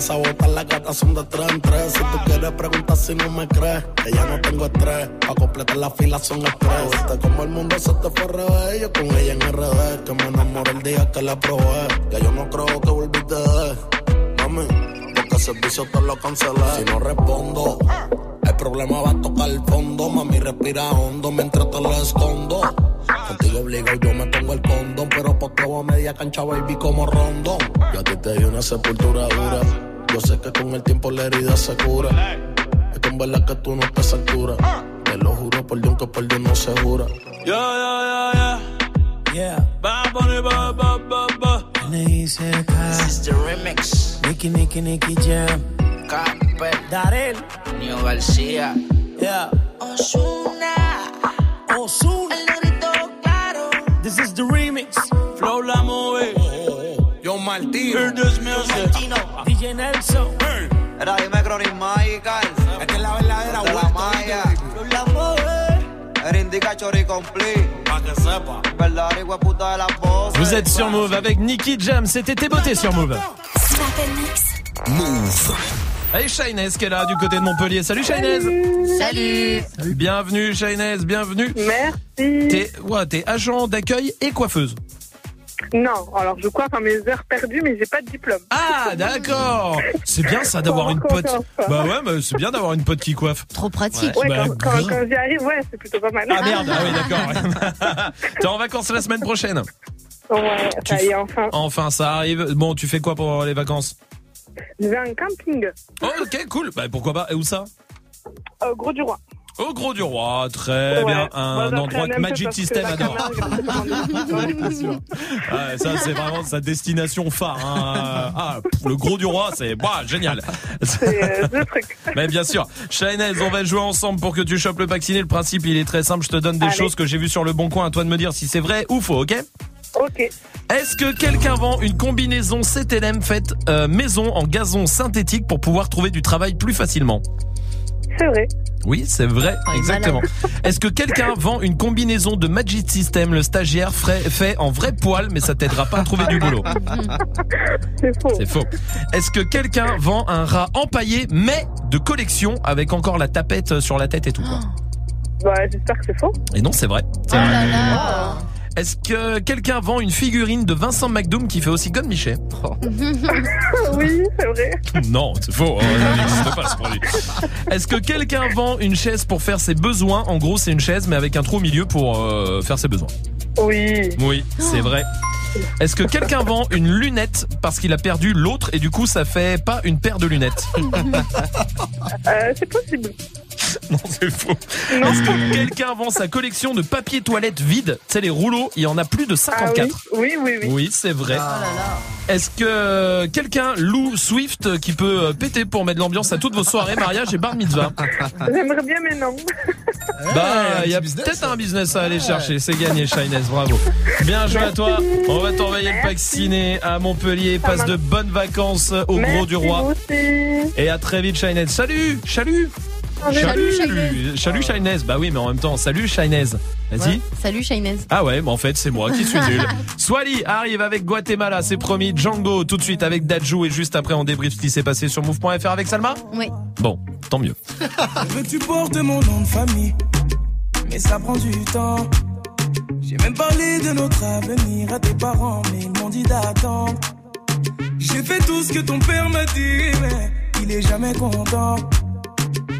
Desde que te di esa bota, las gatas son de tres en tres. Si tú quieres preguntar si no me crees, que ya no tengo estrés. Pa' completar la fila son express. Viste como el mundo se te fue revés. Yo con ella en RD, que me enamoré el día que la probé. Ya yo no creo que volviste de mami. Porque el servicio te lo cancelé. Si no respondo, el problema va a tocar el fondo. Mami, respira hondo mientras te lo escondo. Contigo obligo, yo me pongo el condón. Pero por a media cancha, baby, como rondón. Yo a ti te di una sepultura dura. Yo sé que con el tiempo la herida se cura. Es en verdad que tú no estás a altura. Te lo juro por Dios que por Dios no se jura. Yeah, yeah, yeah, yeah. Yeah. Bad Bunny, ba, ba, ba, ba. This is the remix. Nicky, Nicky, Nicky Jam. Camper. Darel. Nio García. Yeah. Osuna. Osuna. El negrito claro. This is the remix. Flow la movie. Yo Martino. Hear this music. DJ Nelson. Era dime Chronic Magical. Es que es la verdadera De la vuelta, Maya. ¿viste, La mueve. Era indica chori complete. Pa' que sepa. Verdad, hijo de puta de las voces? Vous êtes sur Move avec Nicky Jam, c'était tes beautés sur Move. Move. Allez, Shainez qui est là du côté de Montpellier. Salut Shainez Salut. Bienvenue Shainez, bienvenue. Merci. T'es ouais, t'es agent d'accueil et coiffeuse. Non, alors je coiffe à mes heures perdues, mais j'ai pas de diplôme. Ah d'accord C'est bien ça d'avoir une pote. Bah ouais, bah, c'est bien d'avoir une pote qui coiffe. Trop pratique. Ouais, Bah, quand, quand, grave. quand j'y arrive, ouais, c'est plutôt pas mal. Ah merde, ah oui d'accord. T'es en vacances la semaine prochaine. Ouais, Tu ça y est, enfin. Enfin ça arrive. Bon, tu fais quoi pour les vacances? Je vais à un camping Oh ok cool. Bah pourquoi pas? Et où ça? Au Gros du Roi. Au Gros du Roi, très Ouais. bien. Un endroit que Magic System adore. C'est Ouais, ça c'est vraiment sa destination phare. hein. Ah, le Gros du Roi, c'est bah, génial. C'est euh, deux trucs. Mais bien sûr. Shainez, on va jouer ensemble pour que tu chopes le vacciné. Le principe, il est très simple. Je te donne des Allez. choses que j'ai vues sur le bon coin. À toi de me dire si c'est vrai ou faux, ok? Ok. Est-ce que quelqu'un vend une combinaison CTLM faite euh, maison en gazon synthétique pour pouvoir trouver du travail plus facilement? C'est vrai. Oui, c'est vrai, Oh, exactement. Est-ce que quelqu'un vend une combinaison de Magic System, le stagiaire frais- fait en vrai poil, mais ça t'aidera pas à trouver du boulot? C'est faux. C'est faux. Est-ce que quelqu'un vend un rat empaillé, mais de collection, avec encore la tapette sur la tête et tout quoi? Bah, j'espère que c'est faux. Et non, c'est vrai. Oh là là. Est-ce que quelqu'un vend une figurine de Vincent McDoom qui fait aussi God Miché oui, c'est vrai. Non, c'est faux. hein, ça n'existe pas ce produit. Est-ce que quelqu'un vend une chaise pour faire ses besoins? En gros, c'est une chaise, mais avec un trou au milieu pour euh, faire ses besoins. Oui. Oui, c'est vrai. Est-ce que quelqu'un vend une lunette parce qu'il a perdu l'autre et du coup ça fait pas une paire de lunettes? Euh, c'est possible. Non, c'est faux. Est-ce que quelqu'un vend sa collection de papier toilette vide Tu sais, les rouleaux, il y en a plus de 54. Ah oui, oui, oui. Oui, c'est vrai. Oh Est-ce que quelqu'un loue Swift qui peut euh, péter pour mettre l'ambiance à toutes vos soirées, mariage et bar mitzvah J'aimerais bien, mais non. Bah, il y a peut-être un business à aller chercher. C'est gagné, Shyness. Bravo. Bien joué à toi. On va t'envoyer le pack ciné à Montpellier. Passe de bonnes vacances au Gros du Roi. Et à très vite, Shyness. Salut, salut. Salut. Salut, Shyness. Bah oui, mais en même temps, salut, Shyness. Vas-y. Ouais. Salut Shainez. Ah ouais, bah en fait, c'est moi qui suis nul. Swally arrive avec Guatemala, c'est promis. Django tout de suite avec Dajou et juste après on débrief ce qui s'est passé sur move.fr avec Salma Oui. Bon, tant mieux. Je veux que tu portes mon nom de famille, mais ça prend du temps. J'ai même parlé de notre avenir à tes parents, mais ils m'ont dit d'attendre. J'ai fait tout ce que ton père m'a dit, mais il est jamais content.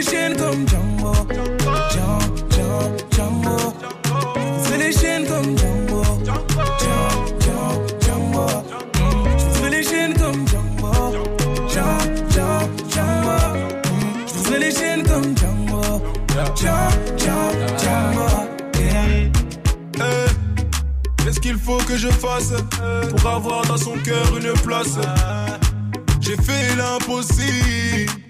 Je briserai les chaînes comme Django. Je briserai les chaînes comme Mm. Je briserai les chaînes comme Yeah. Eh, Qu'est-ce qu'il faut que je fasse pour avoir dans son cœur une place? J'ai fait l'impossible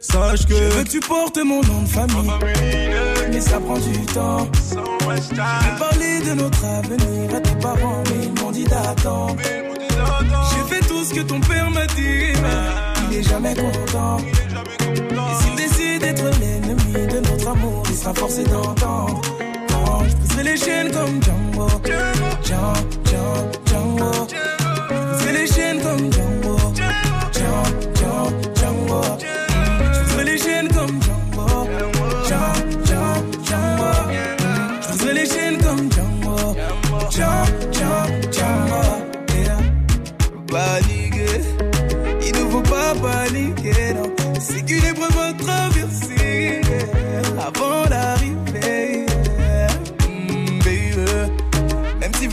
Sache que. Je veux que tu portes mon nom de famille. Mais ça prend du temps. J'ai parlé de notre avenir à tes parents, mais ils m'ont dit d'attendre. J'ai fait tout ce que ton père m'a dit, mais il est jamais content. Et s'il décide d'être l'ennemi de notre amour, il sera forcé d'entendre. Je les chaînes comme Django. Django, Django, Django. Je briserai les chaînes comme. Django,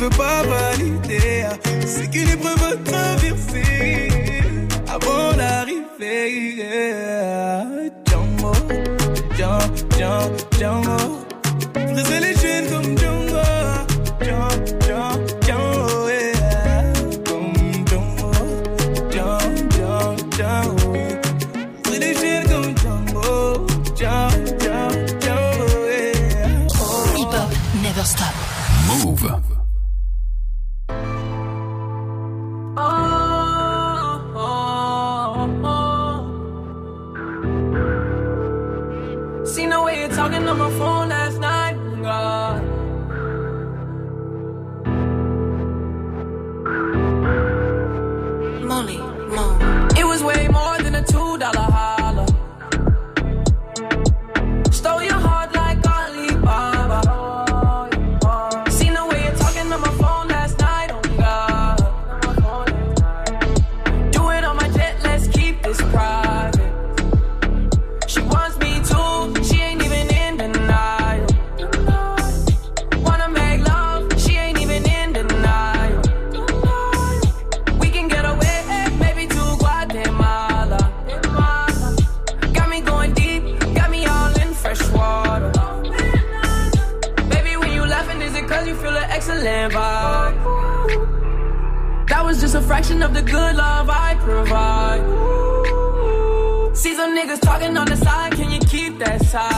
Veut pas valider, c'est qu'une épreuve à traverser avant. Django, Django, Django, Django. Briser les that side.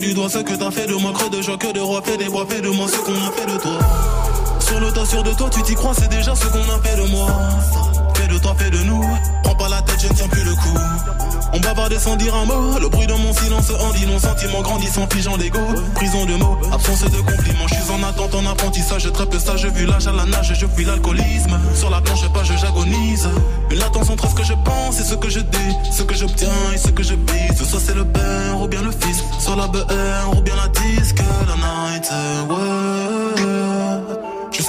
du doigt ce que t'as fait de moi, creux de joie, que de roi, fais des bois, fais de moi ce qu'on a fait de toi. Sur le tas, sûr de toi, tu t'y crois, c'est déjà ce qu'on a fait de moi. Fais de toi, fais de nous, prends pas la tête, je ne tiens plus le coup. On bavardait sans dire un mot. Le bruit de mon silence en dit non. Sentiment grandissant, pigeant l'ego. Prison de mots, absence de compliments. Je suis en attente, en apprentissage. Je trappe ça, je vu l'âge à la nage. Je fuis l'alcoolisme. Sur la planche, pas je j'agonise. Une attention entre ce que je pense et ce que je dis. Ce que j'obtiens et ce que je vise. Soit c'est le père ou bien le fils. Soit la BR ou bien la disque. La night, euh, ouais.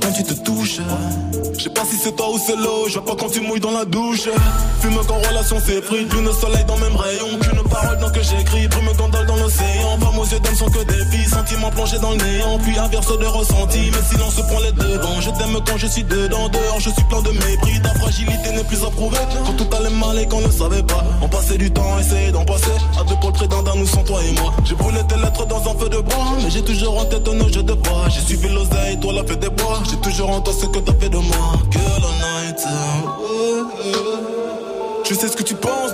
quand tu te touches. Je sais pas si c'est toi ou c'est l'eau, je vois pas quand tu mouilles dans la douche. Fume qu'en relation c'est pris, lune, soleil dans même rayon, plongés dans le néant. Puis inverse de ressenti. Mais silence prend les devants. Je t'aime quand je suis dedans. Dehors, je suis plein de mépris. Ta fragilité n'est plus à prouver. Quand tout allait mal et qu'on ne savait pas. On passait du temps essayer d'en passer. À deux pour le d'un nous sans toi et moi. J'ai brûlé tes lettres dans un feu de bois. Mais j'ai toujours en tête nos jeux de bois. J'ai suivi l'oseille, toi la fête des bois. J'ai toujours en toi ce que t'as fait de moi. Que la night. Je sais ce que tu penses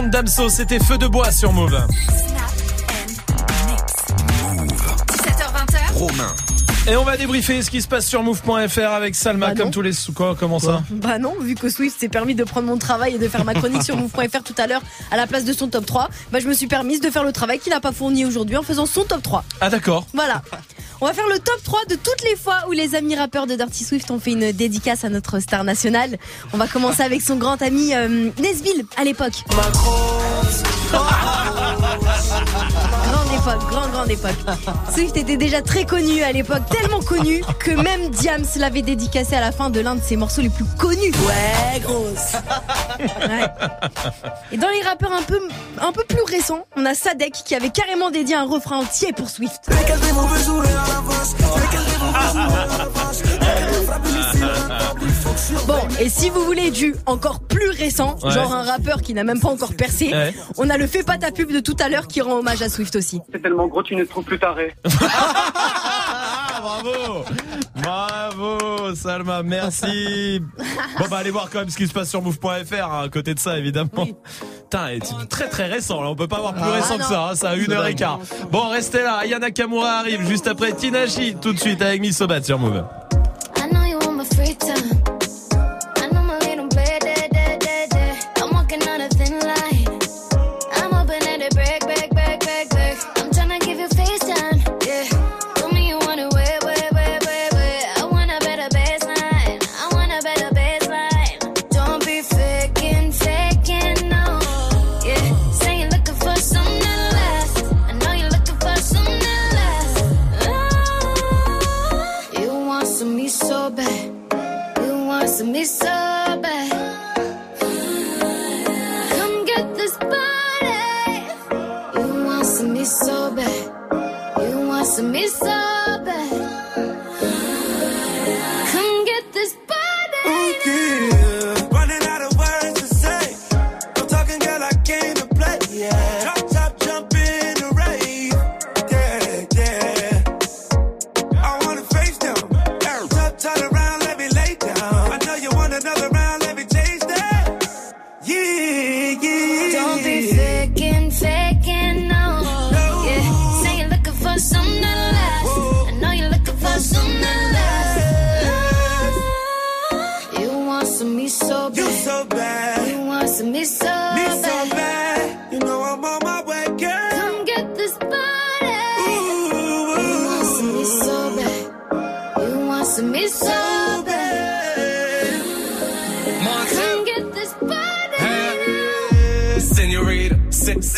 Le son de Damso, c'était Feu de bois sur Move. 17h20h. Romain. Et on va débriefer ce qui se passe sur move.fr avec Salma, Bah comme tous les sous. Quoi, comment ça? Bah non, vu que Swift s'est permis de prendre mon travail et de faire ma chronique sur move.fr tout à l'heure à la place de son top 3, bah je me suis permise de faire le travail qu'il n'a pas fourni aujourd'hui en faisant son top 3. Ah d'accord. Voilà. On va faire le top 3 de toutes les fois où les amis rappeurs de Dirty Swift ont fait une dédicace à notre star nationale. On va commencer avec son grand ami euh, Nesville à l'époque. Grande époque, grande grande époque. Swift était déjà très connu à l'époque, tellement connu que même Diams l'avait dédicacé à la fin de l'un de ses morceaux les plus connus. Ouais, grosse. Ouais. Et dans les rappeurs un peu, un peu plus récents, on a Sadek qui avait carrément dédié un refrain entier pour Swift. Bon, et si vous voulez du encore plus récent, Ouais. genre un rappeur qui n'a même pas encore percé, Ouais. on a le Fais pas ta pub de tout à l'heure qui rend hommage à Swift aussi. C'est tellement gros, tu ne trouves plus taré. Ah, bravo Bravo Salma, merci Bon bah allez voir quand même ce qui se passe sur move.fr hein, à côté de ça évidemment. Putain, c'est très très récent là, on peut pas avoir plus Ah, récent non. que ça, hein, ça a une heure et quart. Bon restez là, Ayana Kamura arrive juste après Tinashi tout de suite avec Misobat sur Move. I know you want my free time.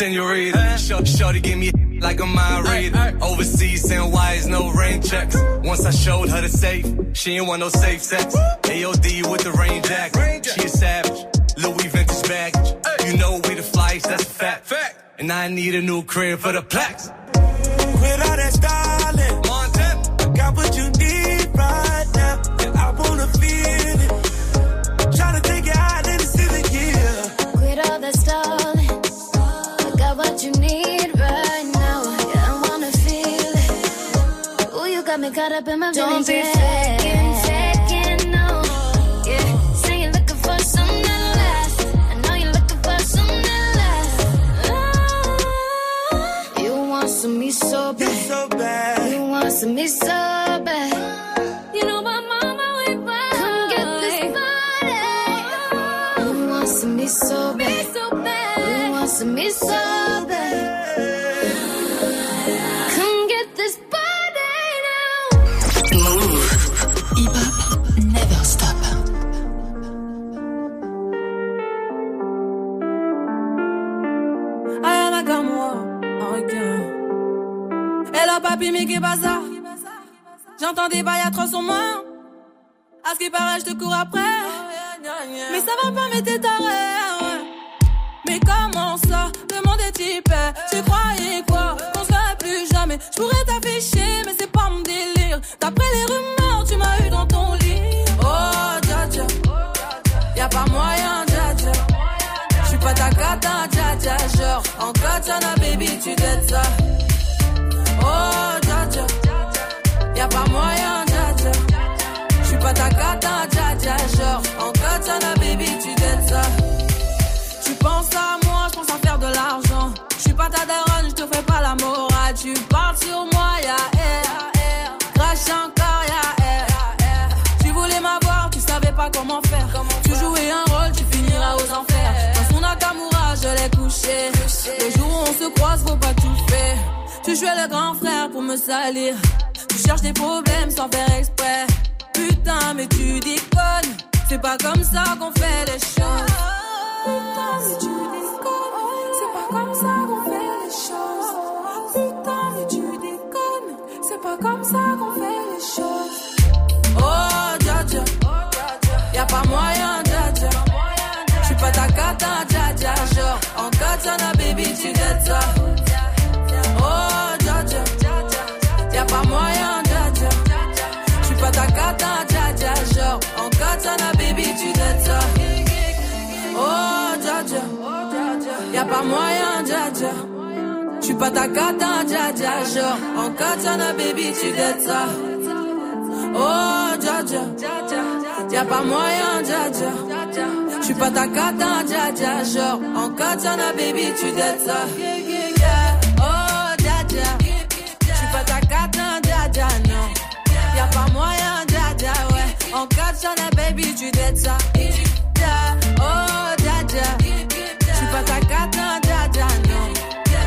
Senorita. Short, shorty give me like a mind reader. Overseas send wires, no rain checks. Once I showed her the safe, she ain't want no safe sex. AOD with the rain jacket. She a savage. Louis vintage baggage. You know we the flyest, that's a fact. And I need a new crib for the plaques. Quit all that styling. got up in my Don't be yeah. faking, faking, no. Yeah. saying you're looking for something that lasts. I know you're looking for something that lasts. Oh. You want some me so bad. You, so bad. you want some me so bad. You know my mama went by. Come get this body. You want some me so bad. Me so bad. You want some me so bad. Aya Nakamura, requin. Hello papi, mais qu'est ça? J'entends des bails atroces sur moi. À ce qui paraît, je te cours après. Mais ça va pas, mais t'es taré. Mais comment ça? Est type. Tu croyais quoi? Qu'on se plus jamais. Je pourrais t'afficher, mais c'est pas mon délire. D'après les rumeurs, tu m'as eu dans ton lit. Oh, dja dja. Y'a pas moyen, dja dja. J'suis pas ta cata, Genre, en katana, baby, tu dettes ça. Oh, dja. Y'a pas moyen, dja. J'suis pas ta cata, dja. Genre, en katana, baby, tu dettes ça. Tu penses à moi, je pense à faire de l'argent. Je suis pas ta daronne, je te fais pas la morale. Tu parles sur moi, couché. Le jour où on se croise, faut pas tout faire. Tu jouais le grand frère pour me salir. Tu cherches des problèmes sans faire exprès. Putain, mais tu déconnes. C'est pas comme ça qu'on fait les choses. Putain, mais tu déconnes. C'est pas comme ça qu'on fait les choses. Putain, mais tu déconnes. C'est pas comme ça qu'on fait les choses. Oh, dja dja. Y'a pas moyen, dja dja. J'suis pas ta cata, en katana, baby, tu ça. Oh, dja. Y'a pas moyen, dja. J'suis pas ta cata, dja. Genre, en katana, baby, tu ça. Oh, dja. Y'a pas moyen, dja. J'suis pas ta cata. Genre, en katana, baby, tu ça. Oh, pas moyen, dja dja. J'suis pas ta cata, dja dja. Genre, en katana, baby, tu dettes ça. Oh, dja dja. J'suis pas ta cata, dja dja, non. Y'a pas moyen, dja dja, ouais. En katana, baby, tu dettes ça. Oh, dja dja. J'suis pas ta cata, dja dja, non.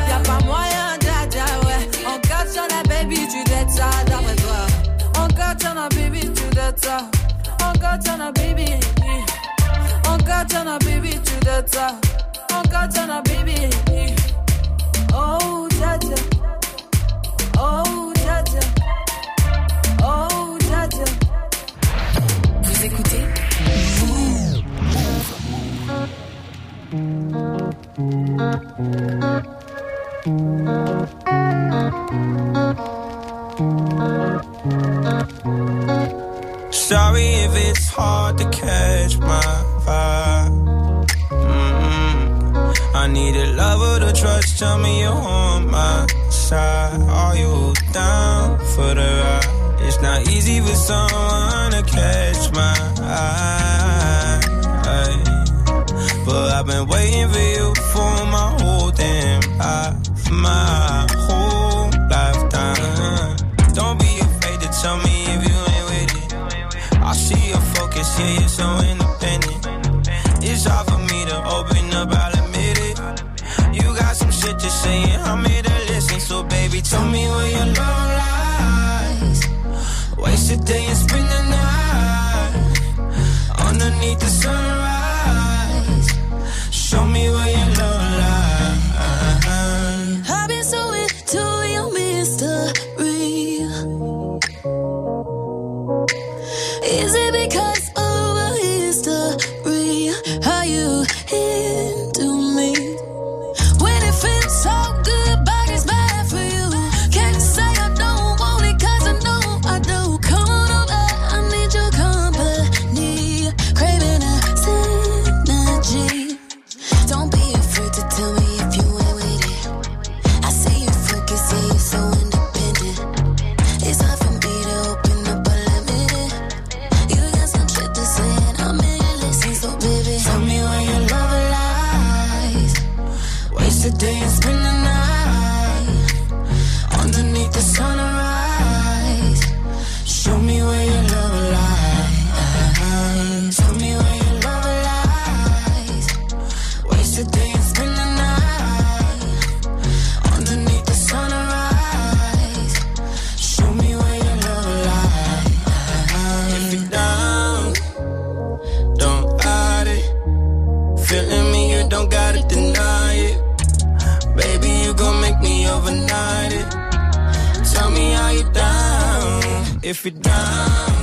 Y'a pas moyen, dja dja, ouais. En katana, baby, tu dettes ça, d'après toi. En katana, baby, tu dettes ça. En katana, baby. En katana, baby, tu dettes ça. En katana, baby. Oh, dja dja. Oh, dja dja. Oh, dja dja. Vous écoutez? Sorry if it's hard to catch my vibe. Mm-mm. I need a lover to trust. Tell me you're on my side. Are you down for the ride? It's not easy for someone to catch my eye. But I've been waiting for you for my whole damn life, my whole lifetime. Don't be afraid to tell me if you ain't with it. I see your focus, yeah, you're so independent. It's hard for me to open up, I'll admit it. You got some shit to say, and I'm here to listen. So, baby, tell me where your love lies. Waste a day and spend the night underneath the sunrise. Show me If you're down,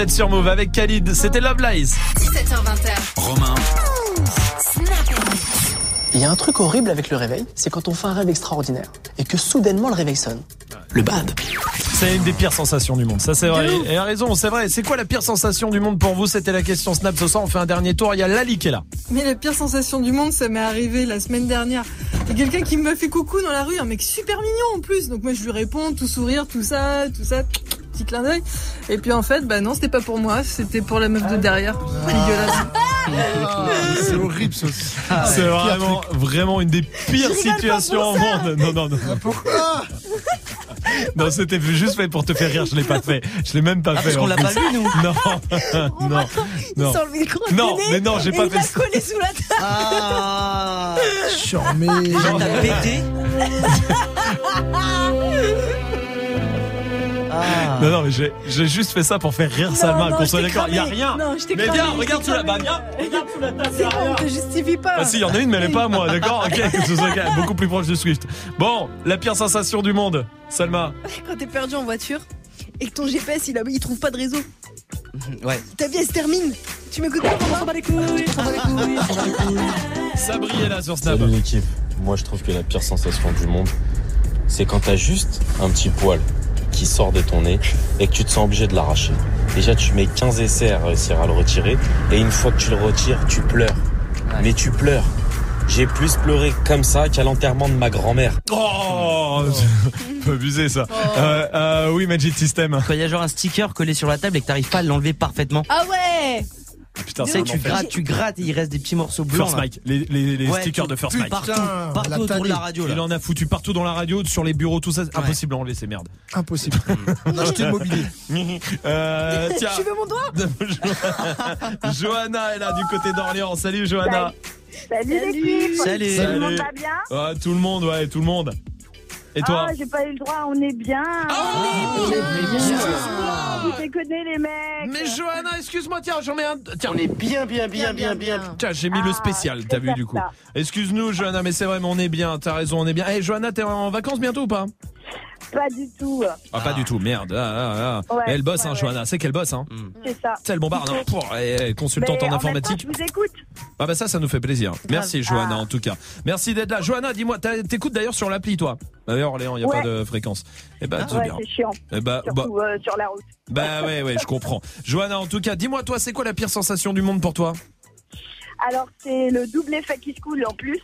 Vous êtes sur Move avec Khalid, c'était Love Lies. 17h20. Romain. Il y a un truc horrible avec le réveil, c'est quand on fait un rêve extraordinaire et que soudainement le réveil sonne. Le bad. C'est une des pires sensations du monde, ça c'est vrai. Et a raison, c'est vrai. C'est quoi la pire sensation du monde pour vous? C'était la question Snap ce soir. On fait un dernier tour. Il y a Lali qui est là. Mais la pire sensation du monde, ça m'est arrivé la semaine dernière. Il y a quelqu'un qui me fait coucou dans la rue, un mec super mignon en plus. Donc moi je lui réponds, tout sourire, tout ça, tout ça, petit clin d'œil. Et puis en fait, bah non, c'était pas pour moi, c'était pour la meuf de derrière. Dégueulasse. C'est horrible ça. c'est vraiment, vraiment une des pires situations au monde. Non, non, non. Pourquoi Non, c'était juste fait pour te faire rire. Je l'ai pas fait. Je l'ai même pas Ah, fait. parce qu'on l'a pas vu, nous. Non, non, Il non. Non, nez mais non, j'ai pas il fait collé sous la table. Ah. Charmé. Genre, t'as pété. Ah. Non, non, mais j'ai, j'ai juste fait ça pour faire rire Salma, qu'on soit d'accord. Il y a rien. Non, je t'ai mais viens, regarde sous la, bah viens, regarde sous la table. On te justifie pas. Ah si, il y en a une, mais elle est pas à moi, d'accord Ok, que ce soit calme, beaucoup plus proche de Swift. Bon, la pire sensation du monde, Salma. Quand t'es perdu en voiture et que ton GPS il, a, il trouve pas de réseau, Ouais. ta vie elle se termine. Tu m'écoutes pas, on s'en on bat les couilles. Sabri est là sur Snap. Salut l'équipe. Moi je trouve que la pire sensation du monde, c'est quand t'as juste un petit poil qui sort de ton nez et que tu te sens obligé de l'arracher. Déjà tu mets 15 essais à réussir à le retirer et une fois que tu le retires, tu pleures. Mais tu pleures. J'ai plus pleuré comme ça qu'à l'enterrement de ma grand-mère. Oh, Peu abusé ça. Euh, euh, oui, Magic System. Quand il y a genre un sticker collé sur la table et que t'arrives pas à l'enlever parfaitement. Ah ouais Putain, Tu c'est sais, un tu grattes, tu grattes et il reste des petits morceaux blancs. First. Mike, les, les, les Ouais, stickers tu- de First Mike. Partout, Putain, partout la autour de la radio là. Il en a foutu partout dans la radio, sur les bureaux, tout ça. Impossible à enlever ces merdes. Impossible. Acheter le mobilier. Euh, tiens. Tu veux mon doigt Johanna est là du côté d'Orléans. Salut Johanna. Salut, l'équipe Salut. Tout le monde va bien Ah, tout le monde, ouais, tout le monde. Et toi Ah, j'ai pas eu le droit, on est bien Vous déconnez les mecs Mais Johanna, excuse-moi, tiens, j'en mets un. Tiens. On est bien, bien, bien, bien, bien. Tiens, j'ai mis le Ah, spécial, je t'as vu du coup. ça. Excuse-nous, Johanna, mais c'est vrai, mais on est bien, t'as raison, on est bien. Eh, Johanna, t'es en vacances bientôt ou pas? Pas du tout, Ah, pas du tout, merde. Ah, ah, ah. Ouais, elle bosse, ouais, hein, ouais. Johanna, c'est qu'elle bosse, hein. c'est ça. C'est le bombarde, hein. Pouah, eh, eh, consultante Mais en informatique. temps, je vous écoute Ah bah ça, ça nous fait plaisir. Merci Johanna Ah. en tout cas. Merci d'être là. Johanna, dis-moi, t'as- t'écoutes d'ailleurs sur l'appli toi? D'ailleurs, Orléans, il y a Ouais. pas de fréquence. Eh bah, c'est Ouais, bien. c'est chiant. Eh bah, bah, Surtout euh, sur la route. bah ouais, ouais, je comprends. Johanna, en tout cas, dis-moi, toi, c'est quoi la pire sensation du monde pour toi? Alors, c'est le double effet qui se coule en plus.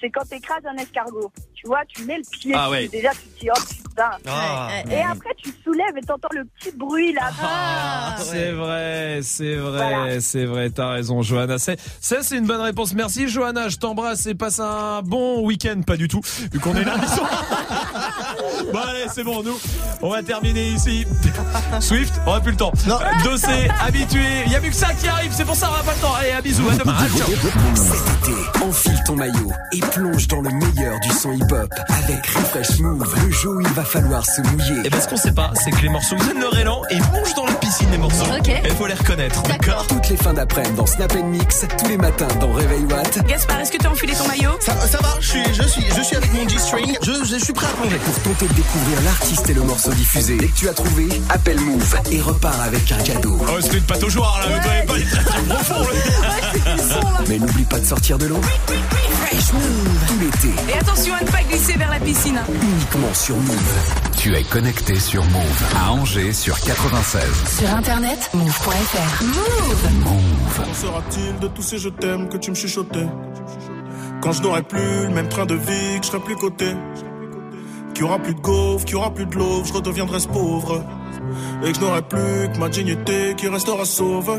C'est quand t'écrases un escargot. Tu vois, tu mets le pied Ah ouais. déjà tu te dis, oh putain. Ah. Et après, tu soulèves et t'entends le petit bruit là. Ah, C'est vrai, c'est vrai, Voilà. c'est vrai, t'as raison, Johanna. C'est, ça, c'est une bonne réponse. Merci, Johanna. Je t'embrasse et passe un bon week-end. Pas du tout, vu qu'on est soir. bon, allez, c'est bon, nous, on va terminer ici. Swift, on a plus le temps. Dossé, habitué. Il y a plus que ça qui arrive, c'est pour ça, on a pas le temps. Allez, à bisous, à demain. Ah. Cet été, enfile ton maillot et plonge dans le meilleur du son hip-hop avec Refresh Move, le jeu où il va falloir se mouiller. Et ben, ce qu'on sait pas, c'est que les morceaux viennent leur élan et plongent dans la piscine, les morceaux. Ok. Il faut les reconnaître, d'accord Toutes les fins d'après-midi dans Snap Mix, tous les matins dans Réveil Watt. Gaspard, est-ce que t'as enfilé ton maillot? Ça, ça va, je suis, je suis, je suis avec mon G-string. Je, je suis prêt à plonger. Pour tenter de découvrir l'artiste et le morceau diffusé. Dès que tu as trouvé, appelle Move et repars avec un cadeau. Oh, c'est une pâte au joueur, là. Avez pas très très là. Mais n'oublie pas de sortir de l'eau. Fresh Move tout l'été, Et attention à ne pas glisser vers la piscine. uniquement sur Move. Tu es connecté sur Move à Angers sur 96. Sur internet, move.fr. Move. Qu'en sera-t-il de tous ces je t'aime que tu me chuchotais? Quand je n'aurai plus le même train de vie, que je serai plus coté Qu'il y aura plus de gaufres, qu'il y aura plus de l'eau, je redeviendrai ce pauvre Et que je n'aurai plus que ma dignité qui restera sauve